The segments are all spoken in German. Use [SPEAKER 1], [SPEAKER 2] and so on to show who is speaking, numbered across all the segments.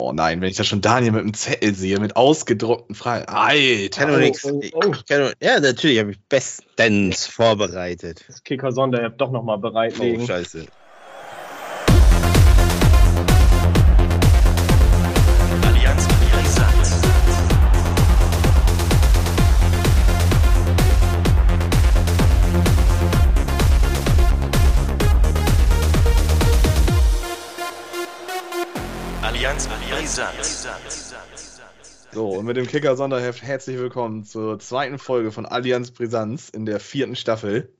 [SPEAKER 1] Oh nein, wenn ich da schon Daniel mit einem Zettel sehe, mit ausgedruckten Fragen.
[SPEAKER 2] Doch nix.
[SPEAKER 3] oh, oh.
[SPEAKER 2] Doch- Ja, natürlich habe ich bestens vorbereitet.
[SPEAKER 3] Das Kicker-Sonder-App doch nochmal
[SPEAKER 2] Oh,
[SPEAKER 3] bereitlegen.
[SPEAKER 2] scheiße.
[SPEAKER 4] Brisant.
[SPEAKER 1] So, und mit dem Kicker-Sonderheft herzlich willkommen zur zweiten Folge von Allianz Brisanz in der vierten Staffel.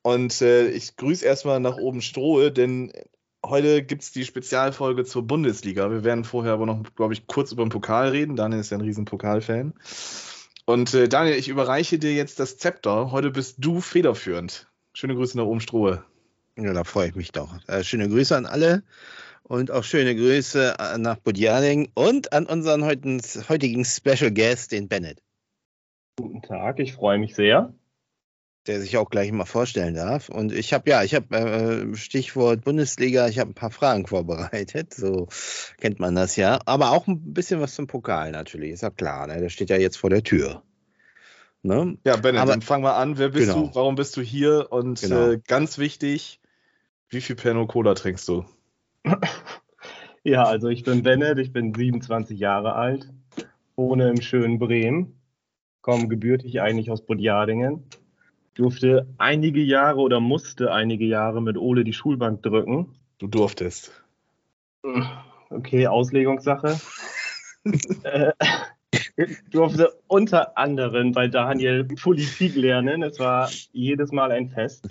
[SPEAKER 1] Und äh, ich grüße erstmal nach oben Strohe, denn heute gibt es die Spezialfolge zur Bundesliga. Wir werden vorher aber noch, glaube ich, kurz über den Pokal reden. Daniel ist ja ein riesen Pokalfan. Und äh, Daniel, ich überreiche dir jetzt das Zepter. Heute bist du federführend. Schöne Grüße nach oben Strohe.
[SPEAKER 2] Ja, da freue ich mich doch. Äh, schöne Grüße an alle und auch schöne Grüße äh, nach Budjading und an unseren heutigen, heutigen Special Guest, den Bennett,
[SPEAKER 3] Guten Tag, ich freue mich sehr.
[SPEAKER 2] der sich auch gleich mal vorstellen darf. Und ich habe ja, ich habe äh, Stichwort Bundesliga, ich habe ein paar Fragen vorbereitet, so kennt man das ja. Aber auch ein bisschen was zum Pokal natürlich, ist ja klar, ne? der steht ja jetzt vor der Tür. Ne?
[SPEAKER 1] Ja, Bennett,
[SPEAKER 2] Aber-
[SPEAKER 1] dann fang mal an. Wer bist
[SPEAKER 2] Genau.
[SPEAKER 1] du? Warum bist du hier? Und
[SPEAKER 2] Genau.
[SPEAKER 1] äh, ganz wichtig, wie viel Pernod Cola trinkst du?
[SPEAKER 3] Ja, also ich bin Bennett, ich bin 27 Jahre alt, wohne im schönen Bremen, komme gebürtig eigentlich aus Budjadingen, durfte einige Jahre oder musste einige Jahre mit Ole die Schulbank drücken.
[SPEAKER 1] Du durftest.
[SPEAKER 3] Okay, Auslegungssache. äh, durfte unter anderem bei Daniel Politik lernen. Es war jedes Mal ein Fest.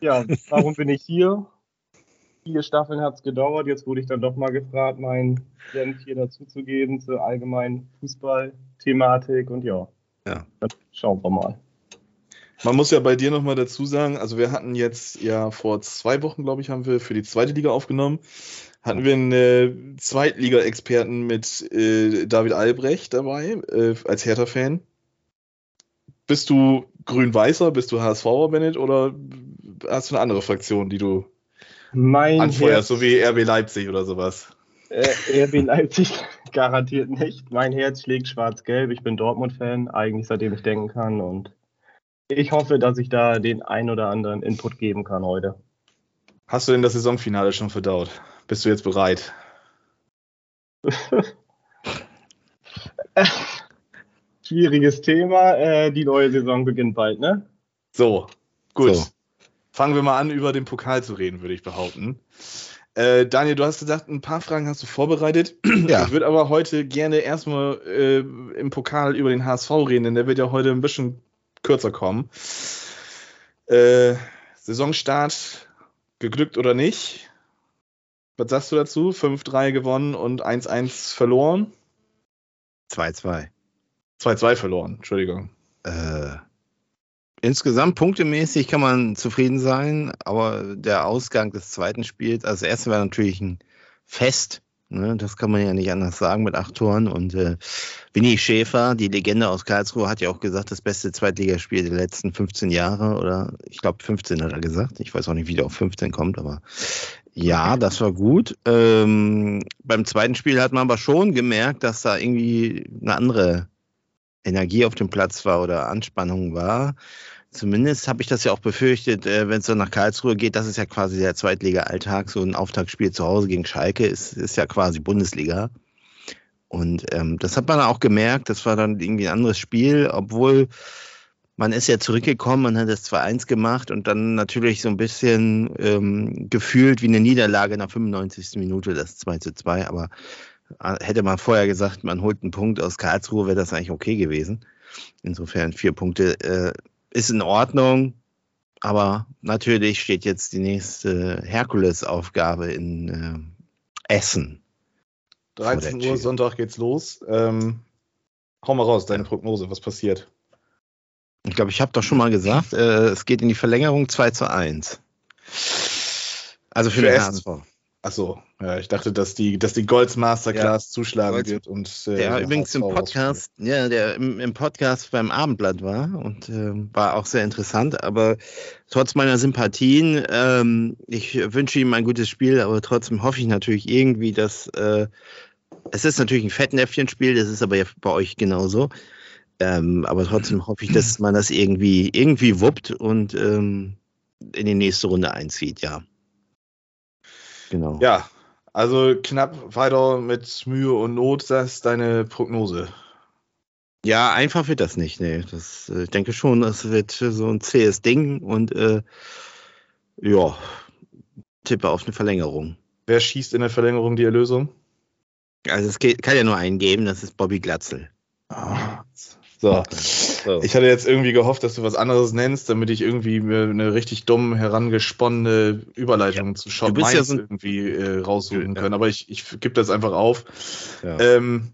[SPEAKER 3] Ja, warum bin ich hier? Vier Staffeln hat es gedauert. Jetzt wurde ich dann doch mal gefragt, meinen Senf hier dazuzugeben zur allgemeinen Fußball-Thematik. Und ja,
[SPEAKER 2] Ja.
[SPEAKER 3] dann schauen wir mal.
[SPEAKER 1] Man muss ja bei dir nochmal dazu sagen, also wir hatten jetzt ja vor zwei Wochen, glaube ich, haben wir für die zweite Liga aufgenommen, hatten wir einen äh, Zweitliga-Experten mit äh, David Albrecht dabei, äh, als Hertha-Fan. Bist du grün-weißer, bist du HSVer, Bennett, oder hast du eine andere Fraktion, die du
[SPEAKER 3] Mein
[SPEAKER 1] anfeuerst, so wie RB Leipzig oder sowas?
[SPEAKER 3] Äh, RB Leipzig garantiert nicht. Mein Herz schlägt schwarz-gelb. Ich bin Dortmund-Fan, eigentlich seitdem ich denken kann. Und ich hoffe, dass ich da den ein oder anderen Input geben kann heute.
[SPEAKER 1] Hast du denn das Saisonfinale schon verdaut? Bist du jetzt bereit?
[SPEAKER 3] Schwieriges Thema. Äh, die neue Saison beginnt bald, ne?
[SPEAKER 1] So, gut.
[SPEAKER 2] So.
[SPEAKER 1] Fangen wir mal an, über den Pokal zu reden, würde ich behaupten. Äh, Daniel, du hast gesagt, ein paar Fragen hast du vorbereitet.
[SPEAKER 2] Ja.
[SPEAKER 1] Ich würde aber heute gerne erstmal äh, im Pokal über den HSV reden, denn der wird ja heute ein bisschen kürzer kommen. Äh, Saisonstart, geglückt oder nicht? Was sagst du dazu? 5-3 gewonnen und 1-1 verloren?
[SPEAKER 2] 2-2.
[SPEAKER 1] 2-2 verloren, Entschuldigung.
[SPEAKER 2] Äh, insgesamt punktemäßig kann man zufrieden sein, aber der Ausgang des zweiten Spiels, also das erste war natürlich ein Fest, ne? das kann man ja nicht anders sagen mit acht Toren und äh, Winnie Schäfer, die Legende aus Karlsruhe, hat ja auch gesagt, das beste Zweitligaspiel der letzten 15 Jahre oder ich glaube 15 hat er gesagt, ich weiß auch nicht, wie der auf 15 kommt, aber ja, das war gut. Ähm, beim zweiten Spiel hat man aber schon gemerkt, dass da irgendwie eine andere Energie auf dem Platz war oder Anspannung war. Zumindest habe ich das ja auch befürchtet, äh, wenn es so nach Karlsruhe geht, das ist ja quasi der Zweitliga-Alltag, so ein Auftaktspiel zu Hause gegen Schalke ist, ist ja quasi Bundesliga. Und ähm, das hat man auch gemerkt, das war dann irgendwie ein anderes Spiel, obwohl man ist ja zurückgekommen, man hat das 2-1 gemacht und dann natürlich so ein bisschen ähm, gefühlt wie eine Niederlage der 95. Minute, das 2-2, aber äh, hätte man vorher gesagt, man holt einen Punkt aus Karlsruhe, wäre das eigentlich okay gewesen. Insofern vier Punkte äh, ist in Ordnung, aber natürlich steht jetzt die nächste Herkulesaufgabe in äh, Essen.
[SPEAKER 1] 13
[SPEAKER 2] der
[SPEAKER 1] Uhr,
[SPEAKER 2] Tür.
[SPEAKER 1] Sonntag geht's los. Ähm, hau mal raus, deine Prognose, was passiert?
[SPEAKER 2] Ich glaube, ich habe doch schon mal gesagt, äh, es geht in die Verlängerung 2 zu 1. Also für,
[SPEAKER 1] Für
[SPEAKER 2] den. HSV.
[SPEAKER 1] Ach so, Ja, ich dachte, dass die, dass die Golds Masterclass zuschlagen
[SPEAKER 2] Golds-
[SPEAKER 1] wird und äh,
[SPEAKER 2] Der übrigens im Podcast, ja, der im, im Podcast beim Abendblatt war und ähm, war auch sehr interessant, aber trotz meiner Sympathien, ähm, ich wünsche ihm ein gutes Spiel, aber trotzdem hoffe ich natürlich irgendwie, dass äh, es ist natürlich ein Fettnäpfchenspiel, das ist aber ja bei euch genauso. Ähm, aber trotzdem hoffe ich, dass man das irgendwie, irgendwie wuppt und ähm, in die nächste Runde einzieht, ja. Genau.
[SPEAKER 1] Ja, also knapp weiter mit Mühe und Not, das ist deine Prognose.
[SPEAKER 2] Ja, einfach wird das nicht. Nee, das, äh, ich denke schon, das wird so ein zähes Ding und äh, ja, tippe auf eine Verlängerung.
[SPEAKER 1] Wer schießt in der Verlängerung die Erlösung?
[SPEAKER 2] Also es geht, kann ja nur einen geben, das ist Bobby Glatzel.
[SPEAKER 1] So.
[SPEAKER 2] So.
[SPEAKER 1] Ich hatte jetzt irgendwie gehofft, dass du was anderes nennst, damit ich irgendwie mir eine richtig dumm herangesponnene Überleitung zu Shot
[SPEAKER 2] Du bist ja
[SPEAKER 1] Mainz
[SPEAKER 2] so
[SPEAKER 1] irgendwie äh, raussuchen
[SPEAKER 2] Ja.
[SPEAKER 1] können. Aber ich, ich gebe das einfach auf.
[SPEAKER 2] ja.
[SPEAKER 1] Ähm,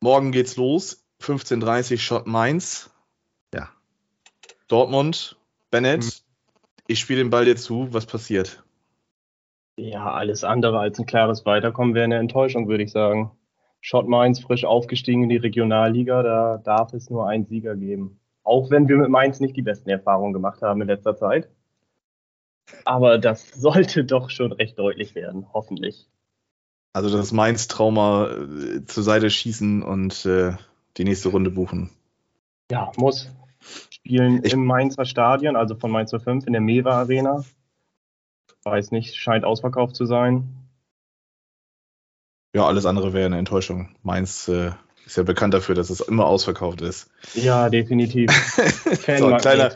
[SPEAKER 1] morgen geht's los. 15.30 Shot Mainz.
[SPEAKER 2] Ja.
[SPEAKER 1] Dortmund. Bennett.
[SPEAKER 3] Hm.
[SPEAKER 1] Ich spiele den Ball dir zu. Was passiert?
[SPEAKER 3] Ja, alles andere als ein klares Weiterkommen wäre eine Enttäuschung, würde ich sagen. Schott Mainz frisch aufgestiegen in die Regionalliga, da darf es nur einen Sieger geben. Auch wenn wir mit Mainz nicht die besten Erfahrungen gemacht haben in letzter Zeit. Aber das sollte doch schon recht deutlich werden, hoffentlich.
[SPEAKER 1] Also das Mainz-Trauma äh, zur Seite schießen und äh, die nächste Runde buchen.
[SPEAKER 3] Ja, muss. Spielen
[SPEAKER 1] Ich-
[SPEAKER 3] im Mainzer Stadion, also von Mainz 05 in der Mewa Arena. Weiß nicht, scheint ausverkauft zu sein.
[SPEAKER 1] Ja, alles andere wäre eine Enttäuschung. Mainz äh, ist ja bekannt dafür, dass es immer ausverkauft ist.
[SPEAKER 3] Ja, definitiv.
[SPEAKER 1] so, kleiner,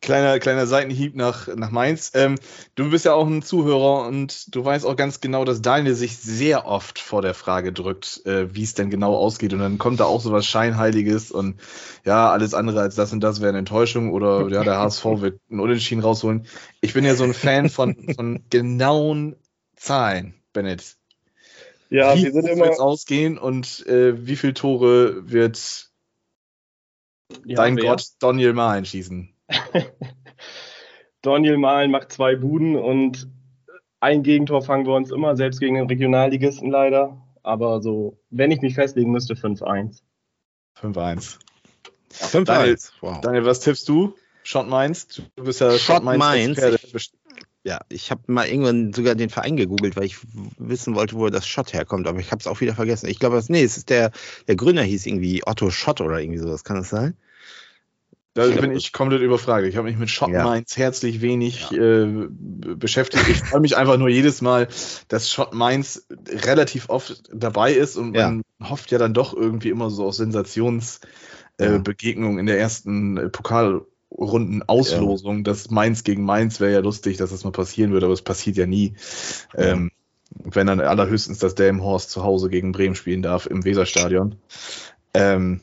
[SPEAKER 1] kleiner, kleiner Seitenhieb nach, nach Mainz. Ähm, du bist ja auch ein Zuhörer und du weißt auch ganz genau, dass Daniel sich sehr oft vor der Frage drückt, äh, wie es denn genau ausgeht. Und dann kommt da auch so was Scheinheiliges und ja, alles andere als das und das wäre eine Enttäuschung oder ja, der HSV wird einen Unentschieden rausholen. Ich bin ja so ein Fan von, von genauen Zahlen, Bennett.
[SPEAKER 3] Ja,
[SPEAKER 1] wie
[SPEAKER 3] wir sind
[SPEAKER 1] hoch
[SPEAKER 3] immer.
[SPEAKER 1] wird's ausgehen und äh, wie viele Tore wird
[SPEAKER 3] Ja,
[SPEAKER 1] dein
[SPEAKER 3] wer?
[SPEAKER 1] Gott Daniel Mahlen schießen?
[SPEAKER 3] Daniel Mahlen macht zwei Buden und ein Gegentor fangen wir uns immer, selbst gegen den Regionalligisten leider. Aber so, wenn ich mich festlegen müsste, 5-1.
[SPEAKER 1] 5-1.
[SPEAKER 2] 5-1. Wow.
[SPEAKER 1] Daniel, was tippst du? Schott Mainz? Du bist ja
[SPEAKER 2] Schott Mainz.
[SPEAKER 1] Experte.
[SPEAKER 2] Ja, ich habe mal irgendwann sogar den Verein gegoogelt, weil ich wissen wollte, wo das Schott herkommt, aber ich habe es auch wieder vergessen. Ich glaube, es- nee, es ist der, der Gründer hieß irgendwie Otto Schott oder irgendwie sowas, kann das sein?
[SPEAKER 1] Da bin ich komplett überfragt. Ich habe mich mit Schott
[SPEAKER 2] Ja.
[SPEAKER 1] Mainz herzlich wenig äh, b- beschäftigt. Ich freue mich einfach nur jedes Mal, dass Schott Mainz relativ oft dabei ist und man hofft ja dann doch irgendwie immer so aus Sensationsbegegnungen äh,
[SPEAKER 2] Ja.
[SPEAKER 1] In der ersten äh, Pokalrunden-Auslosung. Das Mainz gegen Mainz wäre ja lustig, dass das mal passieren würde, aber es passiert ja nie.
[SPEAKER 2] Ja.
[SPEAKER 1] Ähm, wenn dann allerhöchstens das Delmenhorst zu Hause gegen Bremen spielen darf im Weserstadion. Ähm,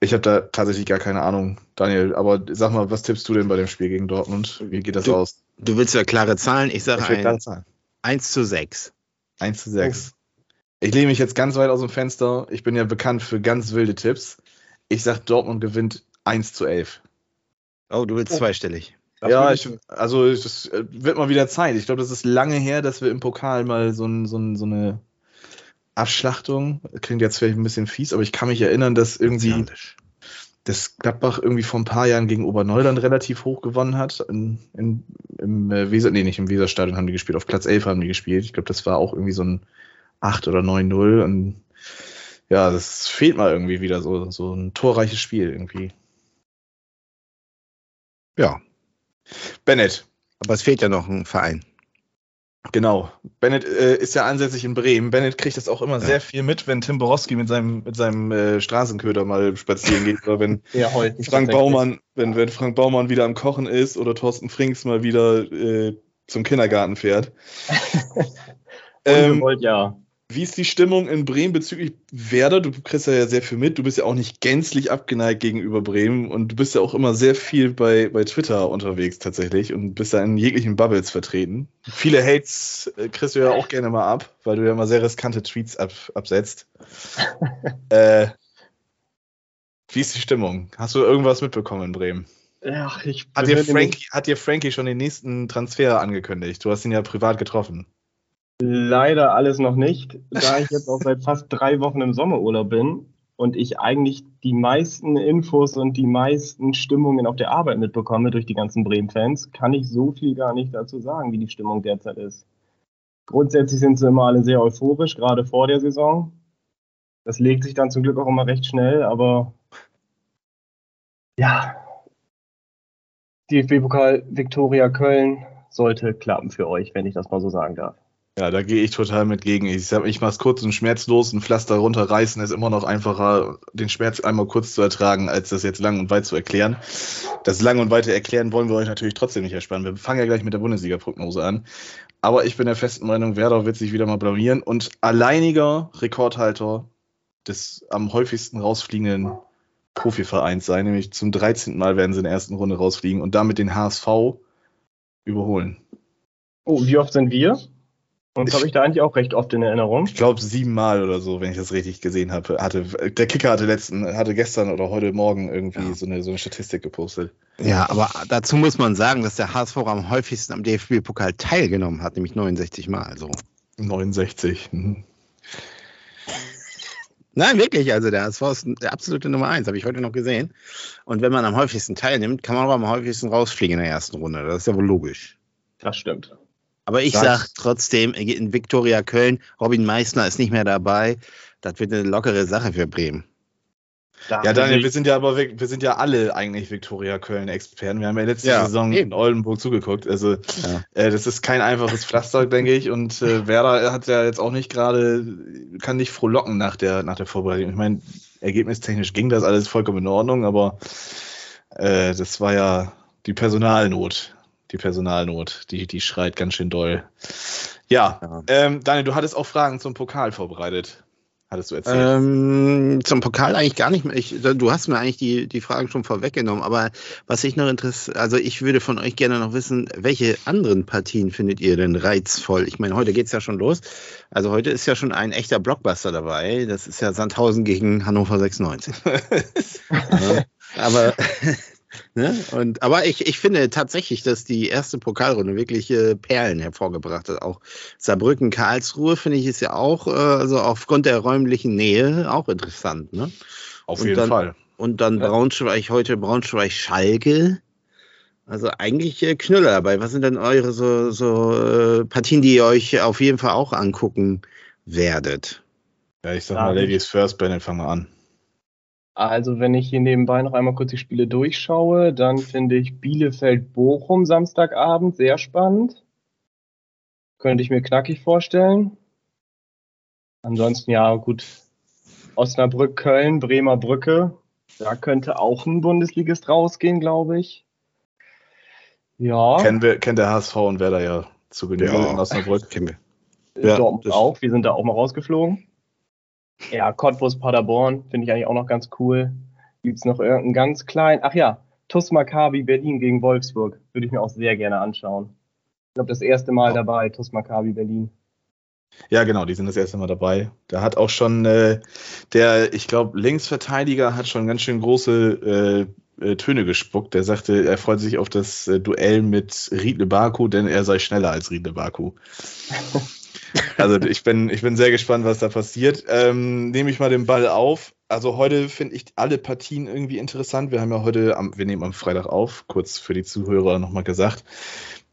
[SPEAKER 1] ich habe da tatsächlich gar keine Ahnung, Daniel. Aber sag mal, was tippst du denn bei dem Spiel gegen Dortmund? Wie geht das
[SPEAKER 2] Du-
[SPEAKER 1] aus?
[SPEAKER 2] Du willst ja klare Zahlen, ich sage
[SPEAKER 1] Ich will klare
[SPEAKER 2] ein,
[SPEAKER 1] Zahlen.
[SPEAKER 2] 1 zu 6.
[SPEAKER 1] 1 zu 6. Ich lehne mich jetzt ganz weit aus dem Fenster. Ich bin ja bekannt für ganz wilde Tipps. Ich sag, Dortmund gewinnt 1 zu 11.
[SPEAKER 2] Oh, du willst
[SPEAKER 3] Oh.
[SPEAKER 2] zweistellig.
[SPEAKER 3] Das
[SPEAKER 1] ja, ich, also es wird mal wieder Zeit. Ich glaube, das ist lange her, dass wir im Pokal mal so, ein, so, ein, so eine Abschlachtung, klingt jetzt vielleicht ein bisschen fies, aber ich kann mich erinnern, dass irgendwie
[SPEAKER 2] Martialisch.
[SPEAKER 1] das Gladbach irgendwie vor ein paar Jahren gegen Oberneuland relativ hoch gewonnen hat. In, in, Im äh, Weser, nee, nicht im Weserstadion haben die gespielt, auf Platz 11 haben die gespielt. Ich glaube, das war auch irgendwie so ein 8 oder 9-0 und ja, das fehlt mal irgendwie wieder so, so ein torreiches Spiel irgendwie.
[SPEAKER 2] Ja,
[SPEAKER 1] Bennett,
[SPEAKER 2] aber es fehlt ja noch ein Verein.
[SPEAKER 1] Genau. Bennett äh, ist ja ansässig in Bremen. Bennett kriegt das auch immer
[SPEAKER 2] Ja.
[SPEAKER 1] sehr viel mit, wenn Tim Borowski mit seinem, mit seinem äh, Straßenköder mal spazieren geht oder wenn
[SPEAKER 3] Ja, häufig.
[SPEAKER 1] Frank. Baumann, wenn, wenn Frank Baumann wieder am Kochen ist oder Thorsten Frings mal wieder äh, zum Kindergarten fährt. ähm,
[SPEAKER 3] Ungewollt, ja.
[SPEAKER 1] Wie ist die Stimmung in Bremen bezüglich Werder? Du kriegst ja sehr viel mit. Du bist ja auch nicht gänzlich abgeneigt gegenüber Bremen und du bist ja auch immer sehr viel bei, bei Twitter unterwegs tatsächlich und bist da in jeglichen Bubbles vertreten. Viele Hates äh, kriegst du ja auch gerne mal ab, weil du ja immer sehr riskante Tweets ab, absetzt. äh, wie ist die Stimmung? Hast du irgendwas mitbekommen in Bremen?
[SPEAKER 3] Ja, ich
[SPEAKER 1] Hat dir,
[SPEAKER 3] mich-
[SPEAKER 1] Frankie, hat dir Frankie schon den nächsten Transfer angekündigt? Du hast ihn ja privat getroffen.
[SPEAKER 3] Leider alles noch nicht, da ich jetzt auch seit fast drei Wochen im Sommerurlaub bin und ich eigentlich die meisten Infos und die meisten Stimmungen auf der Arbeit mitbekomme durch die ganzen Bremen-Fans, kann ich so viel gar nicht dazu sagen, wie die Stimmung derzeit ist. Grundsätzlich sind sie immer alle sehr euphorisch, gerade vor der Saison. Das legt sich dann zum Glück auch immer recht schnell, aber ja, DFB-Pokal Viktoria Köln sollte klappen für euch, wenn ich das mal so sagen darf.
[SPEAKER 1] Ja, da gehe ich total mit gegen. Ich sag, ich mach's kurz und schmerzlos. Ein Pflaster runterreißen ist immer noch einfacher, den Schmerz einmal kurz zu ertragen, als das jetzt lang und weit zu erklären. Das lang und weite Erklären wollen wir euch natürlich trotzdem nicht ersparen. Wir fangen ja gleich mit der Bundesliga-Prognose an. Aber ich bin der festen Meinung, Werder wird sich wieder mal blamieren und alleiniger Rekordhalter des am häufigsten rausfliegenden Profivereins sein, nämlich zum 13. Mal werden sie in der ersten Runde rausfliegen und damit den HSV überholen.
[SPEAKER 3] Oh, wie oft sind wir? Und habe ich da eigentlich auch recht oft in Erinnerung.
[SPEAKER 1] Ich glaube siebenmal oder so, wenn ich das richtig gesehen habe. Hatte, der Kicker hatte letzten, hatte gestern oder heute Morgen irgendwie
[SPEAKER 2] Ja.
[SPEAKER 1] so, eine, so eine Statistik gepostet.
[SPEAKER 2] Ja, aber dazu muss man sagen, dass der HSV am häufigsten am DFB-Pokal teilgenommen hat, nämlich 69 Mal. So.
[SPEAKER 1] 69. Mhm.
[SPEAKER 2] Nein, wirklich. Also der HSV ist der absolute Nummer eins, habe ich heute noch gesehen. Und wenn man am häufigsten teilnimmt, kann man auch am häufigsten rausfliegen in der ersten Runde. Das ist ja wohl logisch.
[SPEAKER 3] Das stimmt.
[SPEAKER 2] Aber ich
[SPEAKER 1] Das-
[SPEAKER 2] sag trotzdem, in Viktoria Köln, Robin Meissner ist nicht mehr dabei. Das wird eine lockere Sache für Bremen.
[SPEAKER 3] Da
[SPEAKER 1] Ja, Daniel, wir sind ja aber wir wir sind ja alle eigentlich Viktoria Köln-Experten. Wir haben ja letzte
[SPEAKER 2] Ja,
[SPEAKER 1] Saison
[SPEAKER 2] eben.
[SPEAKER 1] in Oldenburg zugeguckt. Also
[SPEAKER 2] Ja.
[SPEAKER 1] äh, das ist kein einfaches Pflaster, denke ich. Und äh, Werder hat ja jetzt auch nicht gerade, kann nicht frohlocken nach der, nach der Vorbereitung. Ich meine, ergebnistechnisch ging das alles vollkommen in Ordnung, aber äh, das war ja die Personalnot. Die Personalnot, die, die schreit ganz schön doll. Ja,
[SPEAKER 2] Ja.
[SPEAKER 1] Ähm, Daniel, du hattest auch Fragen zum Pokal vorbereitet. Hattest du erzählt.
[SPEAKER 2] Ähm, zum Pokal eigentlich gar nicht mehr. Ich, du hast mir eigentlich die, die Fragen schon vorweggenommen, aber was ich noch interessiert, also ich würde von euch gerne noch wissen, welche anderen Partien findet ihr denn reizvoll? Ich meine, heute geht's ja schon los. Also heute ist ja schon ein echter Blockbuster dabei. Das ist ja Sandhausen gegen Hannover 96. ja, aber Ne? Und, aber ich, ich finde tatsächlich, dass die erste Pokalrunde wirklich äh, Perlen hervorgebracht hat. Auch Saarbrücken, Karlsruhe finde ich ist ja auch, äh, also aufgrund der räumlichen Nähe auch interessant. Ne?
[SPEAKER 1] Auf
[SPEAKER 2] Und
[SPEAKER 1] jeden
[SPEAKER 2] dann-
[SPEAKER 1] Fall.
[SPEAKER 2] Und dann
[SPEAKER 3] Ja.
[SPEAKER 2] Braunschweig, heute Braunschweig, Schalke. Also eigentlich äh, Knüller dabei. Was sind denn eure so, so äh, Partien, die ihr euch auf jeden Fall auch angucken werdet?
[SPEAKER 1] Ja, ich sag
[SPEAKER 3] Ja,
[SPEAKER 1] mal, Ladies first, Bennett, fangen wir an.
[SPEAKER 3] Also, wenn ich hier nebenbei noch einmal kurz die Spiele durchschaue, dann finde ich Bielefeld-Bochum Samstagabend sehr spannend. Könnte ich mir knackig vorstellen. Ansonsten, ja, gut. Osnabrück, Köln, Bremer Brücke. Da könnte auch ein Bundesligist rausgehen, glaube ich. Ja,
[SPEAKER 1] Kennen wir, kennt der HSV und Werder ja zu Genüge
[SPEAKER 2] Ja.
[SPEAKER 1] in Osnabrück.
[SPEAKER 2] Kennen wir. ja,
[SPEAKER 3] Dortmund auch. Wir sind da auch mal rausgeflogen. Ja, Cottbus, Paderborn finde ich eigentlich auch noch ganz cool. Gibt's noch irgendeinen ganz kleinen? Ach ja, TuS Maccabi Berlin gegen Wolfsburg. Würde ich mir auch sehr gerne anschauen. Ich glaube, das erste Mal dabei, TuS Maccabi Berlin.
[SPEAKER 1] Ja, genau, die sind das erste Mal dabei. Da hat auch schon äh, der, ich glaube, Linksverteidiger hat schon ganz schön große äh, äh, Töne gespuckt. Der sagte, er freut sich auf das äh, Duell mit Riedle Baku, denn er sei schneller als Riedle Baku. also ich bin, ich bin sehr gespannt, was da passiert. Ähm, nehme ich mal den Ball auf. Also heute finde ich alle Partien irgendwie interessant. Wir haben ja heute, am, wir nehmen am Freitag auf, kurz für die Zuhörer nochmal gesagt.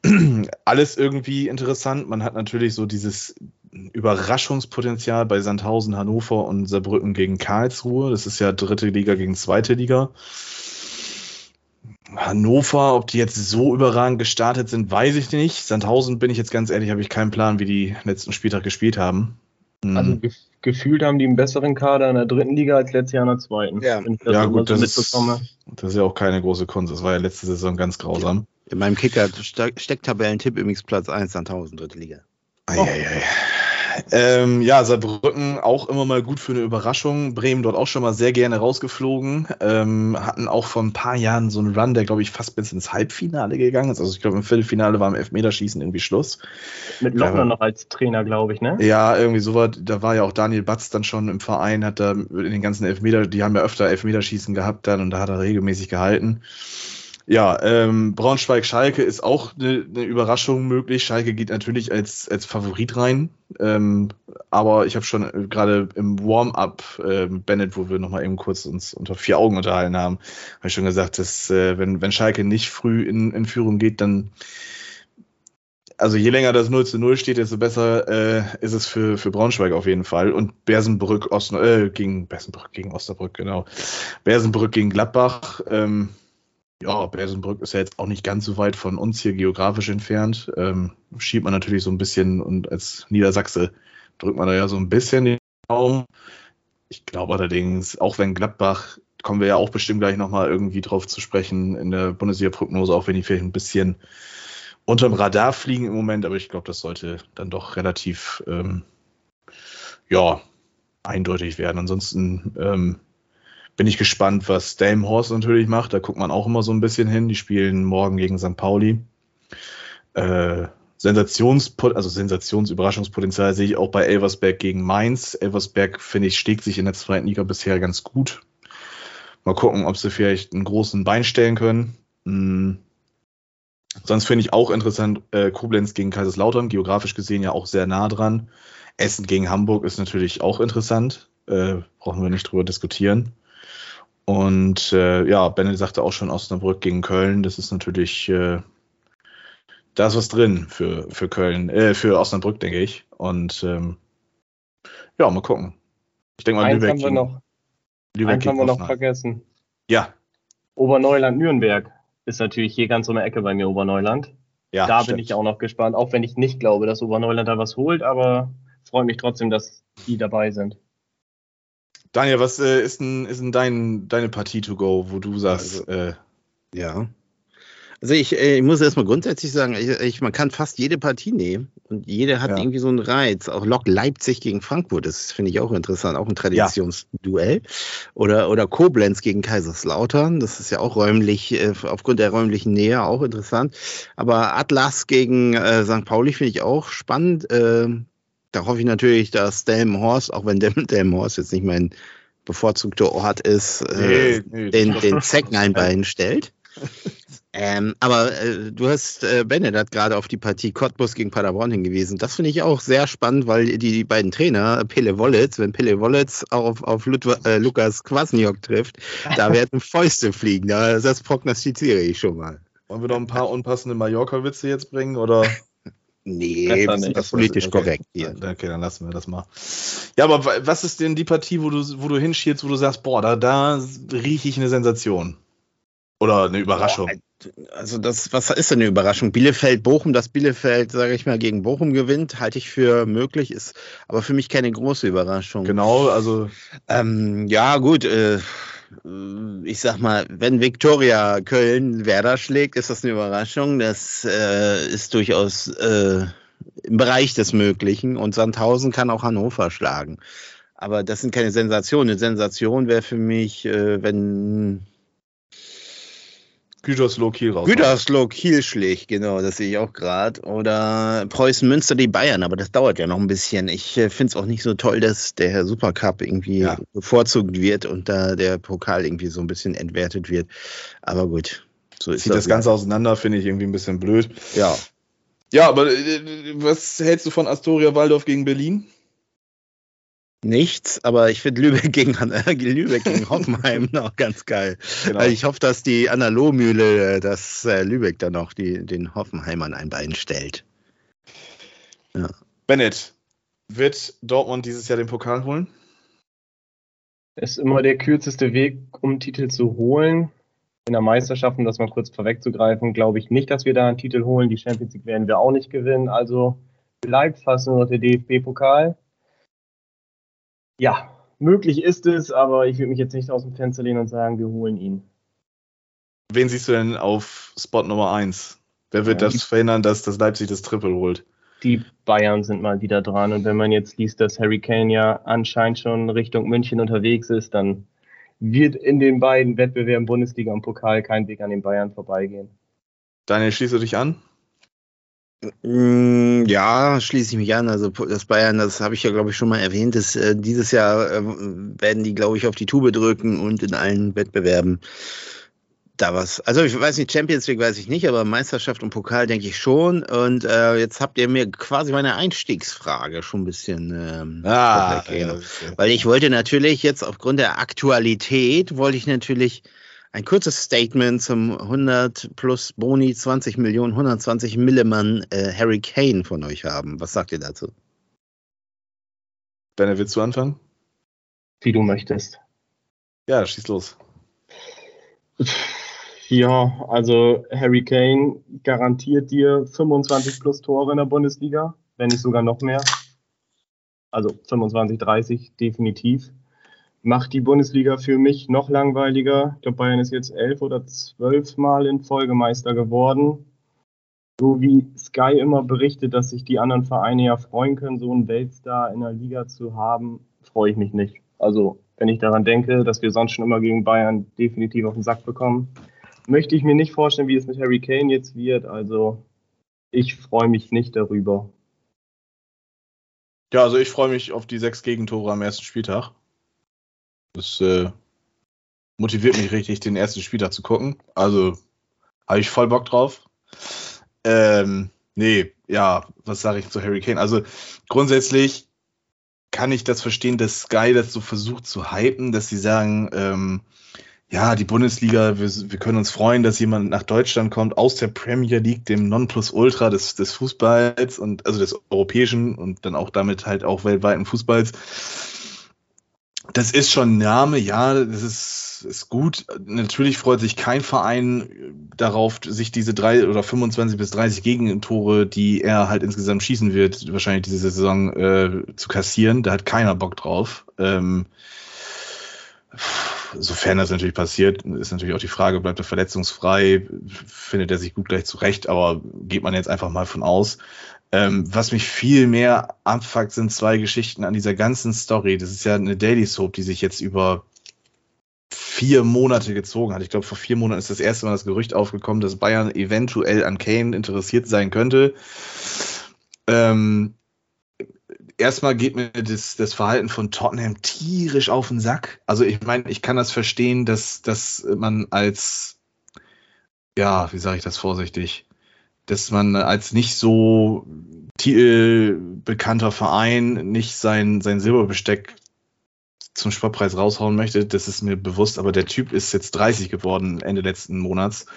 [SPEAKER 1] Alles irgendwie interessant. Man hat natürlich so dieses Überraschungspotenzial bei Sandhausen, Hannover und Saarbrücken gegen Karlsruhe. Das ist ja dritte Liga gegen zweite Liga. Hannover, ob die jetzt so überragend gestartet sind, weiß ich nicht. Sandhausen, bin ich jetzt ganz ehrlich, habe ich keinen Plan, wie die letzten Spieltag gespielt haben. Hm.
[SPEAKER 3] Also gef gefühlt haben die einen besseren Kader in der dritten Liga als letztes Jahr in der zweiten.
[SPEAKER 2] Ja.
[SPEAKER 1] Ja, gut, das ist, das ist ja auch keine große Kunst. Das war ja letzte Saison ganz grausam.
[SPEAKER 2] In meinem Kicker Ste- Stecktabellentipp übrigens Platz 1 Sandhausen, dritte Liga.
[SPEAKER 1] Eieiei. Ähm, ja, Saarbrücken auch immer mal gut für eine Überraschung. Bremen dort auch schon mal sehr gerne rausgeflogen. Ähm, hatten auch vor ein paar Jahren so einen Run, der, glaube ich, fast bis ins Halbfinale gegangen ist. Also ich glaube, im Viertelfinale war im Elfmeterschießen irgendwie Schluss.
[SPEAKER 3] Mit
[SPEAKER 1] Ja.
[SPEAKER 3] Lochner noch als Trainer, glaube ich, ne?
[SPEAKER 1] Ja, irgendwie so war, da war ja auch Daniel Batz dann schon im Verein, hat da in den ganzen Elfmeter, die haben ja öfter Elfmeterschießen gehabt dann und da hat er regelmäßig gehalten. Ja, ähm, Braunschweig-Schalke ist auch eine, eine Überraschung möglich. Schalke geht natürlich als, als Favorit rein. Ähm, aber ich habe schon äh, gerade im Warm-up, äh, Bennett, wo wir nochmal eben kurz uns unter vier Augen unterhalten haben, habe ich schon gesagt, dass äh, wenn, wenn Schalke nicht früh in, in Führung geht, dann also je länger das 0 zu 0 steht, desto besser äh, ist es für, für Braunschweig auf jeden Fall. Und Bersenbrück Osn äh, gegen Bersenbrück gegen Osterbrück, genau. Bersenbrück gegen Gladbach. Ähm, ja, Bersenbrück ist ja jetzt auch nicht ganz so weit von uns hier geografisch entfernt. Ähm, schiebt man natürlich so ein bisschen und als Niedersachse drückt man da ja so ein bisschen den Raum. Ich glaube allerdings, auch wenn Gladbach, kommen wir ja auch bestimmt gleich nochmal irgendwie drauf zu sprechen in der Bundesliga-Prognose, auch wenn die vielleicht ein bisschen unterm Radar fliegen im Moment, aber ich glaube, das sollte dann doch relativ, ähm, ja, eindeutig werden. Ansonsten ähm, bin ich gespannt, was Delmhorst natürlich macht. Da guckt man auch immer so ein bisschen hin. Die spielen morgen gegen St. Pauli. Äh, Sensationspot also Sensationsüberraschungspotenzial sehe ich auch bei Elversberg gegen Mainz. Elversberg, finde ich, steckt sich in der zweiten Liga bisher ganz gut. Mal gucken, ob sie vielleicht einen großen Bein stellen können. Hm. Sonst finde ich auch interessant, äh, Koblenz gegen Kaiserslautern, geografisch gesehen ja auch sehr nah dran. Essen gegen Hamburg ist natürlich auch interessant. Äh, brauchen wir nicht drüber diskutieren. Und äh, ja, Bennett sagte auch schon Osnabrück gegen Köln. Das ist natürlich, äh, da ist was drin für, für Köln, äh, für Osnabrück, denke ich. Und ähm, ja, mal gucken. Ich denke mal,
[SPEAKER 3] Eins
[SPEAKER 1] Lübeck
[SPEAKER 3] haben wir noch,
[SPEAKER 1] Lübeck
[SPEAKER 3] eins haben wir noch vergessen.
[SPEAKER 1] Ja,
[SPEAKER 3] Oberneuland-Nürnberg ist natürlich hier ganz um die Ecke bei mir, Oberneuland.
[SPEAKER 1] ja.
[SPEAKER 3] da
[SPEAKER 1] stimmt.
[SPEAKER 3] bin ich auch noch gespannt, auch wenn ich nicht glaube, dass Oberneuland da was holt, aber freue mich trotzdem, dass die dabei sind.
[SPEAKER 1] Daniel, was äh, ist denn, ist denn dein, deine Partie to go, wo du sagst, äh,
[SPEAKER 2] Ja. Also ich, äh, ich muss erstmal grundsätzlich sagen, ich, ich, man kann fast jede Partie nehmen und jede hat
[SPEAKER 1] Ja.
[SPEAKER 2] irgendwie so einen Reiz. Auch Lok Leipzig gegen Frankfurt, das finde ich auch interessant, auch ein Traditionsduell. Oder, oder Koblenz gegen Kaiserslautern, das ist ja auch räumlich, äh, aufgrund der räumlichen Nähe auch interessant. Aber Atlas gegen äh, St. Pauli finde ich auch spannend. Äh, da hoffe ich natürlich, dass Delmenhorst, auch wenn Del- Delmenhorst jetzt nicht mein bevorzugter Ort ist, äh,
[SPEAKER 1] nee, nee,
[SPEAKER 2] den, den Zecken ein Bein stellt. Ähm, aber äh, du hast, äh, Bennett hat gerade auf die Partie Cottbus gegen Paderborn hingewiesen. Das finde ich auch sehr spannend, weil die, die beiden Trainer, Pele Wollitz, wenn Pele Wollitz auf, auf Ludw äh, Lukas Kwasniok trifft, da werden Fäuste fliegen. Da, das prognostiziere ich schon mal.
[SPEAKER 1] wollen wir noch ein paar unpassende Mallorca-Witze jetzt bringen? Oder?
[SPEAKER 2] Nee, sind
[SPEAKER 3] nicht.
[SPEAKER 2] das politisch
[SPEAKER 1] Okay.
[SPEAKER 2] korrekt hier.
[SPEAKER 1] Okay, dann lassen wir das mal. Ja, aber wa- was ist denn die Partie, wo du, wo du hinschielst, wo du sagst, boah, da, da rieche ich eine Sensation? Oder eine Überraschung?
[SPEAKER 2] Also das, was ist denn eine Überraschung? Bielefeld, Bochum, dass Bielefeld, sage ich mal, gegen Bochum gewinnt, halte ich für möglich, ist aber für mich keine große Überraschung.
[SPEAKER 1] Genau, also
[SPEAKER 2] Ähm, ja, gut. Äh, ich sag mal, wenn Viktoria Köln Werder schlägt, ist das eine Überraschung. Das äh, ist durchaus äh, im Bereich des Möglichen. Und Sandhausen kann auch Hannover schlagen. Aber das sind keine Sensationen. Eine Sensation wäre für mich, äh, wenn
[SPEAKER 1] Gütersloh Kiel raus.
[SPEAKER 2] Gütersloh Kiel schlägt, genau, das sehe ich auch gerade. Oder Preußen Münster die Bayern, aber das dauert ja noch ein bisschen. Ich äh, finde es auch nicht so toll, dass der Supercup irgendwie
[SPEAKER 1] Ja.
[SPEAKER 2] bevorzugt wird und da der Pokal irgendwie so ein bisschen entwertet wird. Aber gut, so ist
[SPEAKER 1] Zieht das Ganze auseinander, finde ich irgendwie ein bisschen blöd.
[SPEAKER 2] Ja.
[SPEAKER 1] Ja, aber äh, was hältst du von Astoria Waldorf gegen Berlin?
[SPEAKER 2] Nichts, aber ich finde Lübeck gegen, äh, Lübeck gegen Hoffenheim noch ganz geil.
[SPEAKER 1] Genau.
[SPEAKER 2] Also ich hoffe, dass die Analogmühle, äh, dass äh, Lübeck dann noch die, den Hoffenheimern ein Bein stellt.
[SPEAKER 1] Bennett, wird Dortmund dieses Jahr den Pokal holen?
[SPEAKER 3] Ist immer der kürzeste Weg, um Titel zu holen. In der Meisterschaft, um das mal kurz vorwegzugreifen, glaube ich nicht, dass wir da einen Titel holen. Die Champions League werden wir auch nicht gewinnen. Also bleibt fast nur noch der DFB-Pokal. Ja, möglich ist es, aber ich würde mich jetzt nicht aus dem Fenster lehnen und sagen, wir holen ihn.
[SPEAKER 1] Wen siehst du denn auf Spot Nummer 1? Wer wird
[SPEAKER 3] Ja.
[SPEAKER 1] das verhindern, dass das Leipzig das Triple holt?
[SPEAKER 3] Die Bayern sind mal wieder dran. Und wenn man jetzt liest, dass Harry Kane ja anscheinend schon Richtung München unterwegs ist, dann wird in den beiden Wettbewerben Bundesliga und Pokal kein Weg an den Bayern vorbeigehen.
[SPEAKER 1] Daniel, schließt du dich an?
[SPEAKER 2] Mm, Ja, schließe ich mich an. Also das Bayern, das habe ich ja, glaube ich, schon mal erwähnt, ist, äh, dieses Jahr äh, werden die, glaube ich, auf die Tube drücken und in allen Wettbewerben da was. Also ich weiß nicht, Champions League weiß ich nicht, aber Meisterschaft und Pokal denke ich schon. Und äh, jetzt habt ihr mir quasi meine Einstiegsfrage schon ein bisschen ähm,
[SPEAKER 1] Ah, ja,
[SPEAKER 2] Weil ich wollte natürlich jetzt aufgrund der Aktualität, wollte ich natürlich ein kurzes Statement zum 100 plus Boni 20 Millionen, 120 Millimann äh, Harry Kane von euch haben. Was sagt ihr dazu?
[SPEAKER 1] Benne, willst du anfangen?
[SPEAKER 3] Wie du möchtest.
[SPEAKER 1] Ja, schieß los.
[SPEAKER 3] Ja, also Harry Kane garantiert dir 25 plus Tore in der Bundesliga, wenn nicht sogar noch mehr. Also 25, 30 definitiv. Macht die Bundesliga für mich noch langweiliger. Ich glaube, Bayern ist jetzt elf oder zwölf Mal in Folge Meister geworden. So wie Sky immer berichtet, dass sich die anderen Vereine ja freuen können, so einen Weltstar in der Liga zu haben, freue ich mich nicht. Also, wenn ich daran denke, dass wir sonst schon immer gegen Bayern definitiv auf den Sack bekommen, möchte ich mir nicht vorstellen, wie es mit Harry Kane jetzt wird. Also, ich freue mich nicht darüber.
[SPEAKER 1] Ja, also ich freue mich auf die sechs Gegentore am ersten Spieltag. Das äh, motiviert mich richtig, den ersten Spieltag zu gucken. Also habe ich voll Bock drauf. Ähm, nee, ja, was sage ich zu Harry Kane? Also grundsätzlich kann ich das verstehen, dass Sky das so versucht zu hypen, dass sie sagen, ähm, ja, die Bundesliga, wir, wir können uns freuen, dass jemand nach Deutschland kommt aus der Premier League, dem Nonplusultra des, des Fußballs und also des europäischen und dann auch damit halt auch weltweiten Fußballs. Das ist schon ein Name, ja, das ist, ist gut. Natürlich freut sich kein Verein darauf, sich diese drei oder 25 bis 30 Gegentore, die er halt insgesamt schießen wird, wahrscheinlich diese Saison äh, zu kassieren. Da hat keiner Bock drauf. Ähm, sofern das natürlich passiert, ist natürlich auch die Frage, bleibt er verletzungsfrei, findet er sich gut gleich zurecht, aber geht man jetzt einfach mal von aus. Ähm, was mich viel mehr abfuckt, sind zwei Geschichten an dieser ganzen Story. Das ist ja eine Daily Soap, die sich jetzt über vier Monate gezogen hat. Ich glaube, vor vier Monaten ist das erste Mal das Gerücht aufgekommen, dass Bayern eventuell an Kane interessiert sein könnte. Ähm, erstmal geht mir das, das Verhalten von Tottenham tierisch auf den Sack. Also ich meine, ich kann das verstehen, dass, dass man als, ja, wie sage ich das vorsichtig, dass man als nicht so titelbekannter Verein nicht sein, sein Silberbesteck zum Sportpreis raushauen möchte, das ist mir bewusst, aber der Typ ist jetzt 30 geworden Ende letzten Monats,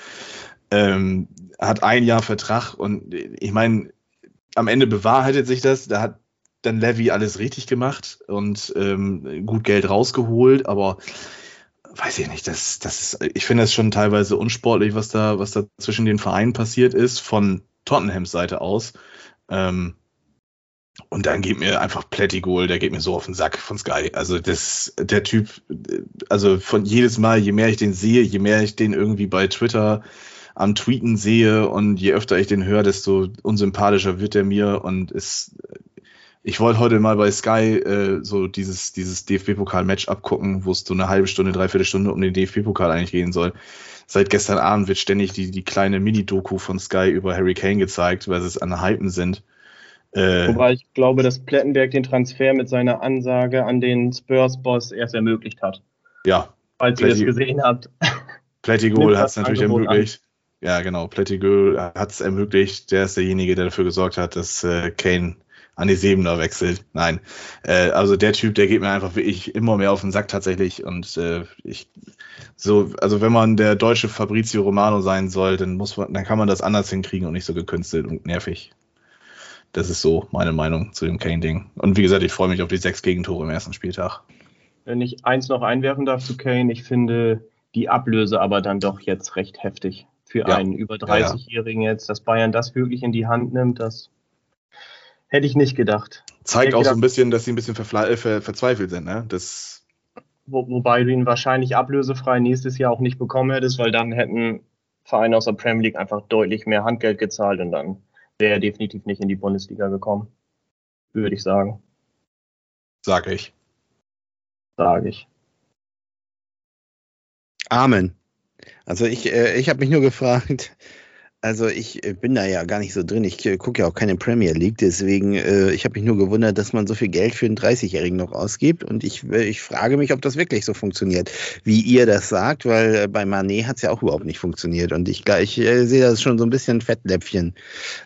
[SPEAKER 1] ähm, hat ein Jahr Vertrag und ich meine, am Ende bewahrheitet sich das, da hat dann Levy alles richtig gemacht und ähm, gut Geld rausgeholt, aber weiß ich nicht, das, das ist, ich finde das schon teilweise unsportlich, was da, was da zwischen den Vereinen passiert ist, von Tottenhams Seite aus. Ähm, und dann geht mir einfach Plättigol, der geht mir so auf den Sack von Sky. Also das, der Typ, also von jedes Mal, je mehr ich den sehe, je mehr ich den irgendwie bei Twitter am Tweeten sehe und je öfter ich den höre, desto unsympathischer wird er mir und ist, ich wollte heute mal bei Sky äh, so dieses, dieses DFB-Pokal-Match abgucken, wo es so eine halbe Stunde, dreiviertel Stunde um den DFB-Pokal eigentlich gehen soll. Seit gestern Abend wird ständig die, die kleine Mini-Doku von Sky über Harry Kane gezeigt, weil sie es an Hypen sind. Äh,
[SPEAKER 3] Wobei ich glaube, dass Plettenberg den Transfer mit seiner Ansage an den Spurs-Boss erst ermöglicht hat.
[SPEAKER 1] ja,
[SPEAKER 3] Falls ihr das
[SPEAKER 1] Pletti-
[SPEAKER 3] gesehen habt.
[SPEAKER 1] Plättigol hat es natürlich
[SPEAKER 3] Angebot
[SPEAKER 1] ermöglicht. Ja, genau, Plättigol hat es ermöglicht. Der ist derjenige, der dafür gesorgt hat, dass äh, Kane an die Siebener wechselt. Nein, äh, also der Typ, der geht mir einfach wirklich immer mehr auf den Sack tatsächlich. Und äh, ich so, also wenn man der deutsche Fabrizio Romano sein soll, dann muss man, dann kann man das anders hinkriegen und nicht so gekünstelt und nervig. Das ist so meine Meinung zu dem Kane-Ding. Und wie gesagt, ich freue mich auf die sechs Gegentore im ersten Spieltag.
[SPEAKER 3] Wenn ich eins noch einwerfen darf zu Kane, ich finde die Ablöse aber dann doch jetzt recht heftig für
[SPEAKER 1] Ja.
[SPEAKER 3] einen über
[SPEAKER 1] Ja, ja.
[SPEAKER 3] 30-Jährigen jetzt, dass Bayern das wirklich in die Hand nimmt, das hätte ich nicht gedacht.
[SPEAKER 1] Zeigt auch so ein bisschen, dass sie ein bisschen äh, ver verzweifelt sind, ne? Das,
[SPEAKER 3] Wo, wobei du ihn wahrscheinlich ablösefrei nächstes Jahr auch nicht bekommen hättest, weil dann hätten Vereine aus der Premier League einfach deutlich mehr Handgeld gezahlt und dann wäre er definitiv nicht in die Bundesliga gekommen. Würde ich sagen,
[SPEAKER 1] sag ich.
[SPEAKER 3] sage ich.
[SPEAKER 2] Amen. Also ich, äh, ich habe mich nur gefragt, Also ich äh, bin da ja gar nicht so drin. Ich äh, gucke ja auch keine Premier League, deswegen äh, ich habe mich nur gewundert, dass man so viel Geld für einen 30-Jährigen noch ausgibt. Und ich, äh, ich frage mich, ob das wirklich so funktioniert, wie ihr das sagt, weil bei Manet hat es ja auch überhaupt nicht funktioniert. Und ich, ich äh, sehe das schon so ein bisschen Fettläpfchen.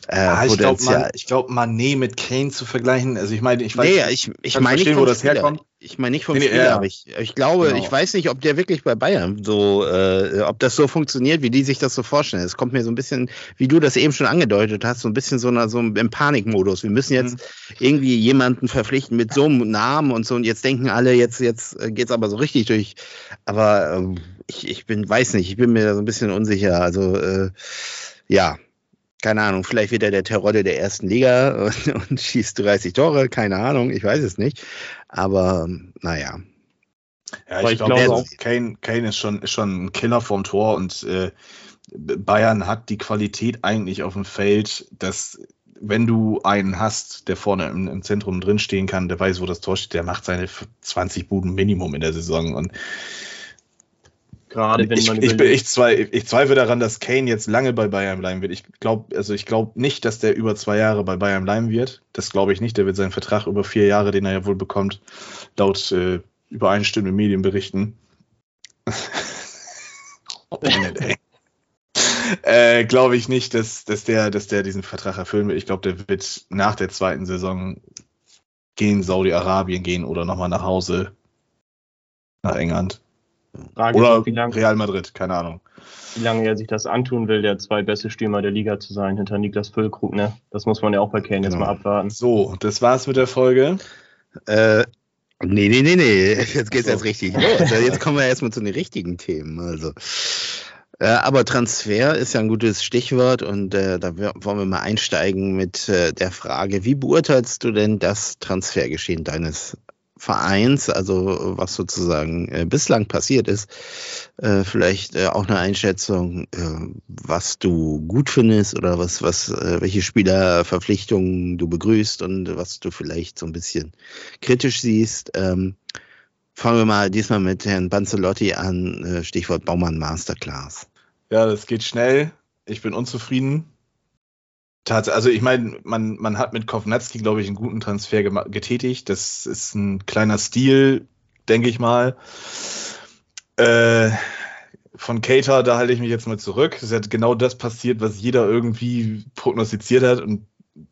[SPEAKER 1] Äh, ah, ich glaube, man, glaub, Manet mit Kane zu vergleichen, also ich meine, ich weiß
[SPEAKER 2] nee, ich, ich meine nicht, wo das herkommt. Ich meine nicht vom nee, Spieler, ja. aber ich, ich glaube, genau. ich weiß nicht, ob der wirklich bei Bayern so, äh, ob das so funktioniert, wie die sich das so vorstellen. Es kommt mir so ein bisschen, wie du das eben schon angedeutet hast, so ein bisschen so, einer, so im Panikmodus. Wir müssen jetzt mhm. irgendwie jemanden verpflichten mit so einem Namen und so. Und jetzt denken alle, jetzt, jetzt geht's aber so richtig durch. Aber äh, ich, ich bin, weiß nicht, ich bin mir da so ein bisschen unsicher. Also äh, ja, keine Ahnung, vielleicht wird er der Terodde der ersten Liga und, und, schießt 30 Tore, keine Ahnung, ich weiß es nicht. Aber naja.
[SPEAKER 1] Ja, ich, ich glaube glaub auch, Kane, Kane ist, schon, ist schon ein Killer vom Tor und äh, Bayern hat die Qualität eigentlich auf dem Feld, dass wenn du einen hast, der vorne im, im Zentrum drinstehen kann, der weiß, wo das Tor steht, der macht seine 20 Buden Minimum in der Saison und Gerade wenn ich, man ich, ich, zweifle, ich zweifle daran, dass Kane jetzt lange bei Bayern bleiben wird. Ich glaube, also ich glaube nicht, dass der über zwei Jahre bei Bayern bleiben wird. Das glaube ich nicht. Der wird seinen Vertrag über vier Jahre, den er ja wohl bekommt, laut äh, übereinstimmenden Medienberichten. oh, äh, glaube ich nicht, dass, dass, der, dass der diesen Vertrag erfüllen wird. Ich glaube, der wird nach der zweiten Saison gehen, Saudi-Arabien gehen oder nochmal nach Hause nach England. Frage Oder ist, lange, Real Madrid, keine Ahnung.
[SPEAKER 3] Wie lange er sich das antun will, der zwei beste Stürmer der Liga zu sein, hinter Niklas Füllkrug, ne? Das muss man ja auch bei Kane genau. jetzt mal abwarten.
[SPEAKER 1] So, das war's mit der Folge.
[SPEAKER 2] Äh, nee, nee, nee, nee. Jetzt geht's so. jetzt richtig los. Jetzt kommen wir erstmal zu den richtigen Themen. Also. Äh, aber Transfer ist ja ein gutes Stichwort und äh, da wollen wir mal einsteigen mit äh, der Frage, wie beurteilst du denn das Transfergeschehen deines Vereins, also was sozusagen äh, bislang passiert ist, äh, vielleicht äh, auch eine Einschätzung, äh, was du gut findest oder was, was, äh, welche Spielerverpflichtungen du begrüßt und was du vielleicht so ein bisschen kritisch siehst. Ähm, fangen wir mal diesmal mit Herrn Banzelotti an, äh, Stichwort Baumann Masterclass.
[SPEAKER 1] Ja, das geht schnell. Ich bin unzufrieden Tatsache, also ich meine, man, man hat mit Kovnatski, glaube ich, einen guten Transfer getätigt. Das ist ein kleiner Stil, denke ich mal. Äh, von Cater, da halte ich mich jetzt mal zurück. Es hat genau das passiert, was jeder irgendwie prognostiziert hat. Und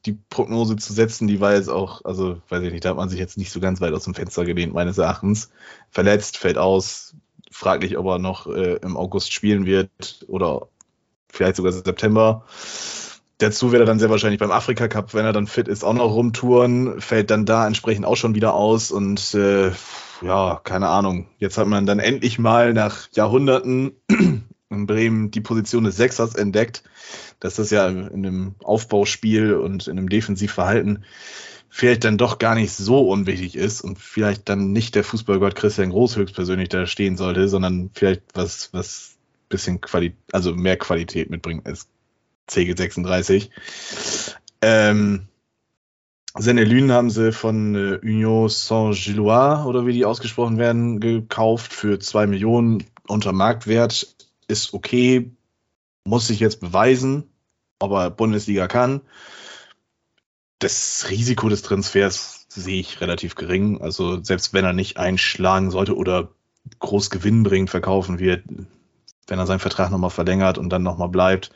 [SPEAKER 1] die Prognose zu setzen, die war jetzt auch, also weiß ich nicht, da hat man sich jetzt nicht so ganz weit aus dem Fenster gelehnt, meines Erachtens. Verletzt, fällt aus, fraglich, ob er noch äh, im August spielen wird oder vielleicht sogar September. Dazu wird er dann sehr wahrscheinlich beim Afrika Cup, wenn er dann fit ist, auch noch rumtouren, fällt dann da entsprechend auch schon wieder aus und äh, ja, keine Ahnung. Jetzt hat man dann endlich mal nach Jahrhunderten in Bremen die Position des Sechsers entdeckt, dass das ja in einem Aufbauspiel und in einem Defensivverhalten vielleicht dann doch gar nicht so unwichtig ist und vielleicht dann nicht der Fußballgott Christian Groß höchstpersönlich da stehen sollte, sondern vielleicht was, was bisschen Qualität, also mehr Qualität mitbringt als CG36. Ähm, Senelyn haben sie von äh, Union Saint-Gillois oder wie die ausgesprochen werden, gekauft für 2 Millionen unter Marktwert. Ist okay, muss sich jetzt beweisen, ob er Bundesliga kann. Das Risiko des Transfers sehe ich relativ gering. Also selbst wenn er nicht einschlagen sollte oder groß gewinnbringend verkaufen wird, wenn er seinen Vertrag nochmal verlängert und dann nochmal bleibt,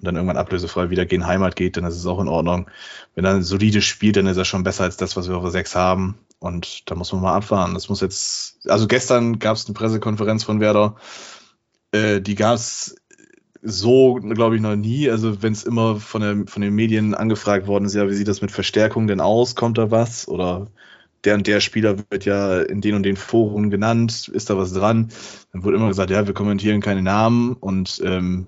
[SPEAKER 1] und dann irgendwann ablösefrei wieder gegen Heimat geht, dann ist es auch in Ordnung. Wenn er ein solides spielt, dann ist er schon besser als das, was wir auf der 6 haben. Und da muss man mal abfahren. Das muss jetzt, also gestern gab es eine Pressekonferenz von Werder. Äh, die gab es so, glaube ich, noch nie. Also wenn es immer von, der, von den Medien angefragt worden ist, ja, wie sieht das mit Verstärkung denn aus? Kommt da was? Oder der und der Spieler wird ja in den und den Foren genannt, ist da was dran? Dann wurde immer gesagt, ja, wir kommentieren keine Namen und ähm,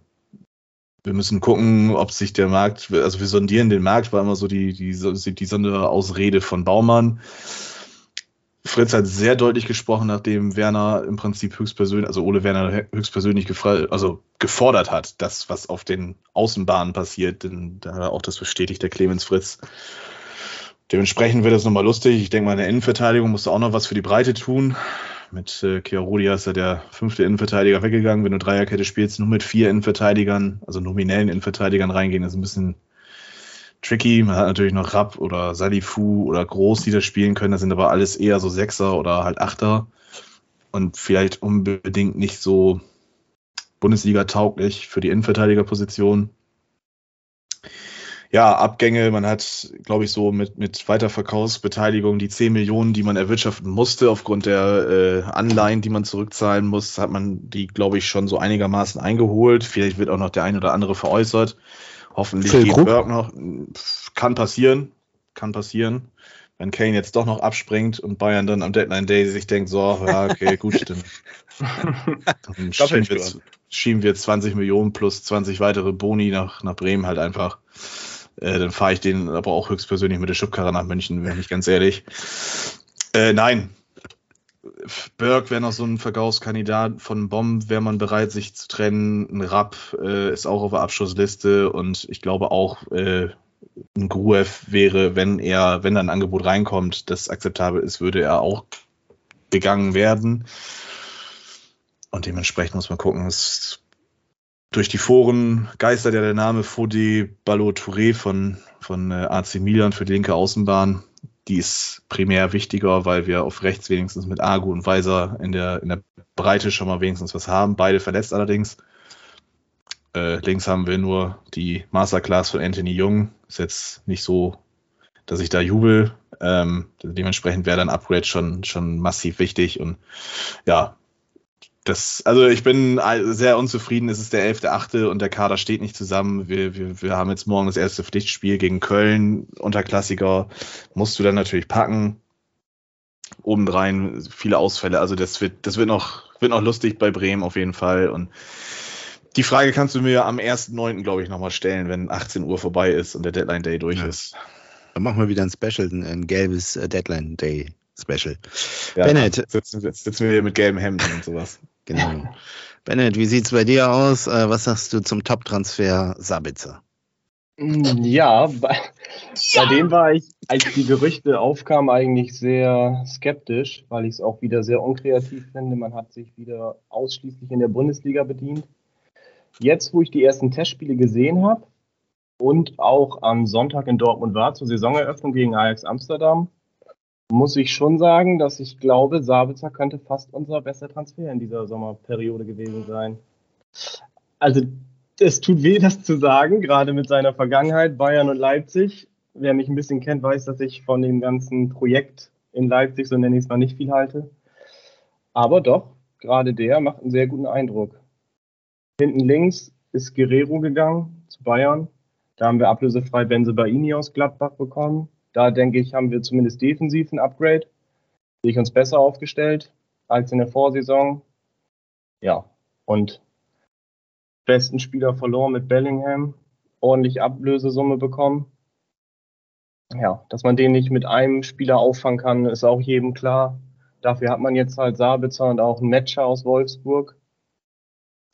[SPEAKER 1] wir müssen gucken, ob sich der Markt, also wir sondieren den Markt, war immer so die, die, die Sonderausrede von Baumann. Fritz hat sehr deutlich gesprochen, nachdem Werner im Prinzip höchstpersönlich, also Ole Werner höchstpersönlich also gefordert hat, das, was auf den Außenbahnen passiert, denn da hat auch das bestätigt, der Clemens Fritz. Dementsprechend wird das nochmal lustig. Ich denke mal, in der Innenverteidigung musst auch noch was für die Breite tun mit äh, Chiarodi ist ja der fünfte Innenverteidiger weggegangen. Wenn du Dreierkette spielst, nur mit vier Innenverteidigern, also nominellen Innenverteidigern reingehen, ist ein bisschen tricky. Man hat natürlich noch Rapp oder Salifu oder Groß, die das spielen können. Das sind aber alles eher so Sechser oder halt Achter und vielleicht unbedingt nicht so Bundesliga tauglich für die Innenverteidigerposition. Ja, Abgänge, man hat, glaube ich, so mit, mit Weiterverkaufsbeteiligung die 10 Millionen, die man erwirtschaften musste, aufgrund der äh, Anleihen, die man zurückzahlen muss, hat man die, glaube ich, schon so einigermaßen eingeholt. Vielleicht wird auch noch der ein oder andere veräußert. Hoffentlich
[SPEAKER 2] Phil
[SPEAKER 1] geht
[SPEAKER 2] Krug?
[SPEAKER 1] Burke noch. Kann passieren. Kann passieren. Wenn Kane jetzt doch noch abspringt und Bayern dann am Deadline Day sich denkt, so, ja, okay, gut, dann, dann schieben, wir,
[SPEAKER 2] Doppelsturm.
[SPEAKER 1] schieben wir 20 Millionen plus 20 weitere Boni nach, nach Bremen halt einfach. Äh, dann fahre ich den aber auch höchstpersönlich mit der Schubkarre nach München, bin ich ganz ehrlich. Äh, nein. Berg wäre noch so ein Verkaufskandidat von Bomb, wäre man bereit, sich zu trennen. Ein Rapp äh, ist auch auf der Abschlussliste und ich glaube auch, äh, ein Gruev wäre, wenn er, wenn da ein Angebot reinkommt, das akzeptabel ist, würde er auch gegangen werden. Und dementsprechend muss man gucken, es durch die Foren geistert ja der Name Fode Ballo-Touré von, von äh, AC Milan für die linke Außenbahn. Die ist primär wichtiger, weil wir auf rechts wenigstens mit Agu und Weiser in der, in der Breite schon mal wenigstens was haben. Beide verletzt allerdings. Äh, links haben wir nur die Masterclass von Anthony Jung. Ist jetzt nicht so, dass ich da jubel. Ähm, dementsprechend wäre dann Upgrade schon, schon massiv wichtig. Und ja, das, also ich bin sehr unzufrieden. Es ist der 11.8. und der Kader steht nicht zusammen. Wir, wir, wir haben jetzt morgen das erste Pflichtspiel gegen Köln. Unterklassiker musst du dann natürlich packen. Obendrein viele Ausfälle. Also das wird, das wird noch, wird noch lustig bei Bremen auf jeden Fall. Und die Frage kannst du mir am 1.9. glaube ich nochmal stellen, wenn 18 Uhr vorbei ist und der Deadline Day durch
[SPEAKER 2] Ja.
[SPEAKER 1] ist.
[SPEAKER 2] Dann machen wir wieder ein Special, ein, ein gelbes äh, Deadline Day Special.
[SPEAKER 1] Ja,
[SPEAKER 2] Bennett.
[SPEAKER 1] Sitzen, sitzen wir hier mit gelben Hemden und sowas.
[SPEAKER 2] Genau. Bennett, wie sieht's bei dir aus? Äh, was sagst du zum Top-Transfer Sabitzer?
[SPEAKER 3] Ja, bei, bei dem war ich, als die Gerüchte aufkamen, eigentlich sehr skeptisch, weil ich es auch wieder sehr unkreativ finde. Man hat sich wieder ausschließlich in der Bundesliga bedient. Jetzt, wo ich die ersten Testspiele gesehen habe und auch am Sonntag in Dortmund war zur Saisoneröffnung gegen Ajax Amsterdam, muss ich schon sagen, dass ich glaube, Sabitzer könnte fast unser bester Transfer in dieser Sommerperiode gewesen sein. Also es tut weh, das zu sagen, gerade mit seiner Vergangenheit, Bayern und Leipzig. Wer mich ein bisschen kennt, weiß, dass ich von dem ganzen Projekt in Leipzig, so nenne ich es mal, nicht viel halte. Aber doch, gerade der macht einen sehr guten Eindruck. Hinten links ist Guerrero gegangen zu Bayern. Da haben wir ablösefrei Benze Baini aus Gladbach bekommen. Da denke ich, haben wir zumindest defensiv ein Upgrade. Sehe ich uns besser aufgestellt als in der Vorsaison. Ja, und besten Spieler verloren mit Bellingham, ordentlich Ablösesumme bekommen. Ja, dass man den nicht mit einem Spieler auffangen kann, ist auch jedem klar. Dafür hat man jetzt halt Sabitzer und auch einen Matcher aus Wolfsburg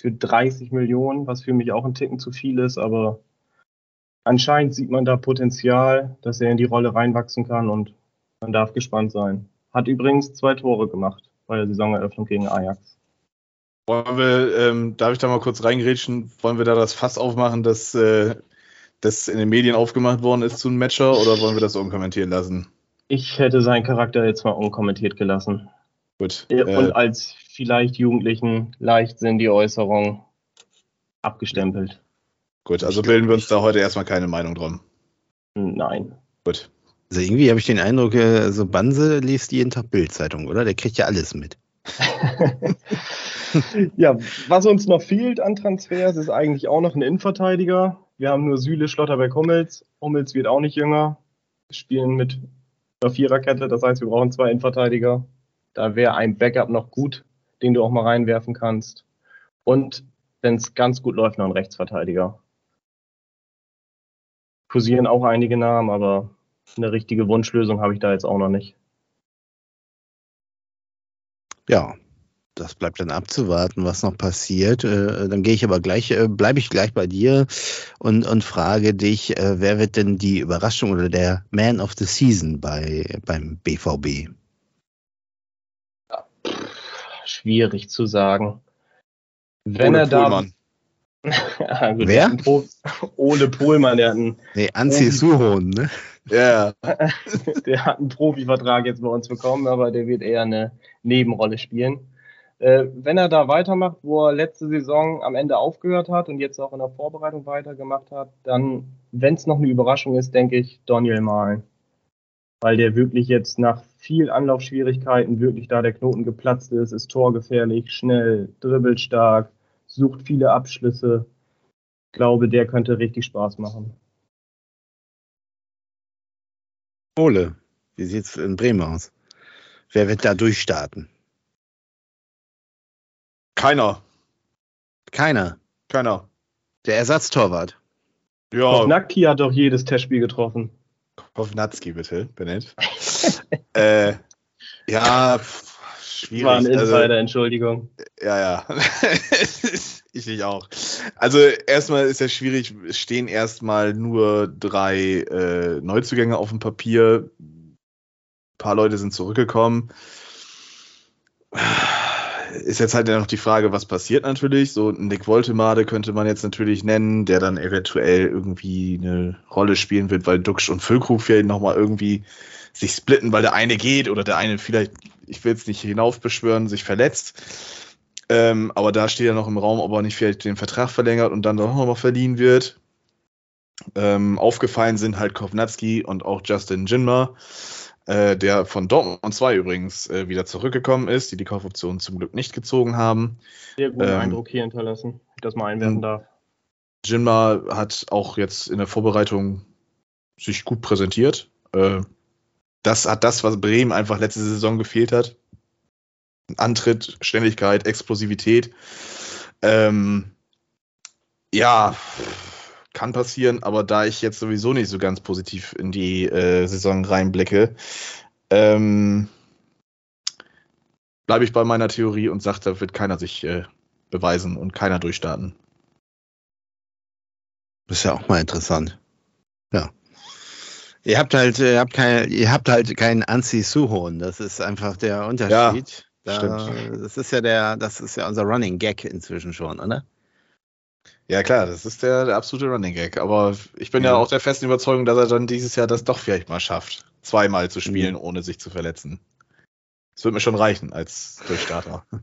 [SPEAKER 3] für 30 Millionen, was für mich auch ein Ticken zu viel ist, aber anscheinend sieht man da Potenzial, dass er in die Rolle reinwachsen kann und man darf gespannt sein. Hat übrigens zwei Tore gemacht bei der Saisoneröffnung gegen Ajax.
[SPEAKER 1] Wollen wir, ähm, darf ich da mal kurz reingrätschen? Wollen wir da das Fass aufmachen, dass äh, das in den Medien aufgemacht worden ist zu einem Matcher oder wollen wir das unkommentieren lassen?
[SPEAKER 3] Ich hätte seinen Charakter jetzt mal unkommentiert gelassen.
[SPEAKER 1] Gut.
[SPEAKER 3] Und
[SPEAKER 1] Äh,
[SPEAKER 3] als vielleicht Jugendlichen Leichtsinn die Äußerung abgestempelt.
[SPEAKER 1] Gut, also bilden wir uns da heute erstmal keine Meinung drum.
[SPEAKER 3] Nein.
[SPEAKER 1] Gut.
[SPEAKER 2] Also irgendwie habe ich den Eindruck, äh, so Banse liest jeden Tag Bildzeitung, oder? Der kriegt ja alles mit.
[SPEAKER 3] ja, was uns noch fehlt an Transfers, ist eigentlich auch noch ein Innenverteidiger. Wir haben nur Süle, Schlotterberg, Hummels. Hummels wird auch nicht jünger. Wir spielen mit einer Viererkette, das heißt, wir brauchen zwei Innenverteidiger. Da wäre ein Backup noch gut, den du auch mal reinwerfen kannst. Und wenn es ganz gut läuft, noch ein Rechtsverteidiger. Kursieren auch einige Namen, aber eine richtige Wunschlösung habe ich da jetzt auch noch nicht.
[SPEAKER 2] Ja, das bleibt dann abzuwarten, was noch passiert. Äh, dann gehe ich aber gleich, äh, bleibe ich gleich bei dir und, und frage dich, äh, wer wird denn die Überraschung oder der Man of the Season bei, beim BVB?
[SPEAKER 3] schwierig zu sagen. Wenn
[SPEAKER 1] Ole
[SPEAKER 3] er da.
[SPEAKER 1] Pohlmann.
[SPEAKER 2] Wer?
[SPEAKER 3] Ole Pohlmann, der hat einen
[SPEAKER 2] Nee, Anzi Suhon, ne?
[SPEAKER 1] Ja,
[SPEAKER 3] der hat einen Profivertrag jetzt bei uns bekommen, aber der wird eher eine Nebenrolle spielen. Äh, wenn er da weitermacht, wo er letzte Saison am Ende aufgehört hat und jetzt auch in der Vorbereitung weitergemacht hat, dann, wenn es noch eine Überraschung ist, denke ich Daniel Mahlen. Weil der wirklich jetzt nach viel Anlaufschwierigkeiten wirklich da der Knoten geplatzt ist, ist torgefährlich, schnell, dribbelstark, sucht viele Abschlüsse. Ich glaube, der könnte richtig Spaß machen.
[SPEAKER 2] Ole, wie sieht's in Bremen aus? Wer wird da durchstarten?
[SPEAKER 1] keiner.
[SPEAKER 2] Keiner.
[SPEAKER 1] Keiner.
[SPEAKER 2] Der Ersatztorwart.
[SPEAKER 1] Ja,
[SPEAKER 3] Kovnacki hat doch jedes Testspiel getroffen.
[SPEAKER 1] Kovnatski bitte, Bennett. äh, ja, pff, schwierig.
[SPEAKER 3] War ein Insider,
[SPEAKER 1] Also,
[SPEAKER 3] Entschuldigung.
[SPEAKER 1] ja, ja. ich nicht auch. Also erstmal ist ja schwierig, es stehen erstmal nur drei äh, Neuzugänge auf dem Papier. Ein paar Leute sind zurückgekommen. Ist jetzt halt ja noch die Frage, was passiert natürlich. So Nick Woltemade könnte man jetzt natürlich nennen, der dann eventuell irgendwie eine Rolle spielen wird, weil Duxch und Füllkrug vielleicht nochmal irgendwie sich splitten, weil der eine geht oder der eine vielleicht, ich will es nicht hinaufbeschwören, sich verletzt. Ähm, aber da steht ja noch im Raum, ob er nicht vielleicht den Vertrag verlängert und dann doch nochmal verliehen wird. Ähm, aufgefallen sind halt Kovnatski und auch Justin Jinma, äh, der von Dortmund 2 übrigens äh, wieder zurückgekommen ist, die die Kaufoption zum Glück nicht gezogen haben.
[SPEAKER 3] Sehr guten
[SPEAKER 1] Ähm,
[SPEAKER 3] Eindruck hier hinterlassen, ich das mal einwerfen darf.
[SPEAKER 1] Jinma hat auch jetzt in der Vorbereitung sich gut präsentiert. Äh, das hat das, was Bremen einfach letzte Saison gefehlt hat. Antritt, Schnelligkeit, Explosivität. Ähm, ja, kann passieren, aber da ich jetzt sowieso nicht so ganz positiv in die äh, Saison reinblicke, ähm, bleibe ich bei meiner Theorie und sage, da wird keiner sich äh, beweisen und keiner durchstarten.
[SPEAKER 2] Das ist ja auch mal interessant. Ja. Ihr habt halt, ihr habt kein, ihr habt halt keinen Anzi Suhon. Das ist einfach der Unterschied. da,
[SPEAKER 1] stimmt.
[SPEAKER 2] Das ist ja der, das ist ja unser Running Gag inzwischen schon, oder?
[SPEAKER 1] Ja, klar, das ist der, der absolute Running Gag. Aber ich bin ja.
[SPEAKER 2] Ja.
[SPEAKER 1] auch der festen Überzeugung, dass er dann dieses Jahr das doch vielleicht mal schafft, zweimal zu spielen, ohne sich zu verletzen. Das wird mir schon reichen als Durchstarter.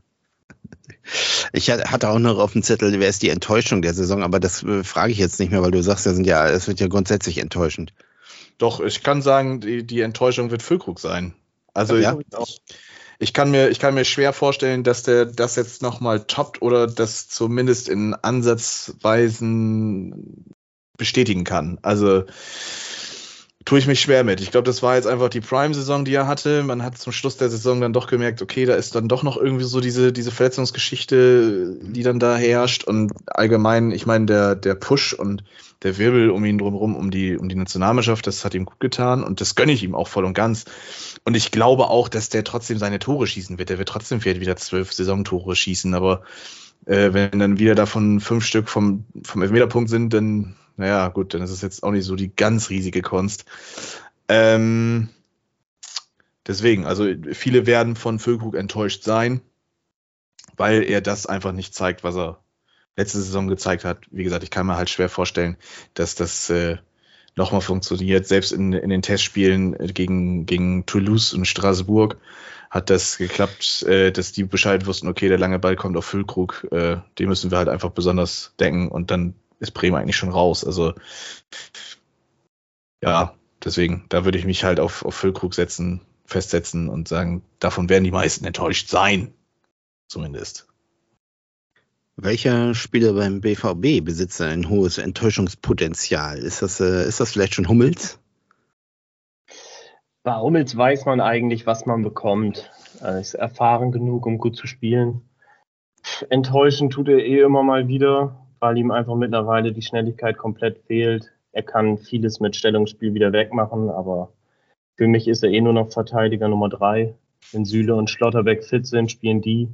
[SPEAKER 2] Ich ha- hatte auch noch auf dem Zettel, wer ist die Enttäuschung der Saison, aber das äh, frage ich jetzt nicht mehr, weil du sagst, das sind ja, es wird ja grundsätzlich enttäuschend.
[SPEAKER 1] Doch, ich kann sagen, die, die Enttäuschung wird Füllkrug sein. Also
[SPEAKER 2] Ja?
[SPEAKER 1] ich, ich, kann mir, ich kann mir schwer vorstellen, dass der das jetzt nochmal toppt oder das zumindest in Ansatzweisen bestätigen kann. Also tue ich mich schwer mit. Ich glaube, das war jetzt einfach die Prime-Saison, die er hatte. Man hat zum Schluss der Saison dann doch gemerkt, okay, da ist dann doch noch irgendwie so diese, diese Verletzungsgeschichte, die dann da herrscht. Und allgemein, ich meine, der, der Push und der Wirbel um ihn drumherum, um die, um die Nationalmannschaft, das hat ihm gut getan und das gönne ich ihm auch voll und ganz. Und ich glaube auch, dass der trotzdem seine Tore schießen wird. Der wird trotzdem vielleicht wieder zwölf Saisontore schießen, aber äh, wenn dann wieder davon fünf Stück vom, vom Elfmeterpunkt sind, dann, naja, gut, dann ist es jetzt auch nicht so die ganz riesige Kunst. Ähm, deswegen, also viele werden von Füllkrug enttäuscht sein, weil er das einfach nicht zeigt, was er letzte Saison gezeigt hat. Wie gesagt, ich kann mir halt schwer vorstellen, dass das äh, nochmal funktioniert. Selbst in, in den Testspielen gegen, gegen Toulouse und Straßburg hat das geklappt, äh, dass die Bescheid wussten, okay, der lange Ball kommt auf Füllkrug, äh, den müssen wir halt einfach besonders denken und dann ist Bremen eigentlich schon raus. Also ja, deswegen, da würde ich mich halt auf, auf Füllkrug setzen, festsetzen und sagen, davon werden die meisten enttäuscht sein. Zumindest.
[SPEAKER 2] Welcher Spieler beim BVB besitzt ein hohes Enttäuschungspotenzial? Ist das, äh, ist das vielleicht schon Hummels?
[SPEAKER 3] Bei Hummels weiß man eigentlich, was man bekommt. Er ist erfahren genug, um gut zu spielen. Enttäuschen tut er eh immer mal wieder, weil ihm einfach mittlerweile die Schnelligkeit komplett fehlt. Er kann vieles mit Stellungsspiel wieder wegmachen, aber für mich ist er eh nur noch Verteidiger Nummer drei. Wenn Süle und Schlotterbeck fit sind, spielen die.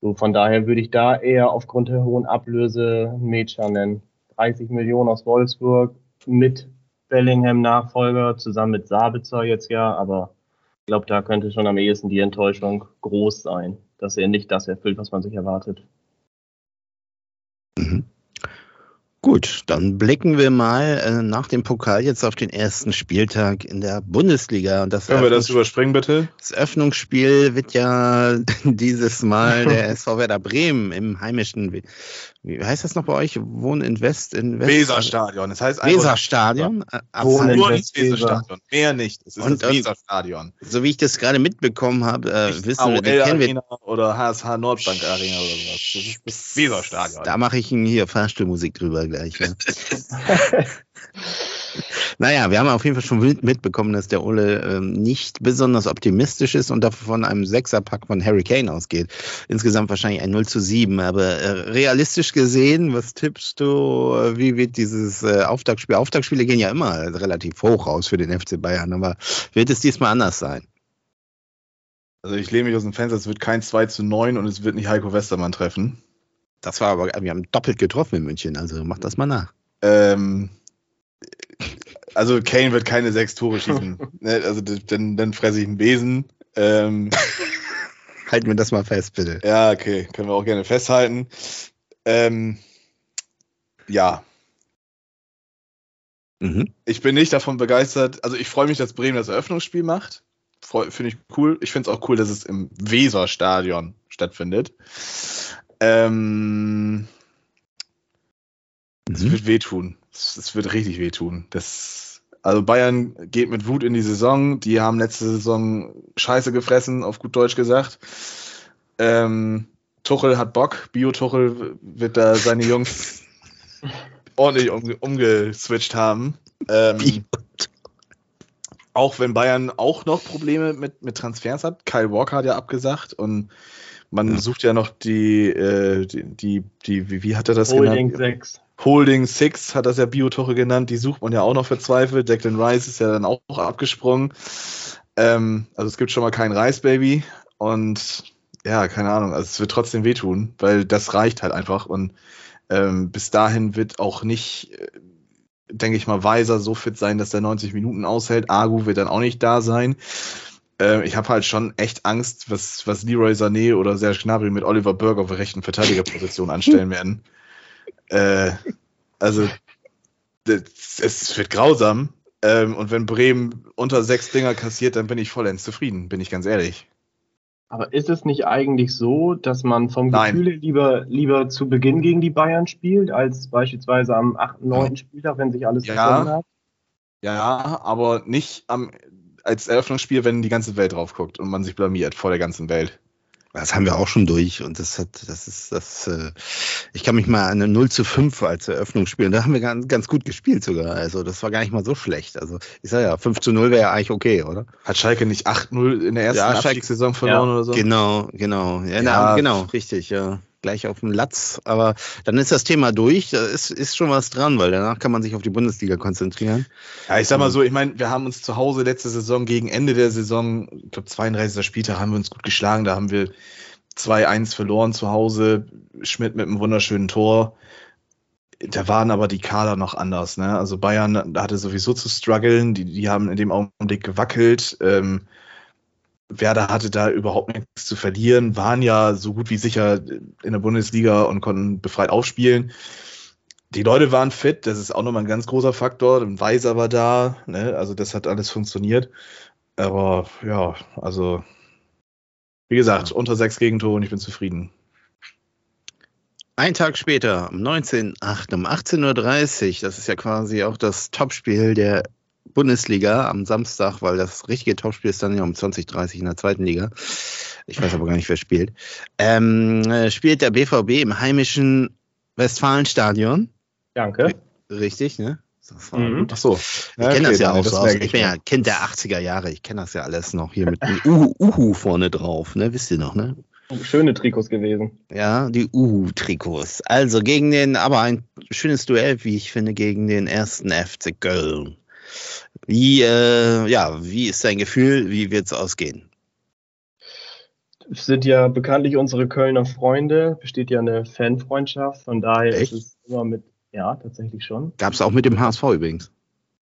[SPEAKER 3] So, von daher würde ich da eher aufgrund der hohen Ablöse Mecha nennen. 30 Millionen aus Wolfsburg mit Bellingham-Nachfolger, zusammen mit Sabitzer jetzt ja, aber ich glaube, da könnte schon am ehesten die Enttäuschung groß sein dass er nicht das erfüllt, was man sich erwartet.
[SPEAKER 2] Mhm. Gut, dann blicken wir mal äh, nach dem Pokal jetzt auf den ersten Spieltag in der Bundesliga. Und das,
[SPEAKER 1] Können wir das überspringen, bitte?
[SPEAKER 2] das Öffnungsspiel wird ja dieses Mal der SV Werder Bremen im heimischen, wie, wie heißt das noch bei euch? Wohnen in West, in West
[SPEAKER 1] Weserstadion. Das heißt
[SPEAKER 2] Weserstadion. Äh,
[SPEAKER 3] Wohnen in
[SPEAKER 1] nur ins Weserstadion. Mehr nicht. Es ist
[SPEAKER 2] Und-
[SPEAKER 1] das
[SPEAKER 2] und-
[SPEAKER 1] Weserstadion.
[SPEAKER 2] So wie ich das gerade mitbekommen habe, äh, wissen wir,
[SPEAKER 1] AOL
[SPEAKER 2] die kennen wir
[SPEAKER 1] Arena oder HSH Nordbank Arena oder sowas. Das ist das Weserstadion.
[SPEAKER 2] Da mache ich Ihnen hier Fahrstuhlmusik drüber gleich. Ne? naja, wir haben auf jeden Fall schon mit- mitbekommen, dass der Ole ähm, nicht besonders optimistisch ist und dafür von einem Sechserpack von Harry Kane ausgeht. Insgesamt wahrscheinlich ein 0 zu 7. Aber äh, realistisch gesehen, was tippst du, äh, wie wird dieses äh, Auftaktspiel? Auftaktspiele gehen ja immer relativ hoch aus für den FC Bayern, aber wird es diesmal anders sein?
[SPEAKER 1] Also ich lehne mich aus dem Fenster, es wird kein 2 zu 9 und es wird nicht Heiko Westermann treffen.
[SPEAKER 2] Das war aber, wir haben doppelt getroffen in München, also mach das mal nach.
[SPEAKER 1] Ähm, also Kane wird keine sechs Tore schießen. Ne, also dann, dann fresse ich einen Besen. Ähm,
[SPEAKER 2] Halten wir das mal fest, bitte.
[SPEAKER 1] ja, okay, können wir auch gerne festhalten. Ähm, ja,
[SPEAKER 2] Mhm.
[SPEAKER 1] ich bin nicht davon begeistert. Also ich freue mich, dass Bremen das Eröffnungsspiel macht. Finde ich cool. Ich finde es auch cool, dass es im Weserstadion stattfindet. Ähm, es
[SPEAKER 2] Mhm.
[SPEAKER 1] wird wehtun. Es, wird richtig wehtun. Das, also Bayern geht mit Wut in die Saison. Die haben letzte Saison Scheiße gefressen, auf gut Deutsch gesagt. Ähm, Tuchel hat Bock. Bio-Tuchel wird da seine Jungs ordentlich umge umgeswitcht haben. Ähm, auch wenn Bayern auch noch Probleme mit, mit Transfers hat. Kyle Walker hat ja abgesagt und man
[SPEAKER 2] Ja.
[SPEAKER 1] sucht ja noch die, äh, die, die, die, wie, hat er das
[SPEAKER 3] Holding
[SPEAKER 1] genannt?
[SPEAKER 3] 6.
[SPEAKER 1] Holding Six hat das ja Biotoche genannt, die sucht man ja auch noch verzweifelt. Declan Rice ist ja dann auch abgesprungen. Ähm, also es gibt schon mal kein Rice-Baby und ja, keine Ahnung, also es wird trotzdem wehtun, weil das reicht halt einfach und ähm, bis dahin wird auch nicht, äh, denke ich mal, Weiser so fit sein, dass der 90 Minuten aushält. Agu wird dann auch nicht da sein. Ähm, ich habe halt schon echt Angst, was, was Leroy Sané oder Serge Gnabry mit Oliver Burger auf der rechten Verteidigerposition anstellen werden. Äh, also, es wird grausam. Ähm, und wenn Bremen unter sechs Dinger kassiert, dann bin ich vollends zufrieden, bin ich ganz ehrlich.
[SPEAKER 3] Aber ist es nicht eigentlich so, dass man vom
[SPEAKER 1] Nein.
[SPEAKER 3] Gefühl lieber, lieber zu Beginn gegen die Bayern spielt, als beispielsweise am 8., 9. Spieltag, wenn sich alles
[SPEAKER 1] Ja.
[SPEAKER 3] hat?
[SPEAKER 1] Ja, aber nicht am, als Eröffnungsspiel, wenn die ganze Welt drauf guckt und man sich blamiert vor der ganzen Welt.
[SPEAKER 2] Das haben wir auch schon durch und das hat, das ist das, äh, ich kann mich mal an eine 0 zu 5 als Eröffnungsspiel, und da haben wir ganz, ganz gut gespielt sogar. Also das war gar nicht mal so schlecht. Also ich sag ja, 5 zu 0 wäre ja eigentlich okay, oder?
[SPEAKER 1] Hat Schalke nicht 8-0 in der ersten
[SPEAKER 2] Ja,
[SPEAKER 1] Abstiegssaison verloren
[SPEAKER 3] Ja.
[SPEAKER 1] oder so?
[SPEAKER 2] Genau, genau. Ja,
[SPEAKER 1] Ja.
[SPEAKER 2] Na, genau, richtig, ja. Gleich auf dem Latz. Aber dann ist das Thema durch. Da ist, ist schon was dran, weil danach kann man sich auf die Bundesliga konzentrieren.
[SPEAKER 1] Ja, ich sag mal so, ich meine, wir haben uns zu Hause letzte Saison gegen Ende der Saison, ich glaube 32. Spieltag, haben wir uns gut geschlagen. Da haben wir 2-1 verloren zu Hause. Schmidt mit einem wunderschönen Tor. Da waren aber die Kader noch anders. Ne? Also Bayern hatte sowieso zu strugglen. Die, die haben in dem Augenblick gewackelt. Ähm, Werder hatte da überhaupt nichts zu verlieren, waren ja so gut wie sicher in der Bundesliga und konnten befreit aufspielen. Die Leute waren fit, das ist auch nochmal ein ganz großer Faktor. Ein Weiser war da, ne? also das hat alles funktioniert. Aber ja, also wie gesagt, unter sechs Gegentore und ich bin zufrieden.
[SPEAKER 2] Ein Tag später, am 19.8. um 18.30 Uhr, das ist ja quasi auch das Topspiel der Bundesliga am Samstag, weil das richtige Topspiel ist dann ja um 20.30 Uhr in der zweiten Liga. Ich weiß aber gar nicht, wer spielt. Ähm, äh, spielt der BVB im heimischen Westfalenstadion.
[SPEAKER 3] Danke.
[SPEAKER 2] Richtig, ne?
[SPEAKER 3] Mhm.
[SPEAKER 1] Ach so.
[SPEAKER 2] Ich kenne das ja auch so.
[SPEAKER 1] Merke
[SPEAKER 2] ich bin ja. Kind der 80er Jahre. Ich kenne das ja alles noch hier mit dem Uhu, Uhu vorne drauf, ne? Wisst ihr noch, ne?
[SPEAKER 3] Schöne Trikots gewesen.
[SPEAKER 2] Ja, die Uhu-Trikots. Also gegen den, aber ein schönes Duell, wie ich finde, gegen den ersten FC Köln. Wie, äh, ja, wie ist dein Gefühl? Wie wird es ausgehen?
[SPEAKER 3] Sind ja bekanntlich unsere Kölner Freunde, besteht ja eine Fanfreundschaft, von daher
[SPEAKER 2] Echt?
[SPEAKER 3] ist es immer mit, ja, tatsächlich schon.
[SPEAKER 2] Gab es auch mit dem HSV übrigens.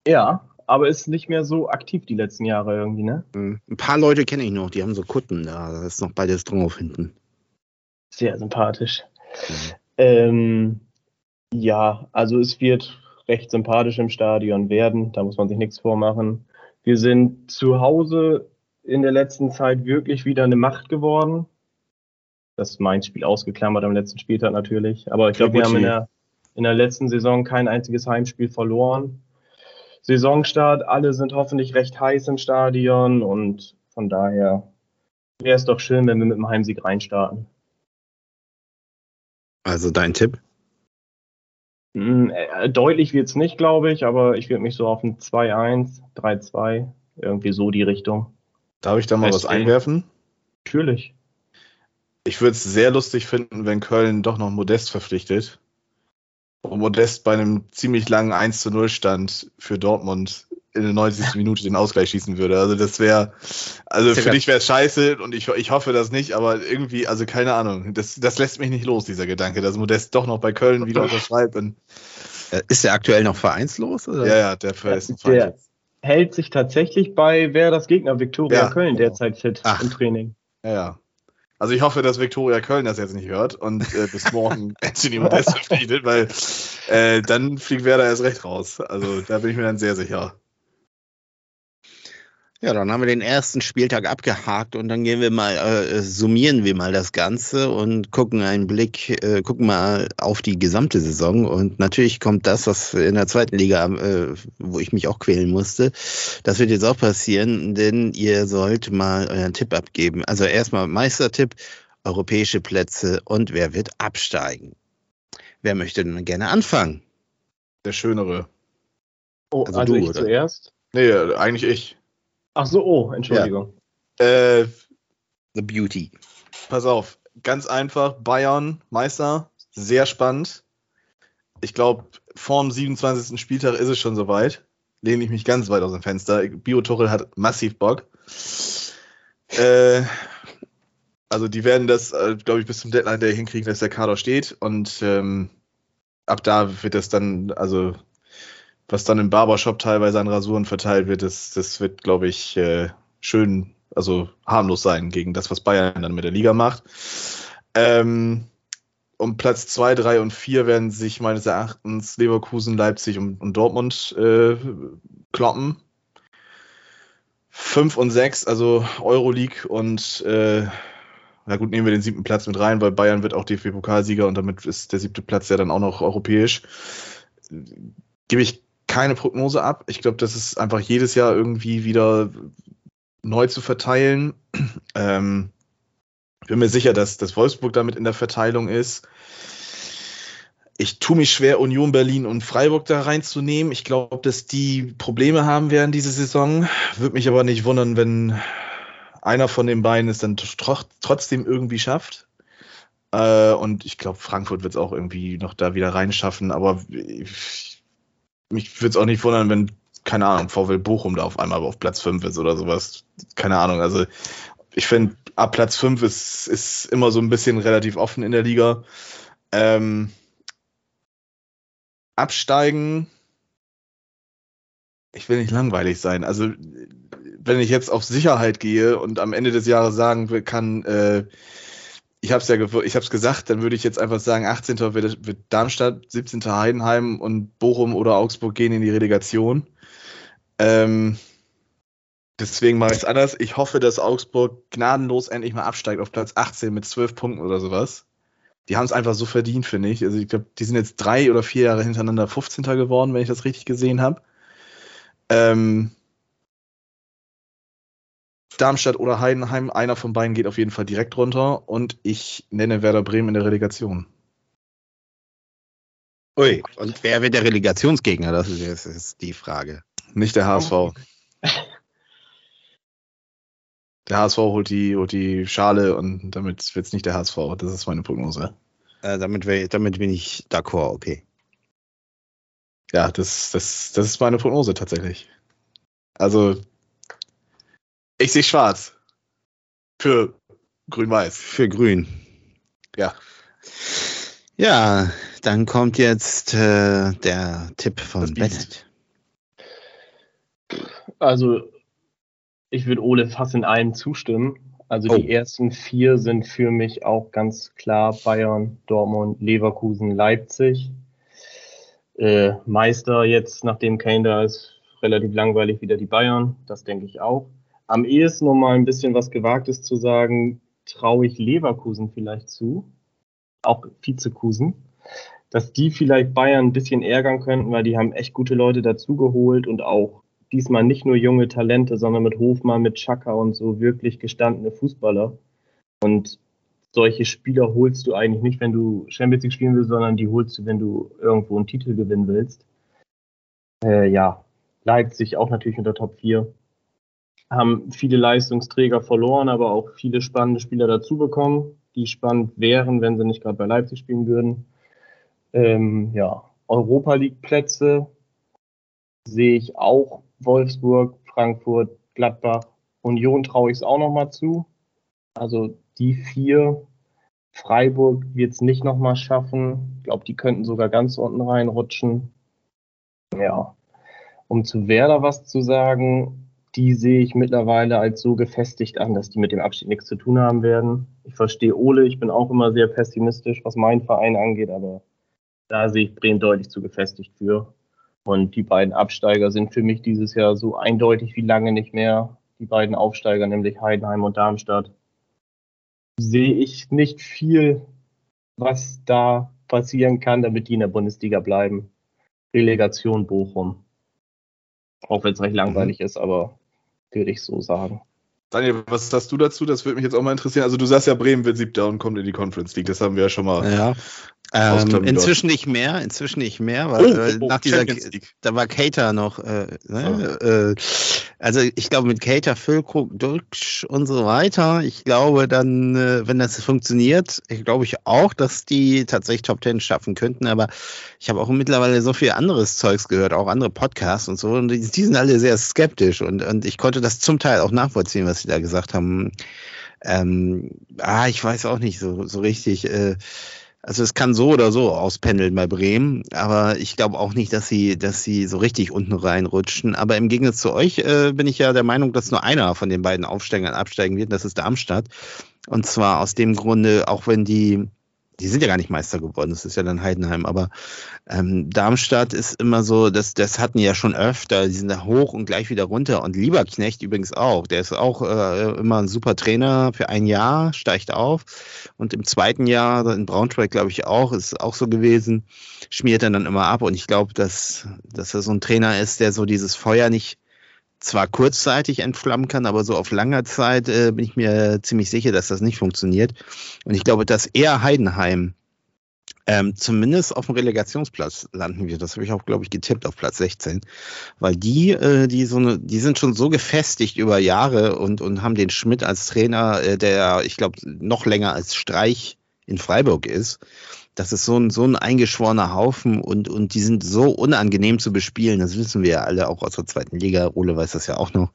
[SPEAKER 3] Ja, aber ist nicht mehr so aktiv die letzten Jahre irgendwie, ne?
[SPEAKER 2] Hm. Ein paar Leute kenne ich noch, die haben so Kutten da. Da ist noch beides drauf hinten.
[SPEAKER 3] Sehr sympathisch.
[SPEAKER 2] Mhm.
[SPEAKER 3] Ähm, ja, also es wird recht sympathisch im Stadion werden, da muss man sich nichts vormachen. Wir sind zu Hause in der letzten Zeit wirklich wieder eine Macht geworden. Das Mainz-Spiel ausgeklammert am letzten Spieltag natürlich. Aber ich glaube, wir haben in der, in der letzten Saison kein einziges Heimspiel verloren. Saisonstart, alle sind hoffentlich recht heiß im Stadion und von daher wäre es doch schön, wenn wir mit dem Heimsieg reinstarten.
[SPEAKER 2] Also dein Tipp?
[SPEAKER 3] Mm, äh, Deutlich wird's nicht, glaube ich, aber ich würde mich so auf ein 2-1, 3-2, irgendwie so die Richtung.
[SPEAKER 1] Darf ich da mal was
[SPEAKER 3] Festlegen.
[SPEAKER 1] einwerfen?
[SPEAKER 3] Natürlich.
[SPEAKER 1] Ich würde es sehr lustig finden, wenn Köln doch noch Modest verpflichtet. Und Modest bei einem ziemlich langen 1 zu 0 Stand für Dortmund in der 90. Minute den Ausgleich schießen würde. Also das wäre, also
[SPEAKER 2] Ist
[SPEAKER 1] für dich wäre es scheiße und ich, ich hoffe das nicht, aber irgendwie, also keine Ahnung, das, das lässt mich nicht los, dieser Gedanke, dass Modest doch noch bei Köln wieder unterschreibt. Und,
[SPEAKER 2] Äh, Ist der aktuell noch vereinslos? Oder?
[SPEAKER 1] ja, ja, der ist ein
[SPEAKER 3] Der-. Hält sich tatsächlich bei wer das Gegner Viktoria
[SPEAKER 1] Ja,
[SPEAKER 3] Köln
[SPEAKER 1] genau.
[SPEAKER 3] derzeit fit
[SPEAKER 2] Ach.
[SPEAKER 3] im Training.
[SPEAKER 1] Ja, ja. Also ich hoffe, dass Viktoria Köln das jetzt nicht hört und äh, bis morgen Anthony Modest verpflichtet, weil äh, dann fliegt Werder erst recht raus. Also da bin ich mir dann sehr sicher.
[SPEAKER 2] Ja, dann haben wir den ersten Spieltag abgehakt und dann gehen wir mal, äh, summieren wir mal das Ganze und gucken einen Blick, äh, gucken mal auf die gesamte Saison. Und natürlich kommt das, was in der zweiten Liga, äh, wo ich mich auch quälen musste, das wird jetzt auch passieren, denn ihr sollt mal euren Tipp abgeben. Also erstmal Meistertipp, europäische Plätze und wer wird absteigen. Wer möchte denn gerne anfangen?
[SPEAKER 1] Der Schönere.
[SPEAKER 3] Oh,
[SPEAKER 2] Also
[SPEAKER 3] also,
[SPEAKER 2] du,
[SPEAKER 3] ich
[SPEAKER 2] oder?
[SPEAKER 3] zuerst.
[SPEAKER 1] Nee, eigentlich ich.
[SPEAKER 3] Ach so, oh, Entschuldigung.
[SPEAKER 1] Äh,
[SPEAKER 2] The Beauty.
[SPEAKER 1] pass auf, ganz einfach, Bayern, Meister, sehr spannend. Ich glaube, vorm 27. Spieltag ist es schon soweit. Lehne ich mich ganz weit aus dem Fenster. Bio-Tuchel hat massiv Bock. Äh, also die werden das, äh, glaube ich, bis zum Deadline Day hinkriegen, dass der Kader steht. Und ähm, ab da wird das dann, also was dann im Barbershop teilweise an Rasuren verteilt wird, das, das wird, glaube ich, äh, schön, also harmlos sein gegen das, was Bayern dann mit der Liga macht. Ähm, um Platz 2, 3 und 4 werden sich meines Erachtens Leverkusen, Leipzig und, und Dortmund äh, kloppen. 5 und 6, also Euroleague und äh, na gut, nehmen wir den siebten Platz mit rein, weil Bayern wird auch DFB-Pokalsieger und damit ist der siebte Platz ja dann auch noch europäisch. Gebe ich keine Prognose ab. Ich glaube, das ist einfach jedes Jahr irgendwie wieder neu zu verteilen. Ähm, bin mir sicher, dass, dass Wolfsburg damit in der Verteilung ist. Ich tue mich schwer, Union Berlin und Freiburg da reinzunehmen. Ich glaube, dass die Probleme haben werden diese Saison. Würde mich aber nicht wundern, wenn einer von den beiden es dann tro trotzdem irgendwie schafft. Äh, und ich glaube, Frankfurt wird es auch irgendwie noch da wieder reinschaffen. Aber ich, mich würde es auch nicht wundern, wenn, keine Ahnung, VW Bochum da auf einmal auf Platz 5 ist oder sowas. Keine Ahnung. Also ich finde, ab Platz 5 ist, ist immer so ein bisschen relativ offen in der Liga. Ähm, absteigen. Ich will nicht langweilig sein. Also, wenn ich jetzt auf Sicherheit gehe und am Ende des Jahres sagen kann, äh, ich habe es ja ich hab's gesagt, dann würde ich jetzt einfach sagen, 18. wird, wird Darmstadt, 17. Heidenheim und Bochum oder Augsburg gehen in die Relegation. Ähm, deswegen mache ich es anders. Ich hoffe, dass Augsburg gnadenlos endlich mal absteigt auf Platz 18 mit 12 Punkten oder sowas. Die haben es einfach so verdient, finde ich. Also ich glaube, die sind jetzt drei oder vier Jahre hintereinander 15. geworden, wenn ich das richtig gesehen habe. Ähm, Darmstadt oder Heidenheim, einer von beiden geht auf jeden Fall direkt runter und ich nenne Werder Bremen in der Relegation.
[SPEAKER 2] Ui, und wer wird der Relegationsgegner? Das ist, das ist die Frage.
[SPEAKER 1] Nicht der HSV. Der HSV holt die, holt die Schale und damit wird es nicht der HSV. Das ist meine Prognose.
[SPEAKER 2] Äh, damit, wär- damit bin ich d'accord, okay.
[SPEAKER 1] Ja, das, das, das ist meine Prognose tatsächlich. Also, ich sehe schwarz. Für Grün-Weiß.
[SPEAKER 2] Für Grün.
[SPEAKER 1] Ja.
[SPEAKER 2] Ja, dann kommt jetzt äh, der Tipp von. Bennett.
[SPEAKER 3] Also, ich würde Ole fast in allem zustimmen. Also,
[SPEAKER 2] Oh.
[SPEAKER 3] die ersten vier sind für mich auch ganz klar Bayern, Dortmund, Leverkusen, Leipzig. Äh, Meister jetzt, nachdem Kane da ist, relativ langweilig wieder die Bayern. Das denke ich auch. Am ehesten, um mal ein bisschen was Gewagtes zu sagen, traue ich Leverkusen vielleicht zu. Auch Vizekusen. Dass die vielleicht Bayern ein bisschen ärgern könnten, weil die haben echt gute Leute dazugeholt und auch diesmal nicht nur junge Talente, sondern mit Hofmann, mit Chaka und so wirklich gestandene Fußballer. Und solche Spieler holst du eigentlich nicht, wenn du Champions League spielen willst, sondern die holst du, wenn du irgendwo einen Titel gewinnen willst. Äh, ja, Leipzig auch natürlich unter Top 4. Haben viele Leistungsträger verloren, aber auch viele spannende Spieler dazu bekommen, die spannend wären, wenn sie nicht gerade bei Leipzig spielen würden. Ähm, ja, Europa League Plätze sehe ich auch Wolfsburg, Frankfurt, Gladbach, Union traue ich es auch nochmal zu. Also die vier. Freiburg wird es nicht nochmal schaffen. Ich glaube, die könnten sogar ganz unten reinrutschen. Ja. Um zu Werder was zu sagen, die sehe ich mittlerweile als so gefestigt an, dass die mit dem Abstieg nichts zu tun haben werden. Ich verstehe Ole, ich bin auch immer sehr pessimistisch, was meinen Verein angeht, aber da sehe ich Bremen deutlich zu gefestigt für. Und die beiden Absteiger sind für mich dieses Jahr so eindeutig wie lange nicht mehr. Die beiden Aufsteiger, nämlich Heidenheim und Darmstadt. Sehe ich nicht viel, was da passieren kann, damit die in der Bundesliga bleiben. Relegation Bochum. Auch wenn es recht langweilig ist, aber würde ich so sagen.
[SPEAKER 1] Daniel, was sagst du dazu? Das würde mich jetzt auch mal interessieren. Also du sagst ja, Bremen wird siebter und kommt in die Conference League. Das haben wir ja schon mal.
[SPEAKER 2] Ja. Ähm, inzwischen nicht mehr, inzwischen nicht mehr, weil
[SPEAKER 1] Oh,
[SPEAKER 2] äh,
[SPEAKER 1] oh,
[SPEAKER 2] nach dieser, da war Cater noch, äh, ne, äh, also ich glaube mit Cater, Füllkrug, Dulksch und so weiter, ich glaube dann, äh, wenn das funktioniert, ich glaube ich auch, dass die tatsächlich Top Ten schaffen könnten, aber ich habe auch mittlerweile so viel anderes Zeugs gehört, auch andere Podcasts und so, und die, die sind alle sehr skeptisch und, und ich konnte das zum Teil auch nachvollziehen, was sie da gesagt haben. Ähm, ah, ich weiß auch nicht so, so richtig, äh, also es kann so oder so auspendeln bei Bremen, aber ich glaube auch nicht, dass sie, dass sie so richtig unten reinrutschen. Aber im Gegensatz zu euch äh, bin ich ja der Meinung, dass nur einer von den beiden Aufsteigern absteigen wird. Das ist Darmstadt. Und zwar aus dem Grunde, auch wenn die, die sind ja gar nicht Meister geworden, das ist ja dann Heidenheim, aber ähm, Darmstadt ist immer so, das, das hatten ja schon öfter, die sind da hoch und gleich wieder runter. Und Lieberknecht übrigens auch, der ist auch äh, immer ein super Trainer für ein Jahr, steigt auf. Und im zweiten Jahr, in Braunschweig glaube ich auch, ist auch so gewesen, schmiert er dann immer ab. Und ich glaube, dass, dass er so ein Trainer ist, der so dieses Feuer nicht zwar kurzzeitig entflammen kann, aber so auf langer Zeit äh, bin ich mir ziemlich sicher, dass das nicht funktioniert. Und ich glaube, dass er Heidenheim ähm, zumindest auf dem Relegationsplatz landen wird. Das habe ich auch, glaube ich, getippt auf Platz 16. Weil die, äh, die so eine, die sind schon so gefestigt über Jahre und, und haben den Schmidt als Trainer, äh, der, ich glaube, noch länger als Streich in Freiburg ist. Das ist so ein, so ein eingeschworener Haufen und, und die sind so unangenehm zu bespielen. Das wissen wir ja alle auch aus der zweiten Liga. Ole weiß das ja auch noch.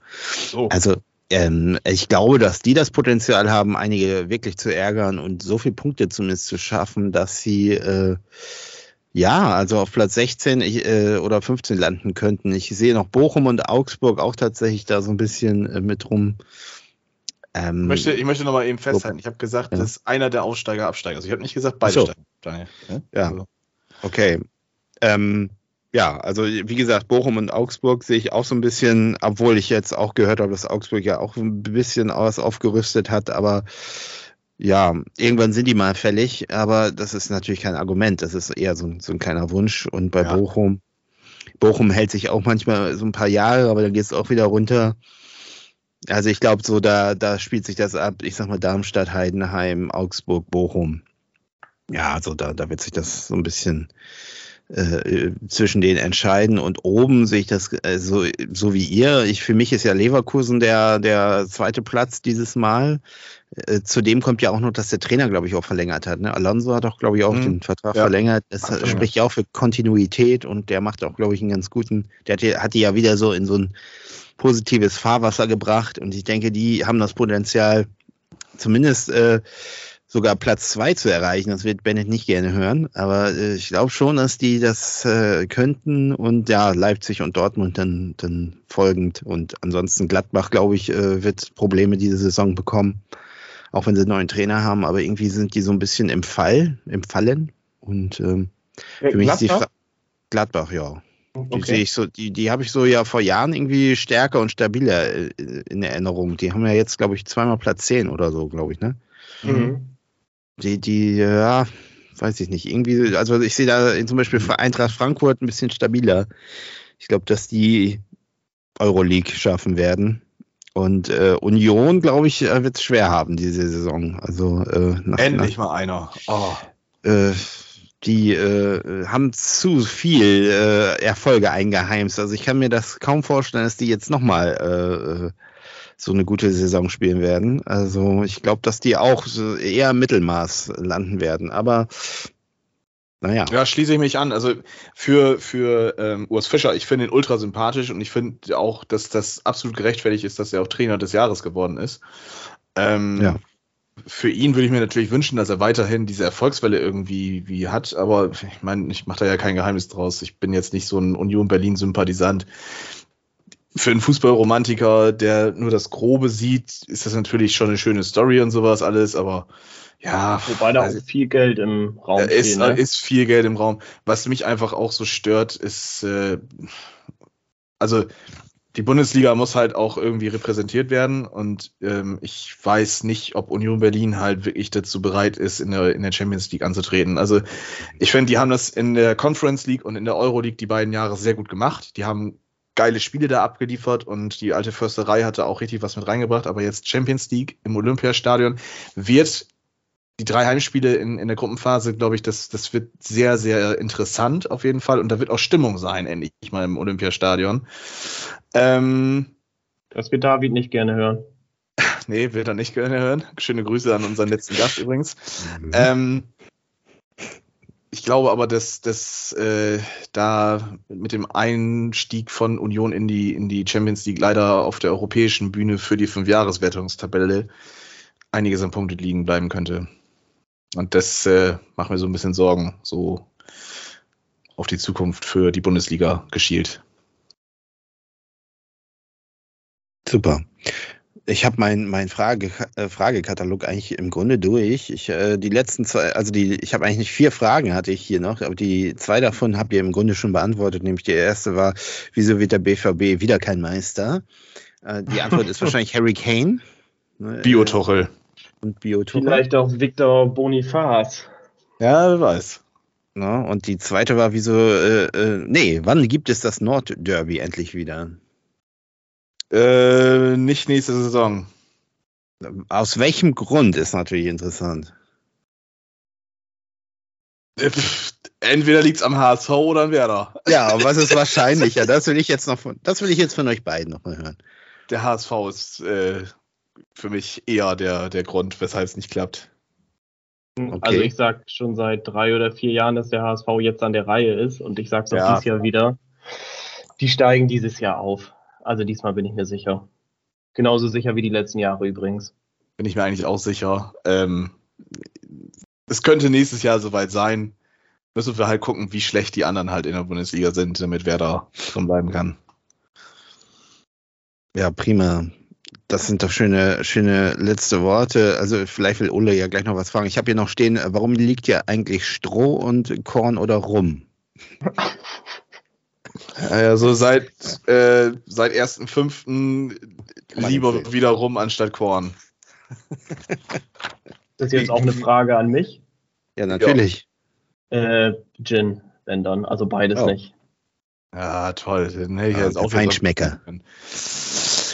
[SPEAKER 1] So.
[SPEAKER 2] Also ähm, ich glaube, dass die das Potenzial haben, einige wirklich zu ärgern und so viele Punkte zumindest zu schaffen, dass sie äh, ja, also auf Platz 16 ich, äh, oder 15 landen könnten. Ich sehe noch Bochum und Augsburg auch tatsächlich da so ein bisschen äh, mit rum. Ähm,
[SPEAKER 1] Ich möchte, ich möchte nochmal eben festhalten. Ich habe gesagt,
[SPEAKER 2] Ja.
[SPEAKER 1] dass einer der Aussteiger absteigt. Also ich habe nicht gesagt, beide
[SPEAKER 2] so.
[SPEAKER 1] steigen. Daniel.
[SPEAKER 2] Ja.
[SPEAKER 1] Also,
[SPEAKER 2] Okay. Ähm, ja, also wie gesagt, Bochum und Augsburg sehe ich auch so ein bisschen, obwohl ich jetzt auch gehört habe, dass Augsburg ja auch ein bisschen was aufgerüstet hat, aber ja, irgendwann sind die mal fällig, aber das ist natürlich kein Argument, das ist eher so, ein- so ein kleiner Wunsch. Und bei
[SPEAKER 1] Ja.
[SPEAKER 2] Bochum, Bochum hält sich auch manchmal so ein paar Jahre, aber dann geht es auch wieder runter. Also ich glaube, so da, da spielt sich das ab, ich sag mal Darmstadt, Heidenheim, Augsburg, Bochum. Ja, also da, da wird sich das so ein bisschen äh, zwischen denen entscheiden. Und oben sehe ich das äh, so, so wie ihr. Ich, für mich ist ja Leverkusen der, der zweite Platz dieses Mal. Äh, zudem kommt ja auch noch, dass der Trainer, glaube ich, auch verlängert hat. Ne? Alonso hat auch, glaube ich, auch
[SPEAKER 1] Mhm.
[SPEAKER 2] den Vertrag
[SPEAKER 1] Ja.
[SPEAKER 2] verlängert. Das
[SPEAKER 1] er.
[SPEAKER 2] spricht ja auch für Kontinuität und der macht auch, glaube ich, einen ganz guten. Der hat die, hat die ja wieder so in so ein positives Fahrwasser gebracht und ich denke, die haben das Potenzial, zumindest äh, sogar Platz zwei zu erreichen. Das wird Bennett nicht gerne hören, aber äh, ich glaube schon, dass die das äh, könnten und ja, Leipzig und Dortmund dann, dann folgend und ansonsten Gladbach, glaube ich, äh, wird Probleme diese Saison bekommen, auch wenn sie einen neuen Trainer haben, aber irgendwie sind die so ein bisschen im Fall, im Fallen und ähm, für mich ist die Fra Gladbach, ja. Die
[SPEAKER 3] Okay.
[SPEAKER 2] sehe ich so, die, die habe ich so ja vor Jahren irgendwie stärker und stabiler äh, in Erinnerung. Die haben ja jetzt, glaube ich, zweimal Platz 10 oder so, glaube ich, ne?
[SPEAKER 3] Mhm.
[SPEAKER 2] Die, die, ja, weiß ich nicht. Irgendwie, also ich sehe da zum Beispiel für Eintracht Frankfurt ein bisschen stabiler. Ich glaube, dass die Euroleague schaffen werden. Und äh, Union, glaube ich, wird es schwer haben diese Saison. Also äh, nach,
[SPEAKER 1] Endlich mal einer. Oh.
[SPEAKER 2] nach, äh, die äh, haben zu viel äh, Erfolge eingeheimst. Also ich kann mir das kaum vorstellen, dass die jetzt nochmal äh, so eine gute Saison spielen werden. Also ich glaube, dass die auch so eher Mittelmaß landen werden. Aber naja.
[SPEAKER 1] Ja, schließe ich mich an. Also für, für ähm, Urs Fischer, ich finde ihn ultra sympathisch und ich finde auch, dass das absolut gerechtfertigt ist, dass er auch Trainer des Jahres geworden ist. Ähm,
[SPEAKER 2] Ja.
[SPEAKER 1] Für ihn würde ich mir natürlich wünschen, dass er weiterhin diese Erfolgswelle irgendwie wie hat, aber ich meine, ich mache da ja kein Geheimnis draus. Ich bin jetzt nicht so ein Union Berlin-Sympathisant. Für einen Fußballromantiker, der nur das Grobe sieht, ist das natürlich schon eine schöne Story und sowas alles, aber ja.
[SPEAKER 3] Wobei da
[SPEAKER 1] also-
[SPEAKER 3] auch viel Geld im Raum
[SPEAKER 1] ist,
[SPEAKER 3] steht. Ne?
[SPEAKER 1] ist viel Geld im Raum. Was mich einfach auch so stört, ist, äh, also die Bundesliga muss halt auch irgendwie repräsentiert werden und ähm, ich weiß nicht, ob Union Berlin halt wirklich dazu bereit ist, in der, in der Champions League anzutreten. Also ich finde, die haben das in der Conference League und in der Euro League die beiden Jahre sehr gut gemacht. Die haben geile Spiele da abgeliefert und die alte Försterei hatte auch richtig was mit reingebracht, aber jetzt Champions League im Olympiastadion wird die drei Heimspiele in, in der Gruppenphase, glaube ich, das, das wird sehr, sehr interessant auf jeden Fall. Und da wird auch Stimmung sein, endlich mal im Olympiastadion. Ähm,
[SPEAKER 3] Das wird David nicht gerne hören.
[SPEAKER 1] nee, wird er nicht gerne hören. Schöne Grüße an unseren letzten Gast übrigens.
[SPEAKER 2] Mhm.
[SPEAKER 1] Ähm, ich glaube aber, dass, dass äh, da mit dem Einstieg von Union in die, in die Champions League leider auf der europäischen Bühne für die Fünfjahreswertungstabelle einiges an Punkte liegen bleiben könnte. Und das äh, macht mir so ein bisschen Sorgen, so auf die Zukunft für die Bundesliga geschielt.
[SPEAKER 2] Super. Ich habe meinen mein Frage, äh, Fragekatalog eigentlich im Grunde durch. Ich, äh, die letzten zwei, also die, ich habe eigentlich nicht vier Fragen hatte ich hier noch, aber die zwei davon habt ihr im Grunde schon beantwortet. Nämlich die erste war, wieso wird der BVB wieder kein Meister? Äh, die Antwort ist wahrscheinlich Harry Kane. Ne, äh,
[SPEAKER 1] Biotuchel.
[SPEAKER 2] Und Biotuchel.
[SPEAKER 3] Vielleicht auch Victor Bonifaz.
[SPEAKER 1] Ja, wer weiß.
[SPEAKER 2] Ne? Und die zweite war, wieso, äh, äh, nee, wann gibt es das Nordderby endlich wieder?
[SPEAKER 1] Äh, nicht nächste Saison.
[SPEAKER 2] Aus welchem Grund ist natürlich interessant.
[SPEAKER 1] Äh, Entweder liegt es am HSV oder an Werder.
[SPEAKER 2] Ja, aber was ist wahrscheinlicher? Das will ich jetzt noch von, das will ich jetzt von euch beiden noch mal hören.
[SPEAKER 1] Der HSV ist äh, für mich eher der, der Grund, weshalb es nicht klappt.
[SPEAKER 3] Also ich sag schon seit drei oder vier Jahren, dass der HSV jetzt an der Reihe ist und ich sag's auch
[SPEAKER 1] Ja.
[SPEAKER 3] dieses Jahr wieder. Die steigen dieses Jahr auf. Also diesmal bin ich mir sicher. Genauso sicher wie die letzten Jahre übrigens.
[SPEAKER 1] Bin ich mir eigentlich auch sicher. Ähm, es könnte nächstes Jahr soweit sein. Müssen wir halt gucken, wie schlecht die anderen halt in der Bundesliga sind, damit Werder drin bleiben kann.
[SPEAKER 2] Ja, prima. Das sind doch schöne, schöne letzte Worte. Also vielleicht will Ulle ja gleich noch was fragen. Ich habe hier noch stehen, warum liegt hier eigentlich Stroh und Korn oder Rum?
[SPEAKER 1] Also seit, äh, seit 1.5.
[SPEAKER 2] man
[SPEAKER 1] lieber wieder rum anstatt Korn.
[SPEAKER 3] Das ist jetzt auch eine Frage an mich.
[SPEAKER 2] Ja, natürlich.
[SPEAKER 3] Äh, Gin, wenn dann. Also beides
[SPEAKER 2] Oh.
[SPEAKER 3] nicht.
[SPEAKER 1] Ja, toll. Hätte ich
[SPEAKER 2] Ja,
[SPEAKER 1] jetzt auch wieder-
[SPEAKER 2] Feinschmecker.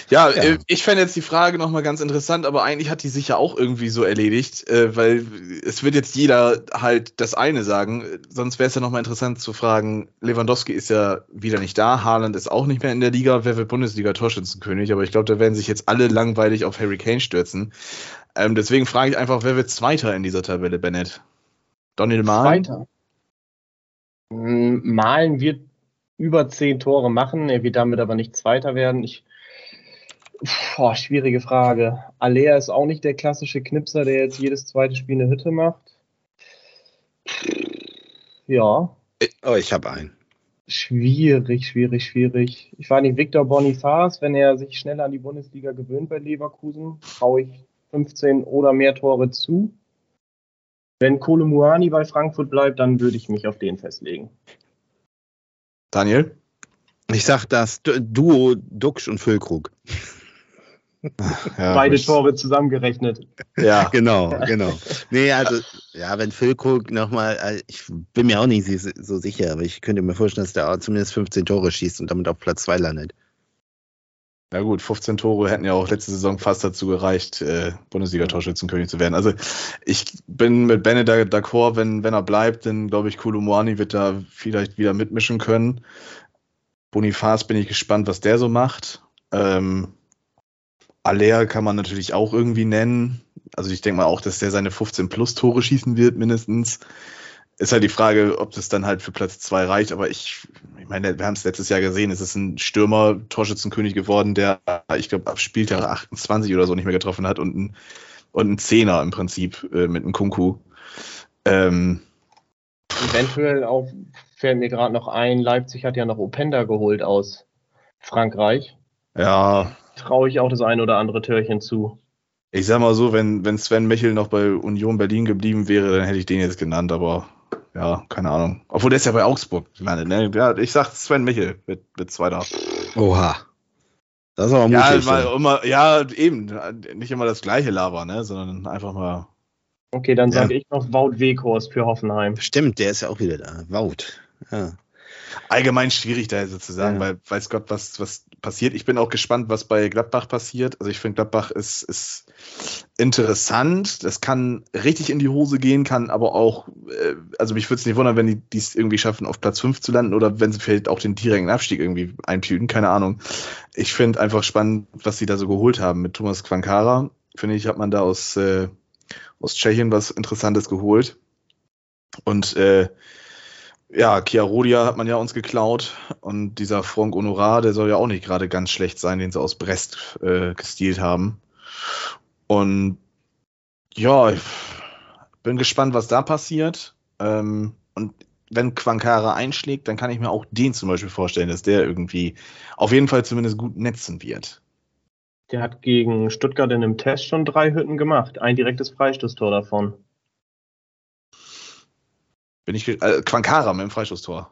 [SPEAKER 1] Ja,
[SPEAKER 2] Ja.
[SPEAKER 1] Äh, ich fände jetzt die Frage nochmal ganz interessant, aber eigentlich hat die sich ja auch irgendwie so erledigt, äh, weil es wird jetzt jeder halt das eine sagen. Sonst wäre es ja nochmal interessant zu fragen, Lewandowski ist ja wieder nicht da, Haaland ist auch nicht mehr in der Liga, wer wird Bundesliga-Torschützenkönig? Aber ich glaube, da werden sich jetzt alle langweilig auf Harry Kane stürzen. Ähm, deswegen frage ich einfach, wer wird Zweiter in dieser Tabelle, Bennett? Donny Mahlen?
[SPEAKER 3] Weiter. Mm, Malen wird über zehn Tore machen. Er wird damit aber nicht Zweiter werden. Ich, Boah, schwierige Frage. Alea ist auch nicht der klassische Knipser, der jetzt jedes zweite Spiel eine Hütte macht. Ja,
[SPEAKER 2] Oh, ich habe einen.
[SPEAKER 3] schwierig, schwierig, schwierig. Ich war nicht Victor Boniface, wenn er sich schneller an die Bundesliga gewöhnt bei Leverkusen, traue ich 15 oder mehr Tore zu. Wenn Kolo Muani bei Frankfurt bleibt, dann würde ich mich auf den festlegen.
[SPEAKER 1] Daniel?
[SPEAKER 2] Ich sag das Du- Duo Duxch und Füllkrug.
[SPEAKER 1] Ja,
[SPEAKER 3] Beide Tore zusammengerechnet.
[SPEAKER 1] Ja.
[SPEAKER 2] Genau, genau. Nee, also, ja, wenn Füllkrug nochmal, äh, ich bin mir auch nicht so sicher, aber ich könnte mir vorstellen, dass der auch zumindest 15 Tore schießt und damit auf Platz 2 landet.
[SPEAKER 1] Na gut, 15 Tore hätten ja auch letzte Saison fast dazu gereicht, äh, Bundesliga-Torschützenkönig zu werden. Also ich bin mit Bennett da- d'accord, wenn, wenn er bleibt, dann glaube ich, Kolumani wird da vielleicht wieder mitmischen können. Bonifaz bin ich gespannt, was der so macht. Ähm, Aller kann man natürlich auch irgendwie nennen. Also ich denke mal auch, dass der seine 15 plus Tore schießen wird, mindestens. Ist halt die Frage, ob das dann halt für Platz zwei reicht, aber ich, ich meine, wir haben es letztes Jahr gesehen, es ist ein Stürmer, Torschützenkönig geworden, der, ich glaube, ab Spieltag 28 oder so nicht mehr getroffen hat und ein, und ein Zehner im Prinzip äh, mit einem Kunku. Ähm,
[SPEAKER 3] Eventuell auch, fällt mir gerade noch ein, Leipzig hat ja noch Openda geholt aus Frankreich.
[SPEAKER 1] ja,
[SPEAKER 3] Traue ich auch das ein oder andere Türchen zu.
[SPEAKER 1] ich sag mal so, wenn, wenn Sven Michel noch bei Union Berlin geblieben wäre, dann hätte ich den jetzt genannt, aber ja, keine Ahnung. Obwohl der ist ja bei Augsburg gelandet, ne? Ja, ich sag Sven Michel mit, mit zweiter.
[SPEAKER 2] Oha. Das ist aber
[SPEAKER 1] Ja,
[SPEAKER 2] mutig.
[SPEAKER 1] mal,
[SPEAKER 2] so.
[SPEAKER 1] immer, ja, eben, nicht immer das gleiche Laber, ne? Sondern einfach mal.
[SPEAKER 3] Okay, dann
[SPEAKER 1] Ja.
[SPEAKER 3] sage ich noch Wout Weghorst für Hoffenheim.
[SPEAKER 2] Stimmt, der ist ja auch wieder da. Wout. Ja.
[SPEAKER 1] allgemein schwierig da sozusagen,
[SPEAKER 2] Ja.
[SPEAKER 1] weil weiß Gott, was, was passiert. Ich bin auch gespannt, was bei Gladbach passiert. Also ich finde, Gladbach ist, ist interessant. Das kann richtig in die Hose gehen, kann aber auch, äh, also mich würde es nicht wundern, wenn die dies irgendwie schaffen, auf Platz 5 zu landen oder wenn sie vielleicht auch den direkten Abstieg irgendwie einpüten, keine Ahnung. Ich finde einfach spannend, was sie da so geholt haben mit Thomas Quankara. Finde ich, hat man da aus, äh, aus Tschechien was Interessantes geholt. Und äh, ja, Chiarodia hat man ja uns geklaut und dieser Franck Honorat, der soll ja auch nicht gerade ganz schlecht sein, den sie aus Brest äh, gestealt haben. Und ja, ich bin gespannt, was da passiert. Ähm, und wenn Quankara einschlägt, dann kann ich mir auch den zum Beispiel vorstellen, dass der irgendwie auf jeden Fall zumindest gut netzen wird.
[SPEAKER 3] Der hat gegen Stuttgart in einem Test schon drei Hütten gemacht. Ein direktes Freistoßtor davon.
[SPEAKER 1] Bin ich äh, Quankara mit dem Freistoßtor.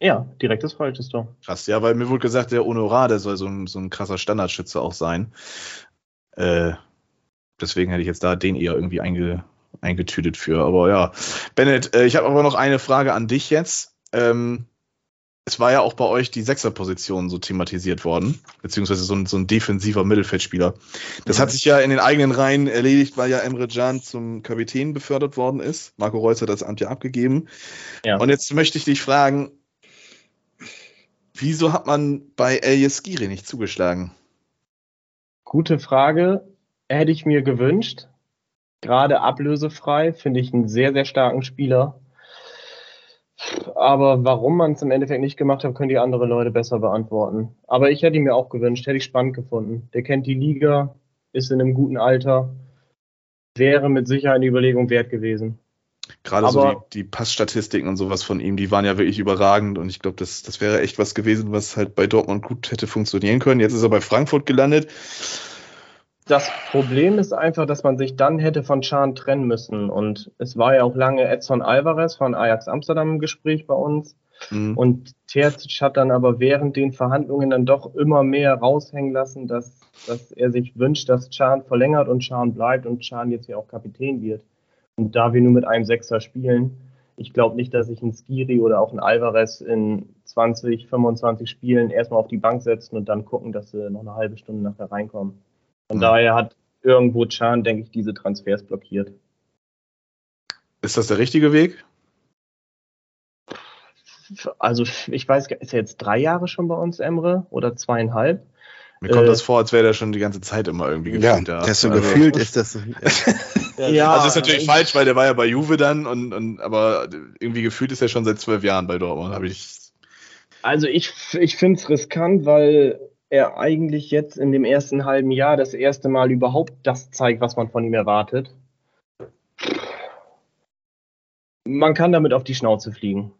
[SPEAKER 3] Ja, direktes Freistoßtor.
[SPEAKER 1] Krass, ja, weil mir wurde gesagt, der Honorar, der soll so ein, so ein krasser Standardschütze auch sein. Äh, deswegen hätte ich jetzt da den eher irgendwie einge, eingetütet für. Aber ja, Bennett, äh, ich habe aber noch eine Frage an dich jetzt. Ähm, es war ja auch bei euch die Sechserposition so thematisiert worden, beziehungsweise so ein, so ein defensiver Mittelfeldspieler. Das hat sich ja in den eigenen Reihen erledigt, weil ja Emre Can zum Kapitän befördert worden ist. Marco Reus hat das Amt ja abgegeben.
[SPEAKER 3] Ja.
[SPEAKER 1] Und jetzt möchte ich dich fragen, wieso hat man bei El Yeskiri nicht zugeschlagen?
[SPEAKER 3] Gute Frage. Hätte ich mir gewünscht. Gerade ablösefrei finde ich einen sehr, sehr starken Spieler. Aber warum man es im Endeffekt nicht gemacht hat, können die andere Leute besser beantworten. Aber ich hätte ihn mir auch gewünscht, hätte ich spannend gefunden. Der kennt die Liga, ist in einem guten Alter, wäre mit Sicherheit eine Überlegung wert gewesen.
[SPEAKER 1] Gerade so
[SPEAKER 3] Aber-
[SPEAKER 1] die, die Passstatistiken und sowas von ihm, die waren ja wirklich überragend und ich glaube, das, das wäre echt was gewesen, was halt bei Dortmund gut hätte funktionieren können. Jetzt ist er bei Frankfurt gelandet.
[SPEAKER 3] Das Problem ist einfach, dass man sich dann hätte von Chan trennen müssen. Und es war ja auch lange Edson Alvarez von Ajax Amsterdam im Gespräch bei uns.
[SPEAKER 1] Mhm.
[SPEAKER 3] Und Terzic hat dann aber während den Verhandlungen dann doch immer mehr raushängen lassen, dass, dass er sich wünscht, dass Chan verlängert und Chan bleibt und Chan jetzt ja auch Kapitän wird. Und da wir nur mit einem Sechser spielen, ich glaube nicht, dass sich ein Skiri oder auch ein Alvarez in 20, 25 Spielen erstmal auf die Bank setzen und dann gucken, dass sie noch eine halbe Stunde nachher reinkommen. Von
[SPEAKER 1] Mhm.
[SPEAKER 3] daher hat irgendwo Chan, denke ich, diese Transfers blockiert.
[SPEAKER 1] Ist das der richtige Weg?
[SPEAKER 3] Also ich weiß, gar- ist er jetzt drei Jahre schon bei uns, Emre? Oder zweieinhalb?
[SPEAKER 1] Mir kommt
[SPEAKER 3] Äh,
[SPEAKER 1] das vor, als wäre der schon die ganze Zeit immer irgendwie
[SPEAKER 2] Ja,
[SPEAKER 1] gefühlt da.
[SPEAKER 2] das so
[SPEAKER 1] Also-
[SPEAKER 2] gefühlt ist das.
[SPEAKER 3] Ja,
[SPEAKER 1] also ist natürlich
[SPEAKER 3] ich-
[SPEAKER 1] falsch, weil der war ja bei Juve dann und, und aber irgendwie gefühlt ist er schon seit zwölf Jahren bei Dortmund, habe ich.
[SPEAKER 3] Also ich, ich finde es riskant, weil er eigentlich jetzt in dem ersten halben Jahr das erste Mal überhaupt das zeigt, was man von ihm erwartet. Man kann damit auf die Schnauze fliegen.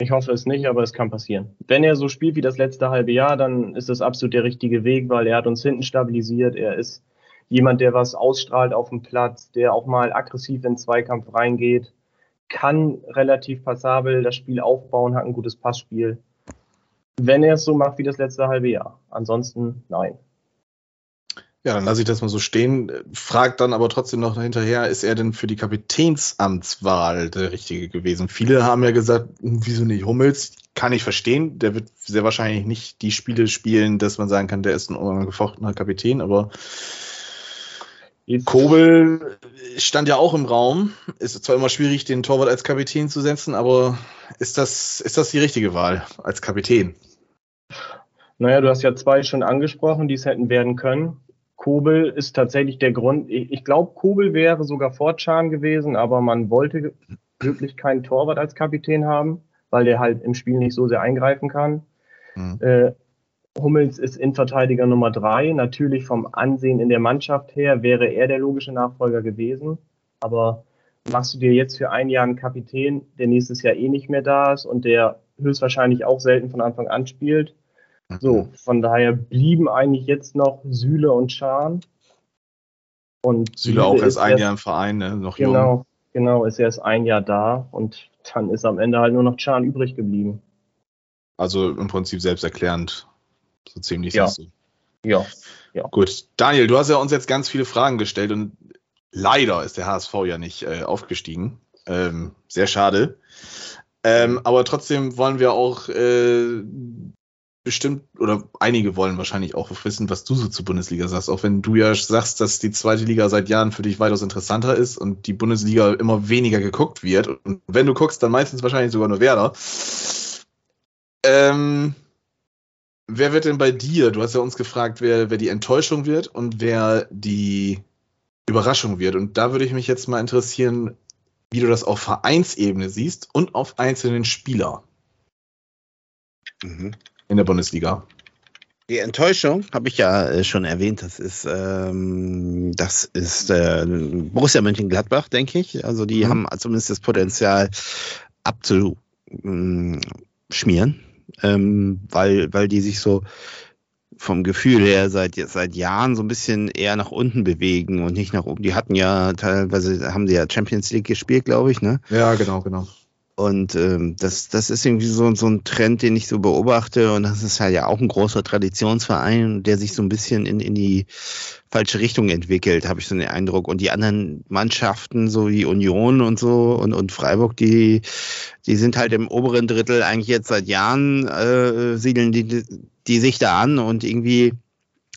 [SPEAKER 3] Ich hoffe es nicht, aber es kann passieren. Wenn er so spielt wie das letzte halbe Jahr, dann ist das absolut der richtige Weg, weil er hat uns hinten stabilisiert. Er ist jemand, der was ausstrahlt auf dem Platz, der auch mal aggressiv in den Zweikampf reingeht, kann relativ passabel das Spiel aufbauen, hat ein gutes Passspiel. Wenn er es so macht wie das letzte halbe Jahr. Ansonsten nein.
[SPEAKER 1] Ja, dann lasse ich das mal so stehen. Fragt dann aber trotzdem noch hinterher, ist er denn für die Kapitänsamtswahl der Richtige gewesen? Viele haben ja gesagt, hm, wieso nicht Hummels? Kann ich verstehen. Der wird sehr wahrscheinlich nicht die Spiele spielen, dass man sagen kann, der ist ein ungefochtener Kapitän, aber Kobel stand ja auch im Raum. Ist zwar immer schwierig, den Torwart als Kapitän zu setzen, aber ist das, ist das die richtige Wahl als Kapitän?
[SPEAKER 3] Naja, du hast ja zwei schon angesprochen, die es hätten werden können. Kobel ist tatsächlich der Grund. Ich, ich glaube, Kobel wäre sogar vor Chan gewesen, aber man wollte wirklich keinen Torwart als Kapitän haben, weil der halt im Spiel nicht so sehr eingreifen kann. Mhm. Äh, Hummels ist Innenverteidiger Nummer drei. Natürlich vom Ansehen in der Mannschaft her wäre er der logische Nachfolger gewesen. Aber machst du dir jetzt für ein Jahr einen Kapitän, der nächstes Jahr eh nicht mehr da ist und der höchstwahrscheinlich auch selten von Anfang an spielt, so, mhm. von daher blieben eigentlich jetzt noch Süle und Schahn.
[SPEAKER 1] Und Süle auch erst ein Jahr im Verein, ne? noch
[SPEAKER 3] genau, jung. Genau, ist erst ein Jahr da und dann ist am Ende halt nur noch Chan übrig geblieben.
[SPEAKER 1] Also im Prinzip selbsterklärend, so ziemlich
[SPEAKER 3] ja. du. Ja, ja.
[SPEAKER 1] Gut, Daniel, du hast ja uns jetzt ganz viele Fragen gestellt und leider ist der HSV ja nicht äh, aufgestiegen. Ähm, sehr schade. Ähm, aber trotzdem wollen wir auch äh, bestimmt oder einige wollen wahrscheinlich auch wissen, was du so zur Bundesliga sagst. Auch wenn du ja sagst, dass die zweite Liga seit Jahren für dich weitaus interessanter ist und die Bundesliga immer weniger geguckt wird. Und wenn du guckst, dann meistens wahrscheinlich sogar nur Werder. Ähm, wer wird denn bei dir? Du hast ja uns gefragt, wer, wer die Enttäuschung wird und wer die Überraschung wird. Und da würde ich mich jetzt mal interessieren, wie du das auf Vereinsebene siehst und auf einzelnen Spieler. Mhm in der Bundesliga.
[SPEAKER 2] Die Enttäuschung habe ich ja äh, schon erwähnt. Das ist, ähm, das ist äh, Borussia Mönchengladbach, denke ich. Also die mhm. haben zumindest das Potenzial abzuschmieren, ähm, weil, weil die sich so vom Gefühl her seit, seit Jahren so ein bisschen eher nach unten bewegen und nicht nach oben. Die hatten ja teilweise, haben sie ja Champions League gespielt, glaube ich, ne?
[SPEAKER 1] Ja, genau, genau.
[SPEAKER 2] Und ähm, das, das ist irgendwie so, so ein Trend, den ich so beobachte. Und das ist halt ja auch ein großer Traditionsverein, der sich so ein bisschen in, in die falsche Richtung entwickelt, habe ich so den Eindruck. Und die anderen Mannschaften, so wie Union und so und, und Freiburg, die, die sind halt im oberen Drittel eigentlich jetzt seit Jahren, äh, siedeln die, die sich da an und irgendwie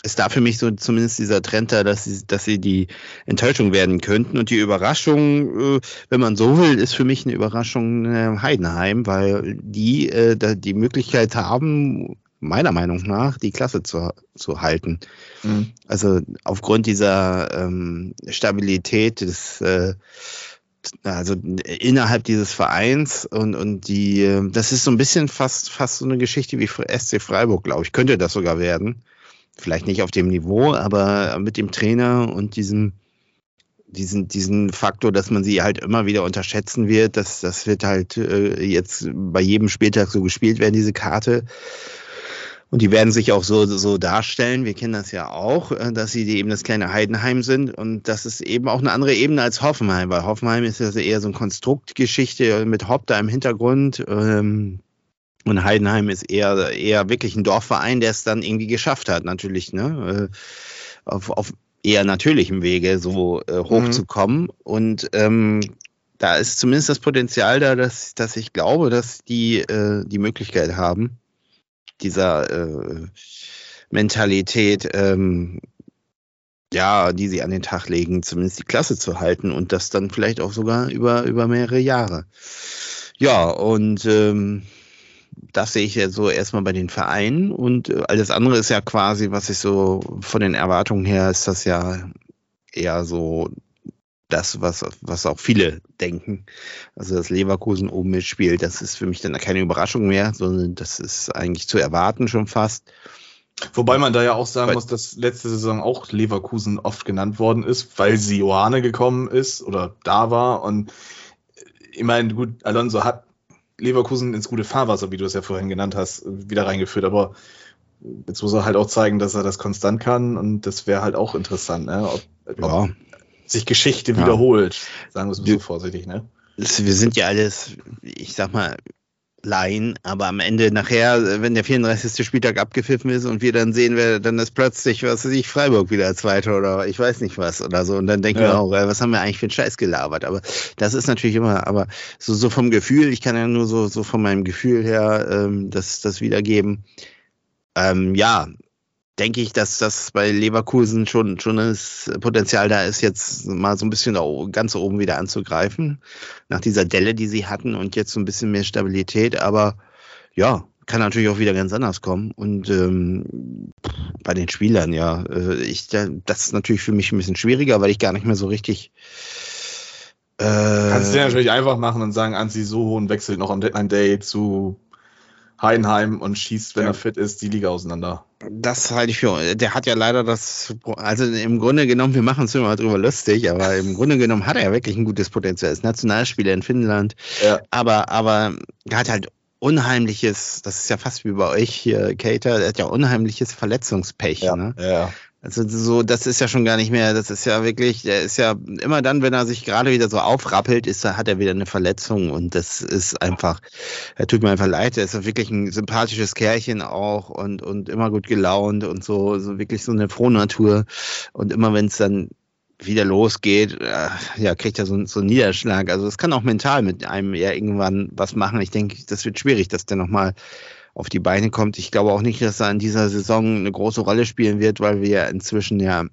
[SPEAKER 2] ist da für mich so zumindest dieser Trend da, dass sie, dass sie die Enttäuschung werden könnten. Und die Überraschung, äh, wenn man so will, ist für mich eine Überraschung äh, Heidenheim, weil die äh, die Möglichkeit haben, meiner Meinung nach, die Klasse zu, zu halten. Mhm. Also aufgrund dieser ähm, Stabilität des äh, also innerhalb dieses Vereins und, und die, das ist so ein bisschen fast, fast so eine Geschichte wie SC Freiburg, glaube ich, könnte das sogar werden vielleicht nicht auf dem Niveau, aber mit dem Trainer und diesem, diesen, diesen Faktor, dass man sie halt immer wieder unterschätzen wird, das, das wird halt äh, jetzt bei jedem Spieltag so gespielt werden, diese Karte. Und die werden sich auch so, so darstellen. Wir kennen das ja auch, äh, dass sie eben das kleine Heidenheim sind. Und das ist eben auch eine andere Ebene als Hoffenheim, weil Hoffenheim ist ja eher so eine Konstruktgeschichte mit Haupt da im Hintergrund. Ähm, und Heidenheim ist eher, eher wirklich ein Dorfverein, der es dann irgendwie geschafft hat, natürlich, ne? Äh, auf, auf eher natürlichem Wege so äh, hochzukommen. Mhm. Und ähm, da ist zumindest das Potenzial da, dass, dass ich glaube, dass die äh, die Möglichkeit haben, dieser äh, Mentalität, ähm, ja, die sie an den Tag legen, zumindest die Klasse zu halten und das dann vielleicht auch sogar über, über mehrere Jahre. Ja, und ähm, das sehe ich ja so erstmal bei den Vereinen und äh, alles andere ist ja quasi, was ich so von den Erwartungen her ist das ja eher so das, was, was auch viele denken. Also, dass Leverkusen oben mitspielt, das ist für mich dann keine Überraschung mehr, sondern das ist eigentlich zu erwarten schon fast.
[SPEAKER 1] Wobei man da ja auch sagen
[SPEAKER 2] Weil-
[SPEAKER 1] muss, dass letzte Saison auch Leverkusen oft genannt worden ist, weil sie Johanne gekommen ist oder da war. Und ich meine, gut, Alonso hat Leverkusen ins gute Fahrwasser, wie du es ja vorhin genannt hast, wieder reingeführt. Aber jetzt muss er halt auch zeigen, dass er das konstant kann. Und das wäre halt auch interessant, ne? ob, ob
[SPEAKER 2] Ja,
[SPEAKER 1] sich Geschichte
[SPEAKER 2] Ja.
[SPEAKER 1] wiederholt. Sagen wir es mal so vorsichtig, ne?
[SPEAKER 2] wir sind ja alles, ich sag mal, Laien, aber am Ende nachher, wenn der 34. Spieltag abgepfiffen ist und wir dann sehen, wer, dann ist plötzlich, was weiß ich, Freiburg wieder Zweiter oder ich weiß nicht was oder so. Und dann denken
[SPEAKER 1] Ja.
[SPEAKER 2] wir auch, äh, was haben wir eigentlich für einen Scheiß gelabert? Aber das ist natürlich immer, aber so, so vom Gefühl, ich kann ja nur so, so von meinem Gefühl her ähm, das, das wiedergeben. Ähm, ja, denke ich, dass das bei Leverkusen schon, schon das Potenzial da ist, jetzt mal so ein bisschen da ganz oben wieder anzugreifen. Nach dieser Delle, die sie hatten und jetzt so ein bisschen mehr Stabilität. Aber ja, kann natürlich auch wieder ganz anders kommen. Und ähm, bei den Spielern, ja, äh, ich, da- das ist natürlich für mich ein bisschen schwieriger, weil ich gar nicht mehr so richtig. Äh,
[SPEAKER 1] Kannst du dir natürlich einfach machen und sagen, Anzi Soho und wechselt noch am Deadline Day zu Heidenheim und schießt, wenn
[SPEAKER 2] Ja.
[SPEAKER 1] er fit ist, die Liga auseinander.
[SPEAKER 2] Das halte ich für. Der hat ja leider das. Also im Grunde genommen, wir machen uns immer drüber lustig, aber im Grunde genommen hat er ja wirklich ein gutes Potenzial. Ist Nationalspieler in Finnland.
[SPEAKER 1] Ja.
[SPEAKER 2] Aber, aber er hat halt unheimliches, das ist ja fast wie bei euch hier, Cater, er hat ja unheimliches Verletzungspech. Ne?
[SPEAKER 1] ja.
[SPEAKER 2] Also so, das ist ja schon gar nicht mehr, das ist ja wirklich, der ist ja immer dann, wenn er sich gerade wieder so aufrappelt, ist, er- hat er wieder eine Verletzung und das ist einfach, er tut mir einfach leid, er ist wirklich ein sympathisches Kerlchen auch und, und immer gut gelaunt und so, so wirklich so eine Frohnatur und immer wenn es dann wieder losgeht, äh, ja, kriegt er so, so einen Niederschlag. Also es kann auch mental mit einem ja irgendwann was machen. Ich denke, das wird schwierig, dass der nochmal auf die Beine kommt. Ich glaube auch nicht, dass er in dieser Saison eine große Rolle spielen wird, weil wir ja inzwischen ja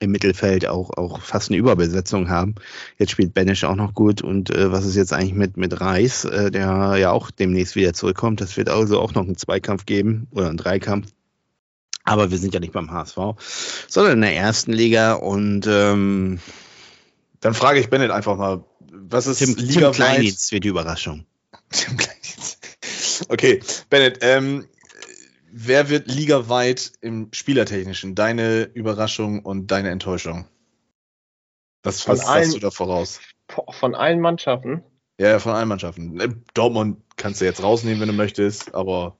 [SPEAKER 2] im Mittelfeld auch, auch fast eine Überbesetzung haben. Jetzt spielt Benisch auch noch gut und äh, was ist jetzt eigentlich mit, mit Reis, äh, der ja auch demnächst wieder zurückkommt. Das wird also auch noch einen Zweikampf geben oder einen Dreikampf. Aber wir sind ja nicht beim HSV, sondern in der ersten Liga und ähm,
[SPEAKER 1] Dann frage ich Bennett einfach mal, was ist
[SPEAKER 2] Tim, Tim
[SPEAKER 1] ligaweit?
[SPEAKER 2] Kleindienst wird die Überraschung.
[SPEAKER 1] Tim Kleindienst. Okay, Bennett, ähm, wer wird ligaweit im Spielertechnischen? Deine Überraschung und deine Enttäuschung? Was,
[SPEAKER 3] Von allen-
[SPEAKER 1] hast du da voraus?
[SPEAKER 3] Von allen Mannschaften.
[SPEAKER 1] Ja, von allen Mannschaften. Äh, Dortmund kannst du jetzt rausnehmen, wenn du möchtest, aber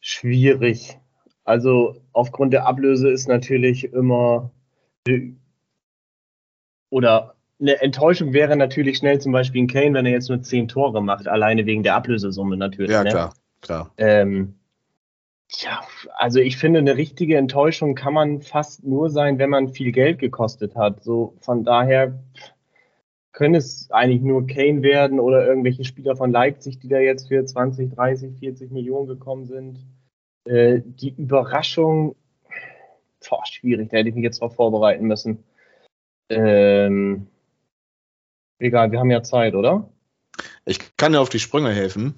[SPEAKER 3] Schwierig. Also aufgrund der Ablöse ist natürlich immer oder eine Enttäuschung wäre natürlich schnell zum Beispiel ein Kane, wenn er jetzt nur zehn Tore macht, alleine wegen der Ablösesumme natürlich.
[SPEAKER 1] ja,
[SPEAKER 3] ne?
[SPEAKER 1] klar, klar.
[SPEAKER 3] Ähm, ja, also ich finde, eine richtige Enttäuschung kann man fast nur sein, wenn man viel Geld gekostet hat. So von daher können es eigentlich nur Kane werden oder irgendwelche Spieler von Leipzig, die da jetzt für 20, 30, 40 Millionen gekommen sind. Äh, die Überraschung, boah, schwierig, da hätte ich mich jetzt drauf vorbereiten müssen. Ähm, egal, wir haben ja Zeit, oder?
[SPEAKER 1] Ich kann dir auf die Sprünge helfen.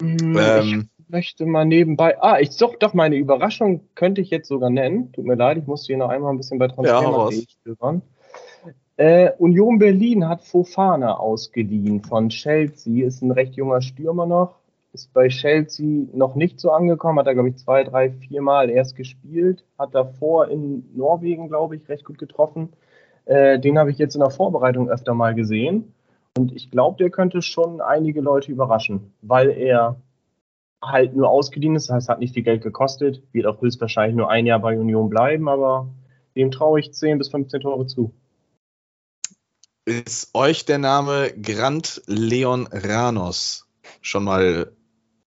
[SPEAKER 3] Hm, ich
[SPEAKER 1] Ähm,
[SPEAKER 3] möchte mal nebenbei. Ah, ich doch, doch, meine Überraschung könnte ich jetzt sogar nennen. Tut mir leid, ich musste hier noch einmal ein bisschen bei
[SPEAKER 1] Ja.
[SPEAKER 3] Transfermarkt stöbern. Äh, Union Berlin hat Fofana ausgeliehen von Chelsea. Ist ein recht junger Stürmer noch. Ist bei Chelsea noch nicht so angekommen. Hat er, glaube ich, zwei, drei, vier Mal erst gespielt. Hat davor in Norwegen, glaube ich, recht gut getroffen. Äh, den habe ich jetzt in der Vorbereitung öfter mal gesehen. Und ich glaube, der könnte schon einige Leute überraschen, weil er halt nur ausgeliehen ist, das heißt, hat nicht viel Geld gekostet, wird auch höchstwahrscheinlich nur ein Jahr bei Union bleiben, aber dem traue ich 10 bis 15 Tore zu.
[SPEAKER 1] ist euch der Name Grant Leon Ranos schon mal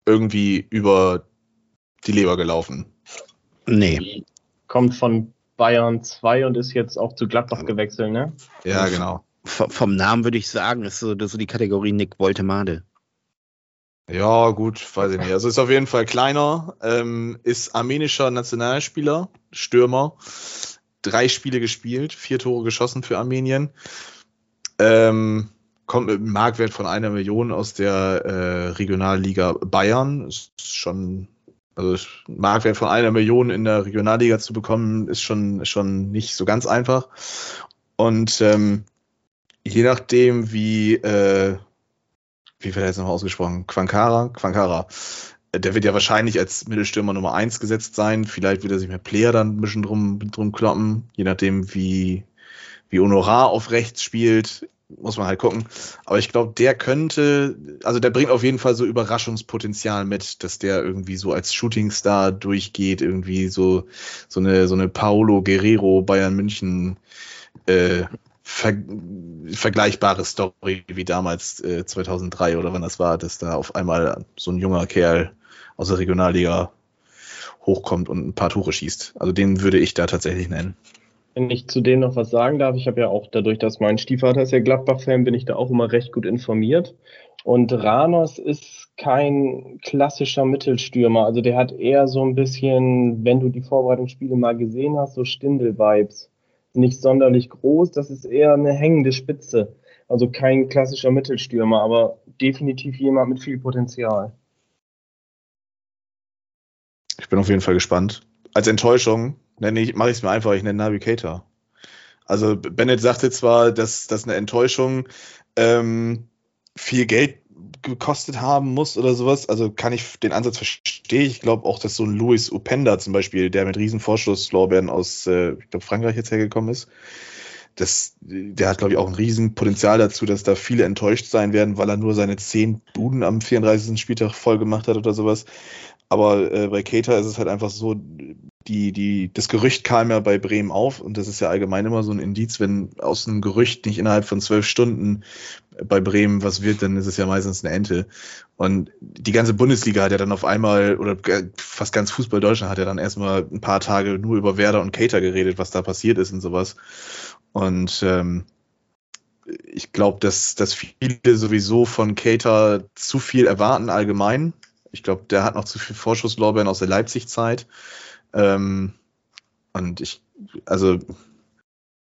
[SPEAKER 1] irgendwie über die Leber gelaufen?
[SPEAKER 2] Nee.
[SPEAKER 3] Kommt von Bayern 2 und ist jetzt auch zu Gladbach gewechselt, ne?
[SPEAKER 1] Ja, genau.
[SPEAKER 2] V- Vom Namen würde ich sagen, ist so, das ist so die Kategorie Nick Woltemade.
[SPEAKER 1] Ja, gut, weiß ich nicht. Also ist auf jeden Fall kleiner, ähm, ist armenischer Nationalspieler, Stürmer, drei Spiele gespielt, vier Tore geschossen für Armenien. Ähm, kommt mit einem Marktwert von einer Million aus der äh, Regionalliga Bayern. Ist schon Also Marktwert von einer Million in der Regionalliga zu bekommen, ist schon, schon nicht so ganz einfach. Und ähm, je nachdem, wie, äh, wie wird er jetzt noch ausgesprochen? Quankara? Quankara. Der wird ja wahrscheinlich als Mittelstürmer Nummer 1 gesetzt sein. Vielleicht wird er sich mit Player dann ein bisschen drum, drum kloppen, je nachdem, wie, wie Honorar auf rechts spielt muss man halt gucken. Aber ich glaube, der könnte, also der bringt auf jeden Fall so Überraschungspotenzial mit, dass der irgendwie so als Shootingstar durchgeht, irgendwie so, so eine, so eine Paolo Guerrero Bayern München äh, ver vergleichbare Story wie damals äh, 2003 oder wann das war, dass da auf einmal so ein junger Kerl aus der Regionalliga hochkommt und ein paar Tore schießt. Also den würde ich da tatsächlich nennen.
[SPEAKER 3] Wenn ich zu dem noch was sagen darf, ich habe ja auch dadurch, dass mein Stiefvater ist ja Gladbach-Fan, bin ich da auch immer recht gut informiert. Und Ranos ist kein klassischer Mittelstürmer. Also der hat eher so ein bisschen, wenn du die Vorbereitungsspiele mal gesehen hast, so Stindel-Vibes. Nicht sonderlich groß, das ist eher eine hängende Spitze. Also kein klassischer Mittelstürmer, aber definitiv jemand mit viel Potenzial.
[SPEAKER 1] Ich bin auf jeden Fall gespannt. Als Enttäuschung nenne ich, mache ich es mir einfach, ich nenne Navigator. Also Bennett sagte zwar, dass das eine Enttäuschung ähm, viel Geld gekostet haben muss oder sowas. Also kann ich den Ansatz verstehen. Ich glaube auch, dass so ein Louis Upenda zum Beispiel, der mit riesen Vorschusslorbeeren aus, äh, ich glaube, Frankreich jetzt hergekommen ist, das, der hat, glaube ich, auch ein riesen Potenzial dazu, dass da viele enttäuscht sein werden, weil er nur seine zehn Buden am 34. Spieltag voll gemacht hat oder sowas. Aber äh, bei Keita ist es halt einfach so, die, die, das Gerücht kam ja bei Bremen auf und das ist ja allgemein immer so ein Indiz, wenn aus einem Gerücht nicht innerhalb von zwölf Stunden bei Bremen was wird, dann ist es ja meistens eine Ente. Und die ganze Bundesliga hat ja dann auf einmal, oder fast ganz Fußball Deutschland hat ja dann erstmal ein paar Tage nur über Werder und Cater geredet, was da passiert ist und sowas. Und ähm, ich glaube, dass, dass viele sowieso von Cater zu viel erwarten allgemein. Ich glaube, der hat noch zu viel Vorschusslorbeeren aus der Leipzig-Zeit. Ähm, und ich, also,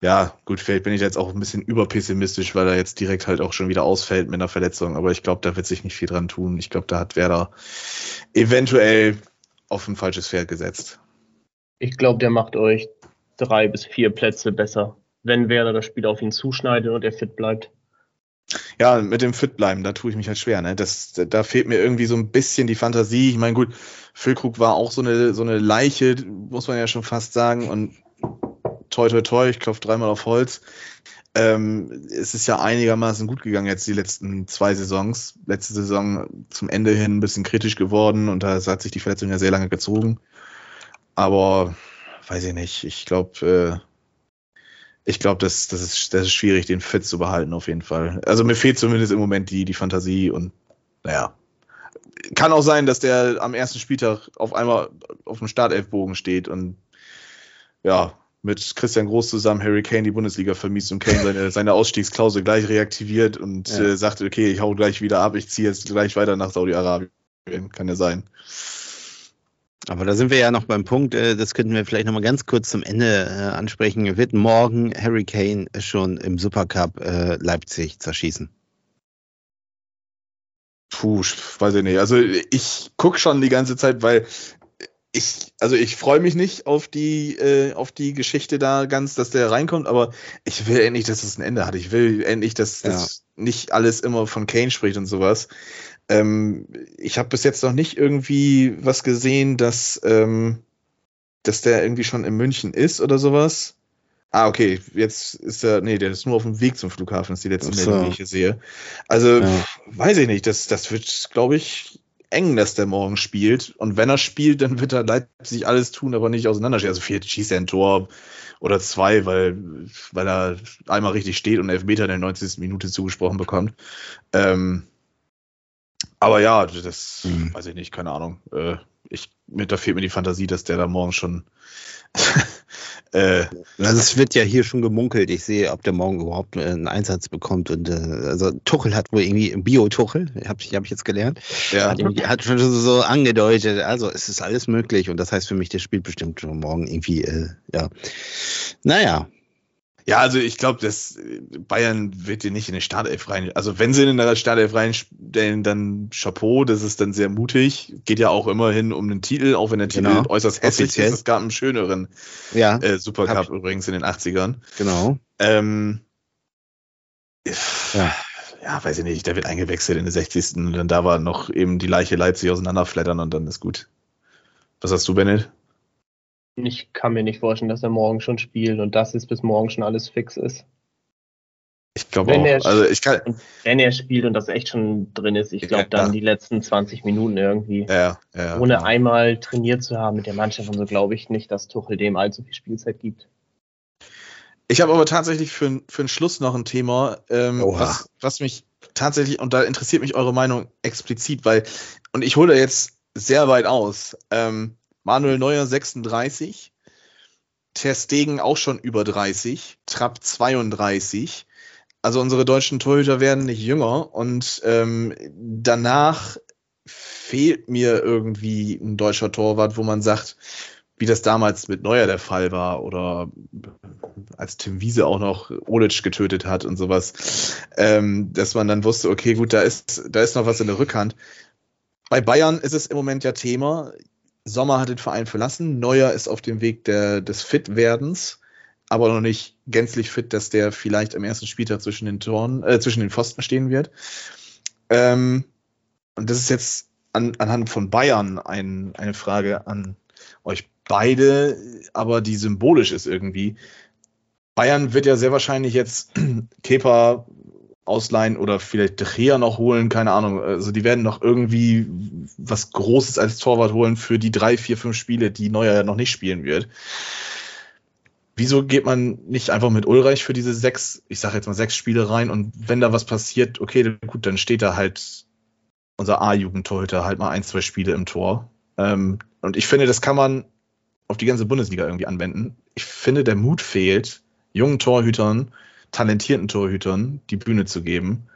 [SPEAKER 1] ja, gut, vielleicht bin ich jetzt auch ein bisschen überpessimistisch, weil er jetzt direkt halt auch schon wieder ausfällt mit einer Verletzung. Aber ich glaube, da wird sich nicht viel dran tun. Ich glaube, da hat Werder eventuell auf ein falsches Pferd gesetzt.
[SPEAKER 3] Ich glaube, der macht euch drei bis vier Plätze besser, wenn Werder das Spiel auf ihn zuschneidet und er fit bleibt.
[SPEAKER 1] Ja, mit dem Fitbleiben, da tue ich mich halt schwer. Ne? Das, da fehlt mir irgendwie so ein bisschen die Fantasie. Ich meine, gut, Füllkrug war auch so eine, so eine Leiche, muss man ja schon fast sagen. Und toi, toi, toi, ich klopfe dreimal auf Holz. Ähm, es ist ja einigermaßen gut gegangen jetzt die letzten zwei Saisons. Letzte Saison zum Ende hin ein bisschen kritisch geworden und da hat sich die Verletzung ja sehr lange gezogen. Aber weiß ich nicht. Ich glaube, äh, ich glaube, das, das, ist, das ist schwierig, den Fit zu behalten, auf jeden Fall. Also mir fehlt zumindest im Moment die, die Fantasie und naja. Kann auch sein, dass der am ersten Spieltag auf einmal auf dem Startelfbogen steht und ja, mit Christian Groß zusammen Harry Kane die Bundesliga vermisst und Kane seine, seine Ausstiegsklausel gleich reaktiviert und ja. äh, sagt, okay, ich hau gleich wieder ab, ich ziehe jetzt gleich weiter nach Saudi-Arabien. Kann ja sein.
[SPEAKER 2] Aber da sind wir ja noch beim Punkt, äh, das könnten wir vielleicht nochmal ganz kurz zum Ende äh, ansprechen. Wird morgen Harry Kane schon im Supercup äh, Leipzig zerschießen?
[SPEAKER 1] Puh, weiß ich nicht. Also ich gucke schon die ganze Zeit, weil ich, also ich freue mich nicht auf die, äh, auf die Geschichte da ganz, dass der reinkommt, aber ich will endlich, dass es ein Ende hat. Ich will endlich, dass das ja. nicht alles immer von Kane spricht und sowas. Ähm, ich habe bis jetzt noch nicht irgendwie was gesehen, dass, ähm, dass der irgendwie schon in München ist oder sowas. Ah, okay, jetzt ist er, nee, der ist nur auf dem Weg zum Flughafen, ist die letzte so. Meldung, die ich hier sehe. Also, ja. weiß ich nicht, das, das wird, glaube ich, eng, dass der morgen spielt. Und wenn er spielt, dann wird er Leipzig alles tun, aber nicht auseinanderstehen. Also vielleicht schießt er ein Tor oder zwei, weil, weil er einmal richtig steht und Elfmeter in der 90. Minute zugesprochen bekommt. Ähm, aber ja, das mhm. weiß ich nicht, keine Ahnung. Äh, ich, da fehlt mir die Fantasie, dass der da morgen schon.
[SPEAKER 2] äh, also es wird ja hier schon gemunkelt. Ich sehe, ob der morgen überhaupt äh, einen Einsatz bekommt. Und äh, also Tuchel hat wohl irgendwie Bio-Tuchel, habe ich, hab ich jetzt gelernt. Ja. Hat, hat schon so angedeutet. Also es ist alles möglich. Und das heißt für mich, der spielt bestimmt schon morgen irgendwie, äh, ja. Naja,
[SPEAKER 1] Ja, also ich glaube, dass Bayern wird dir nicht in den Startelf rein. Also wenn sie in der Startelf reinstellen, dann Chapeau, das ist dann sehr mutig. Geht ja auch immerhin um den Titel, auch wenn der Titel
[SPEAKER 2] Genau.
[SPEAKER 1] äußerst hässlich
[SPEAKER 2] Offiziell.
[SPEAKER 1] ist. Es gab einen schöneren
[SPEAKER 2] Ja,
[SPEAKER 1] äh, Supercup übrigens in den 80ern.
[SPEAKER 2] genau.
[SPEAKER 1] Ähm,
[SPEAKER 2] Ja.
[SPEAKER 1] ja, weiß ich nicht, der wird eingewechselt in der 60. und dann da war noch eben die Leiche Leipzig auseinanderflattern und dann ist gut. Was hast du, Bennett?
[SPEAKER 3] Ich kann mir nicht vorstellen, dass er morgen schon spielt und dass es bis morgen schon alles fix ist.
[SPEAKER 1] Ich glaube
[SPEAKER 3] Wenn
[SPEAKER 1] auch.
[SPEAKER 3] er-
[SPEAKER 1] Also ich kann.
[SPEAKER 3] Und wenn er spielt und das echt schon drin ist, ich
[SPEAKER 1] Ja,
[SPEAKER 3] glaube dann
[SPEAKER 1] klar.
[SPEAKER 3] die letzten 20 Minuten irgendwie.
[SPEAKER 1] Ja, ja.
[SPEAKER 3] Ohne einmal trainiert zu haben mit der Mannschaft und so glaube ich nicht, dass Tuchel dem allzu viel Spielzeit gibt.
[SPEAKER 1] Ich habe aber tatsächlich für, für den Schluss noch ein Thema, ähm, was, was mich tatsächlich, und da interessiert mich eure Meinung explizit, weil, und ich hole da jetzt sehr weit aus. Ähm, Manuel Neuer 36, Ter Stegen auch schon über 30, Trapp 32. Also unsere deutschen Torhüter werden nicht jünger und ähm, danach fehlt mir irgendwie ein deutscher Torwart, wo man sagt, wie das damals mit Neuer der Fall war oder als Tim Wiese auch noch Olic getötet hat und sowas, ähm, dass man dann wusste, okay, gut, da ist, da ist noch was in der Rückhand. Bei Bayern ist es im Moment ja Thema. Sommer hat den Verein verlassen, Neuer ist auf dem Weg der, des Fitwerdens, aber noch nicht gänzlich fit, dass der vielleicht am ersten Spieltag zwischen den Toren, äh, zwischen den Pfosten stehen wird. Ähm, und das ist jetzt an, anhand von Bayern ein, eine Frage an euch beide, aber die symbolisch ist irgendwie. Bayern wird ja sehr wahrscheinlich jetzt Kepa ausleihen oder vielleicht De noch holen, keine Ahnung. Also die werden noch irgendwie was Großes als Torwart holen für die drei, vier, fünf Spiele, die Neuer ja noch nicht spielen wird. Wieso geht man nicht einfach mit Ulreich für diese sechs, ich sage jetzt mal sechs Spiele rein und wenn da was passiert, okay, gut, dann steht da halt unser A-Jugendtorhüter halt mal ein, zwei Spiele im Tor. Ähm, und ich finde, das kann man auf die ganze Bundesliga irgendwie anwenden. Ich finde, der Mut fehlt, jungen Torhütern, talentierten Torhütern die Bühne zu geben.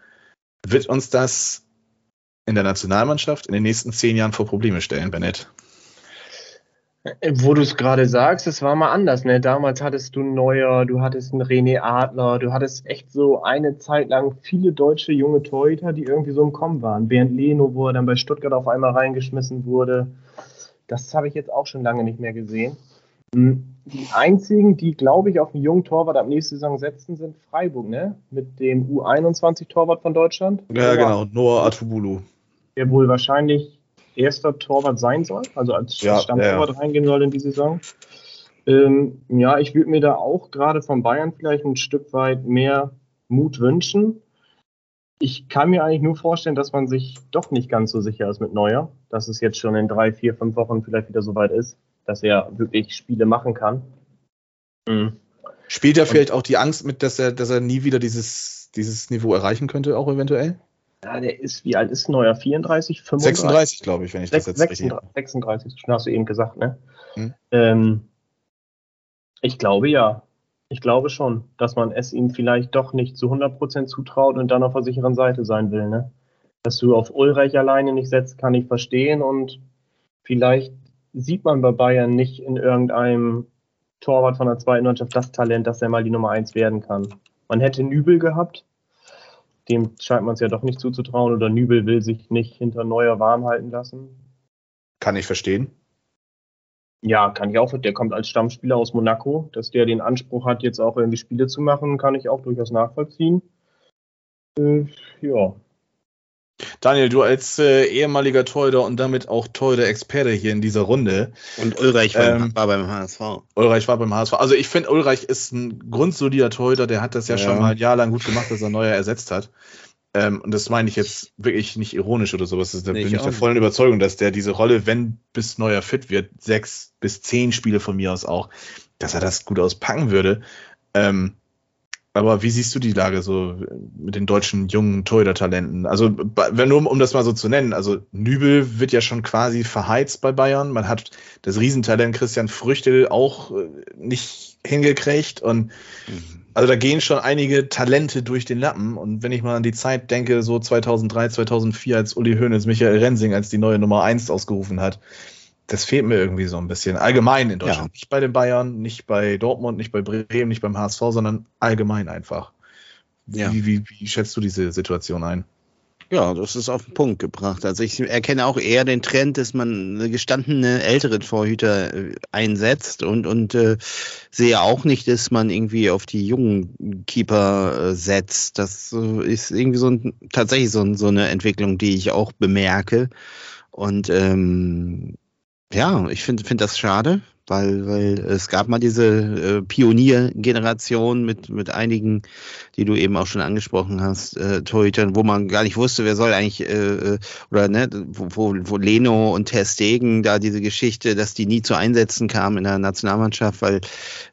[SPEAKER 1] Wird uns das in der Nationalmannschaft in den nächsten zehn Jahren vor Probleme stellen, Bennett?
[SPEAKER 3] Wo du es gerade sagst, es war mal anders. Ne? Damals hattest du Neuer, du hattest einen René Adler, du hattest echt so eine Zeit lang viele deutsche junge Torhüter, die irgendwie so im Kommen waren. Bernd Leno, wo er dann bei Stuttgart auf einmal reingeschmissen wurde. Das habe ich jetzt auch schon lange nicht mehr gesehen. Die einzigen, die, glaube ich, auf einen jungen Torwart ab nächste Saison setzen, sind Freiburg, ne? Mit dem U21-Torwart von Deutschland.
[SPEAKER 1] Ja, genau. Noah Atubulu.
[SPEAKER 3] Der wohl wahrscheinlich erster Torwart sein soll, also als
[SPEAKER 1] Ja,
[SPEAKER 3] Stammtorwart reingehen soll in die Saison. Ähm, ja, ich würde mir da auch gerade von Bayern vielleicht ein Stück weit mehr Mut wünschen. Ich kann mir eigentlich nur vorstellen, dass man sich doch nicht ganz so sicher ist mit Neuer, dass es jetzt schon in drei, vier, fünf Wochen vielleicht wieder so weit ist, dass er wirklich Spiele machen kann. Mhm.
[SPEAKER 1] Spielt er vielleicht auch die Angst mit, dass er, dass er nie wieder dieses, dieses Niveau erreichen könnte, auch eventuell?
[SPEAKER 3] Ja, der ist, wie alt ist Neuer? 34, 35?
[SPEAKER 1] 36, glaube ich, wenn ich das jetzt richtig
[SPEAKER 3] 36, 36, schon hast du eben gesagt, ne?
[SPEAKER 1] Hm.
[SPEAKER 3] Ähm, ich glaube ja. Ich glaube schon, dass man es ihm vielleicht doch nicht zu 100% zutraut und dann auf der sicheren Seite sein will, ne? Dass du auf Ulreich alleine nicht setzt, kann ich verstehen und vielleicht sieht man bei Bayern nicht in irgendeinem Torwart von der zweiten Mannschaft das Talent, dass er mal die Nummer 1 werden kann. Man hätte Nübel gehabt, dem scheint man es ja doch nicht zuzutrauen oder Nübel will sich nicht hinter Neuer warm halten lassen.
[SPEAKER 1] Kann ich verstehen.
[SPEAKER 3] Ja, kann ich auch. Der kommt als Stammspieler aus Monaco. Dass der den Anspruch hat, jetzt auch irgendwie Spiele zu machen, kann ich auch durchaus nachvollziehen. Äh, ja.
[SPEAKER 1] Daniel, du als äh, ehemaliger Torhüter und damit auch Torhüter-Experte hier in dieser Runde.
[SPEAKER 2] Und Ulreich war,
[SPEAKER 1] Ähm,
[SPEAKER 2] war beim HSV.
[SPEAKER 1] Ulreich war beim HSV. Also ich finde, Ulreich ist ein grundsolider Torhüter, der hat das ja,
[SPEAKER 2] Ja.
[SPEAKER 1] schon mal ein Jahr lang gut gemacht, dass er Neuer ersetzt hat. Ähm, und das meine ich jetzt wirklich nicht ironisch oder sowas. Da
[SPEAKER 2] Nee,
[SPEAKER 1] bin
[SPEAKER 2] ich
[SPEAKER 1] ich der vollen Überzeugung, dass der diese Rolle, wenn bis Neuer fit wird, sechs bis zehn Spiele von mir aus auch, dass er das gut auspacken würde. Ähm, aber wie siehst du die Lage so mit den deutschen jungen Torhüter-Talenten? Also, wenn nur um das mal so zu nennen, also Nübel wird ja schon quasi verheizt bei Bayern. Man hat das Riesentalent Christian Früchtel auch äh, nicht hingekriegt und also da gehen schon einige Talente durch den Lappen. Und wenn ich mal an die Zeit denke, so 2003, 2004, als Uli Hoeneß Michael Rensing als die neue Nummer 1 ausgerufen hat, das fehlt mir irgendwie so ein bisschen. Allgemein in Deutschland.
[SPEAKER 2] Ja.
[SPEAKER 1] Nicht bei den Bayern, nicht bei Dortmund, nicht bei Bremen, nicht beim HSV, sondern allgemein einfach.
[SPEAKER 2] Ja.
[SPEAKER 1] Wie, wie, wie schätzt du diese Situation ein?
[SPEAKER 2] Ja, das ist auf den Punkt gebracht. Also ich erkenne auch eher den Trend, dass man eine gestandene ältere Torhüter äh, einsetzt und, und äh, sehe auch nicht, dass man irgendwie auf die jungen Keeper äh, setzt. Das äh, ist irgendwie so ein, tatsächlich so, so eine Entwicklung, die ich auch bemerke. Und ähm, ja, ich finde find das schade, weil, weil es gab mal diese äh, Pioniergeneration mit, mit einigen, die du eben auch schon angesprochen hast, äh, Torhütern, wo man gar nicht wusste, wer soll eigentlich, äh, äh, oder ne, wo, wo, Leno und Ter Stegen da diese Geschichte, dass die nie zu Einsätzen kamen in der Nationalmannschaft, weil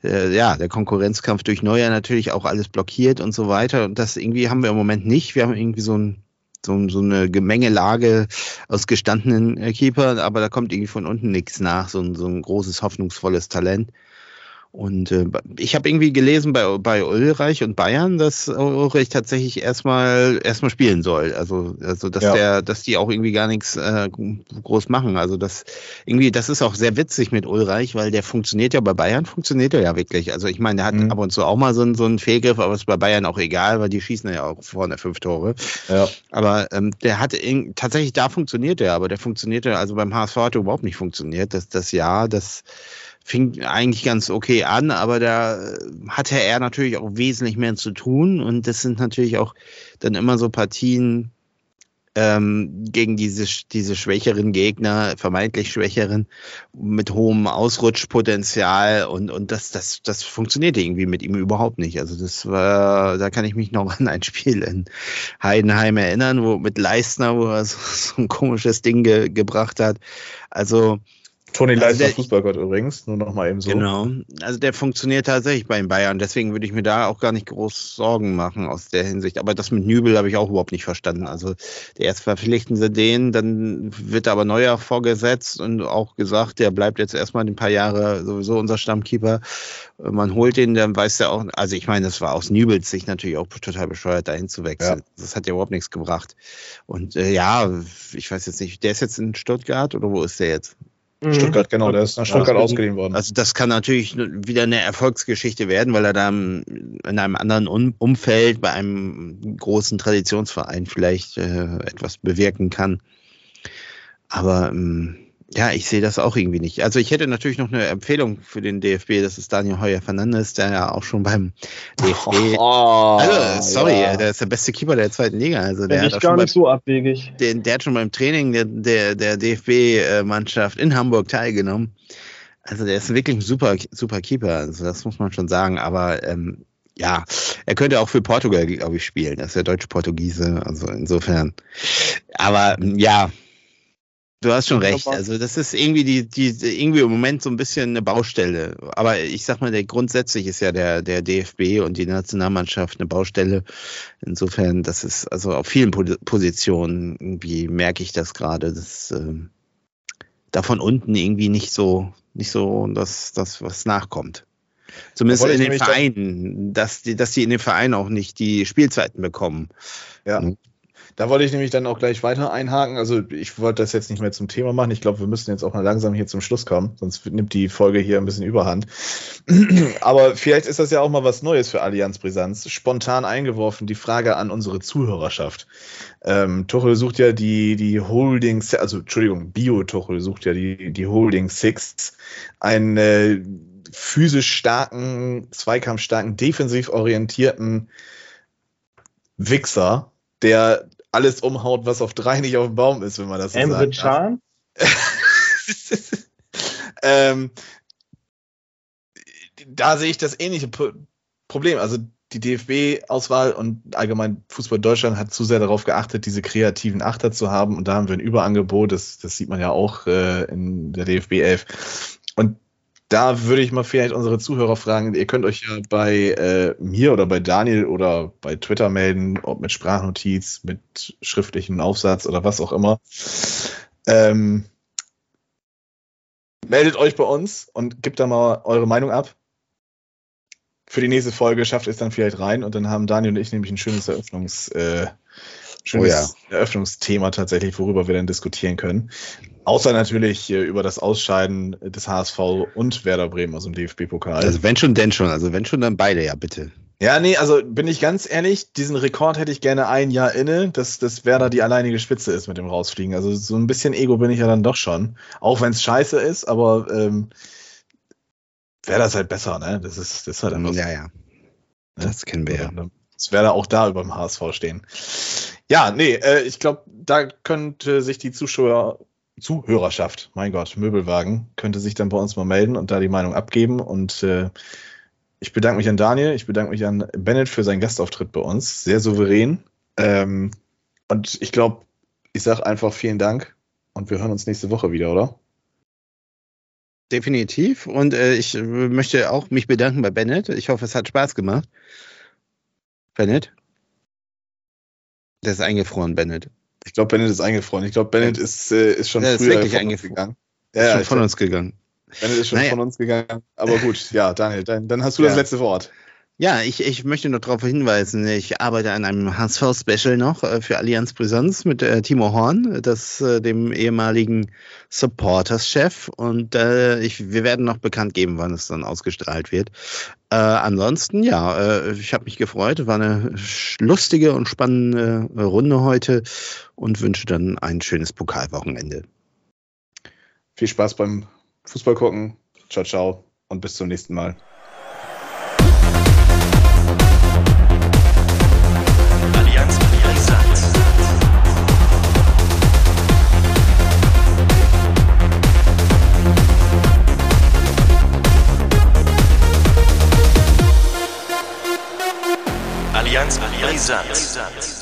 [SPEAKER 2] äh, ja, der Konkurrenzkampf durch Neuer natürlich auch alles blockiert und so weiter. Und das irgendwie haben wir im Moment nicht. Wir haben irgendwie so ein so, so eine Gemengelage aus gestandenen äh, Keepern, aber da kommt irgendwie von unten nichts nach, so so ein großes, hoffnungsvolles Talent. Und äh, ich habe irgendwie gelesen bei, bei Ulreich und Bayern, dass Ulreich tatsächlich erstmal erstmal spielen soll. Also, also dass
[SPEAKER 1] Ja.
[SPEAKER 2] der, dass die auch irgendwie gar nichts äh, groß machen. Also das irgendwie, das ist auch sehr witzig mit Ulreich, weil der funktioniert ja bei Bayern, funktioniert er ja wirklich. Also ich meine, der hat
[SPEAKER 1] Mhm.
[SPEAKER 2] ab und zu auch mal so, einen- so einen Fehlgriff, aber ist bei Bayern auch egal, weil die schießen ja auch vorne fünf Tore.
[SPEAKER 1] Ja.
[SPEAKER 2] Aber ähm, der hat in, tatsächlich da funktioniert er, aber der funktionierte, also beim HSV hat er überhaupt nicht funktioniert. Das, das Jahr, das fing eigentlich ganz okay an, aber da äh, hatte er natürlich auch wesentlich mehr zu tun und das sind natürlich auch dann immer so Partien ähm, gegen diese, diese schwächeren Gegner, vermeintlich schwächeren, mit hohem Ausrutschpotenzial und, und das, das, das funktionierte irgendwie mit ihm überhaupt nicht. Also das war, da kann ich mich noch an ein Spiel in Heidenheim erinnern, wo mit Leistner, wo er so, so ein komisches Ding ge, gebracht hat. Also
[SPEAKER 1] Toni
[SPEAKER 2] Also
[SPEAKER 1] Leisner,
[SPEAKER 2] der-
[SPEAKER 1] Fußballgott übrigens, nur noch mal eben so.
[SPEAKER 2] Genau. Also der funktioniert tatsächlich bei den Bayern. Deswegen würde ich mir da auch gar nicht groß Sorgen machen aus der Hinsicht. Aber das mit Nübel habe ich auch überhaupt nicht verstanden. Also erst verpflichten sie den, dann wird aber neuer vorgesetzt und auch gesagt, der bleibt jetzt erstmal ein paar Jahre sowieso unser Stammkeeper. Man holt den, dann weiß der auch, also ich meine, das war aus Nübels Sicht natürlich auch total bescheuert, dahin zu wechseln.
[SPEAKER 1] Ja.
[SPEAKER 2] Das hat ja überhaupt nichts gebracht. Und äh, ja, ich weiß jetzt nicht, der ist jetzt in Stuttgart oder wo ist der jetzt?
[SPEAKER 3] Mhm.
[SPEAKER 1] Stuttgart, genau, der ist nach Stuttgart
[SPEAKER 3] Ja.
[SPEAKER 1] ausgeliehen worden.
[SPEAKER 2] Also das kann natürlich wieder eine Erfolgsgeschichte werden, weil er da in einem anderen Um- Umfeld bei einem großen Traditionsverein vielleicht äh, etwas bewirken kann. Aber ähm, ja, ich sehe das auch irgendwie nicht. Also ich hätte natürlich noch eine Empfehlung für den DFB, das ist Daniel Heuer Fernandes, der ja auch schon beim DFB.
[SPEAKER 1] Oh,
[SPEAKER 2] Also, sorry,
[SPEAKER 1] ja.
[SPEAKER 2] der ist der beste Keeper der zweiten Liga. Also der
[SPEAKER 3] Finde
[SPEAKER 2] hat
[SPEAKER 3] ich
[SPEAKER 2] auch
[SPEAKER 3] gar nicht so abwegig.
[SPEAKER 2] der, der hat schon beim Training der, der, der DFB-Mannschaft in Hamburg teilgenommen. Also der ist wirklich ein super, super Keeper, also das muss man schon sagen. Aber ähm, ja, er könnte auch für Portugal, glaube ich, spielen. Das ist ja Deutsch-Portugiese, also insofern. Aber ja, du hast schon recht. Also das ist irgendwie die, die irgendwie im Moment so ein bisschen eine Baustelle. Aber ich sag mal, der grundsätzlich ist ja der, der DFB und die Nationalmannschaft eine Baustelle. Insofern, das ist also auf vielen Po- Positionen irgendwie merke ich das gerade, dass ähm, da von unten irgendwie nicht so, nicht so das, das was nachkommt. Zumindest in den Vereinen, dass die, dass die in den Vereinen auch nicht die Spielzeiten bekommen.
[SPEAKER 1] Ja. Da wollte ich nämlich dann auch gleich weiter einhaken. Also ich wollte das jetzt nicht mehr zum Thema machen. Ich glaube, wir müssen jetzt auch mal langsam hier zum Schluss kommen, sonst nimmt die Folge hier ein bisschen überhand. Aber vielleicht ist das ja auch mal was Neues für Allianz Brisanz. Spontan eingeworfen die Frage an unsere Zuhörerschaft. Ähm, Tuchel sucht ja die, die Holding, Se- also Entschuldigung, Bio-Tuchel sucht ja die, die Holding Six. Einen äh, physisch starken, zweikampfstarken, defensiv orientierten Wichser, der alles umhaut, was auf drei nicht auf dem Baum ist, wenn man das so
[SPEAKER 3] Emre
[SPEAKER 1] sagt. ähm, da sehe ich das ähnliche Pro Problem. Also die DFB-Auswahl und allgemein Fußball Deutschland hat zu sehr darauf geachtet, diese kreativen Achter zu haben. Und da haben wir ein Überangebot. Das, das sieht man ja auch äh, in der DFB 11. Und da würde ich mal vielleicht unsere Zuhörer fragen, ihr könnt euch ja bei äh, mir oder bei Daniel oder bei Twitter melden, ob mit Sprachnotiz, mit schriftlichem Aufsatz oder was auch immer. Ähm, meldet euch bei uns und gebt da mal eure Meinung ab. Für die nächste Folge schafft es dann vielleicht rein und dann haben Daniel und ich nämlich ein schönes Eröffnungs, äh, schönes
[SPEAKER 2] Oh ja.
[SPEAKER 1] Eröffnungsthema tatsächlich, worüber wir dann diskutieren können. Außer natürlich äh, über das Ausscheiden des HSV und Werder Bremen aus dem DFB-Pokal.
[SPEAKER 2] Also wenn schon, denn schon. Also wenn schon, dann beide, ja, bitte.
[SPEAKER 1] Ja, nee, also bin ich ganz ehrlich, diesen Rekord hätte ich gerne ein Jahr inne, dass, dass Werder die alleinige Spitze ist mit dem Rausfliegen. Also so ein bisschen Ego bin ich ja dann doch schon. Auch wenn es scheiße ist, aber ähm, Werder ist halt besser, ne? Das ist, das ist halt einfach.
[SPEAKER 2] Ja, ja. Das kennen wir ja.
[SPEAKER 1] Das Werder auch da über dem HSV stehen. Ja, nee, äh, ich glaube, da könnte sich die Zuschauer, Zuhörerschaft, mein Gott, Möbelwagen, könnte sich dann bei uns mal melden und da die Meinung abgeben. Und äh, ich bedanke mich an Daniel, ich bedanke mich an Bennett für seinen Gastauftritt bei uns. Sehr souverän. Ähm, und ich glaube, ich sage einfach vielen Dank und wir hören uns nächste Woche wieder, oder?
[SPEAKER 2] Definitiv. Und äh, ich äh, möchte auch mich bedanken bei Bennett. Ich hoffe, es hat Spaß gemacht. Bennett? Der ist eingefroren, Bennett.
[SPEAKER 1] Ich glaube, Bennett ist eingefroren. Ich glaube, Bennett ist, äh, ist schon
[SPEAKER 2] ist
[SPEAKER 1] früher
[SPEAKER 2] wirklich
[SPEAKER 1] von uns
[SPEAKER 2] eingefroren.
[SPEAKER 1] gegangen.
[SPEAKER 2] ist schon von
[SPEAKER 1] glaub,
[SPEAKER 2] uns gegangen.
[SPEAKER 1] Bennett ist schon
[SPEAKER 2] Naja.
[SPEAKER 1] von uns gegangen. Aber gut, ja, Daniel, dann, dann hast du
[SPEAKER 2] Ja.
[SPEAKER 1] das letzte Wort.
[SPEAKER 2] Ja, ich, ich möchte noch darauf hinweisen, ich arbeite an einem HSV-Special noch äh, für Allianz Brisanz mit äh, Timo Horn, das äh, dem ehemaligen Supporters-Chef. Und äh, ich, wir werden noch bekannt geben, wann es dann ausgestrahlt wird. Äh, ansonsten, ja, äh, ich habe mich gefreut. War eine lustige und spannende äh, Runde heute und wünsche dann ein schönes Pokalwochenende.
[SPEAKER 1] Viel Spaß beim Fußball gucken. Ciao, ciao und bis zum nächsten Mal.
[SPEAKER 4] Allianz Brisant.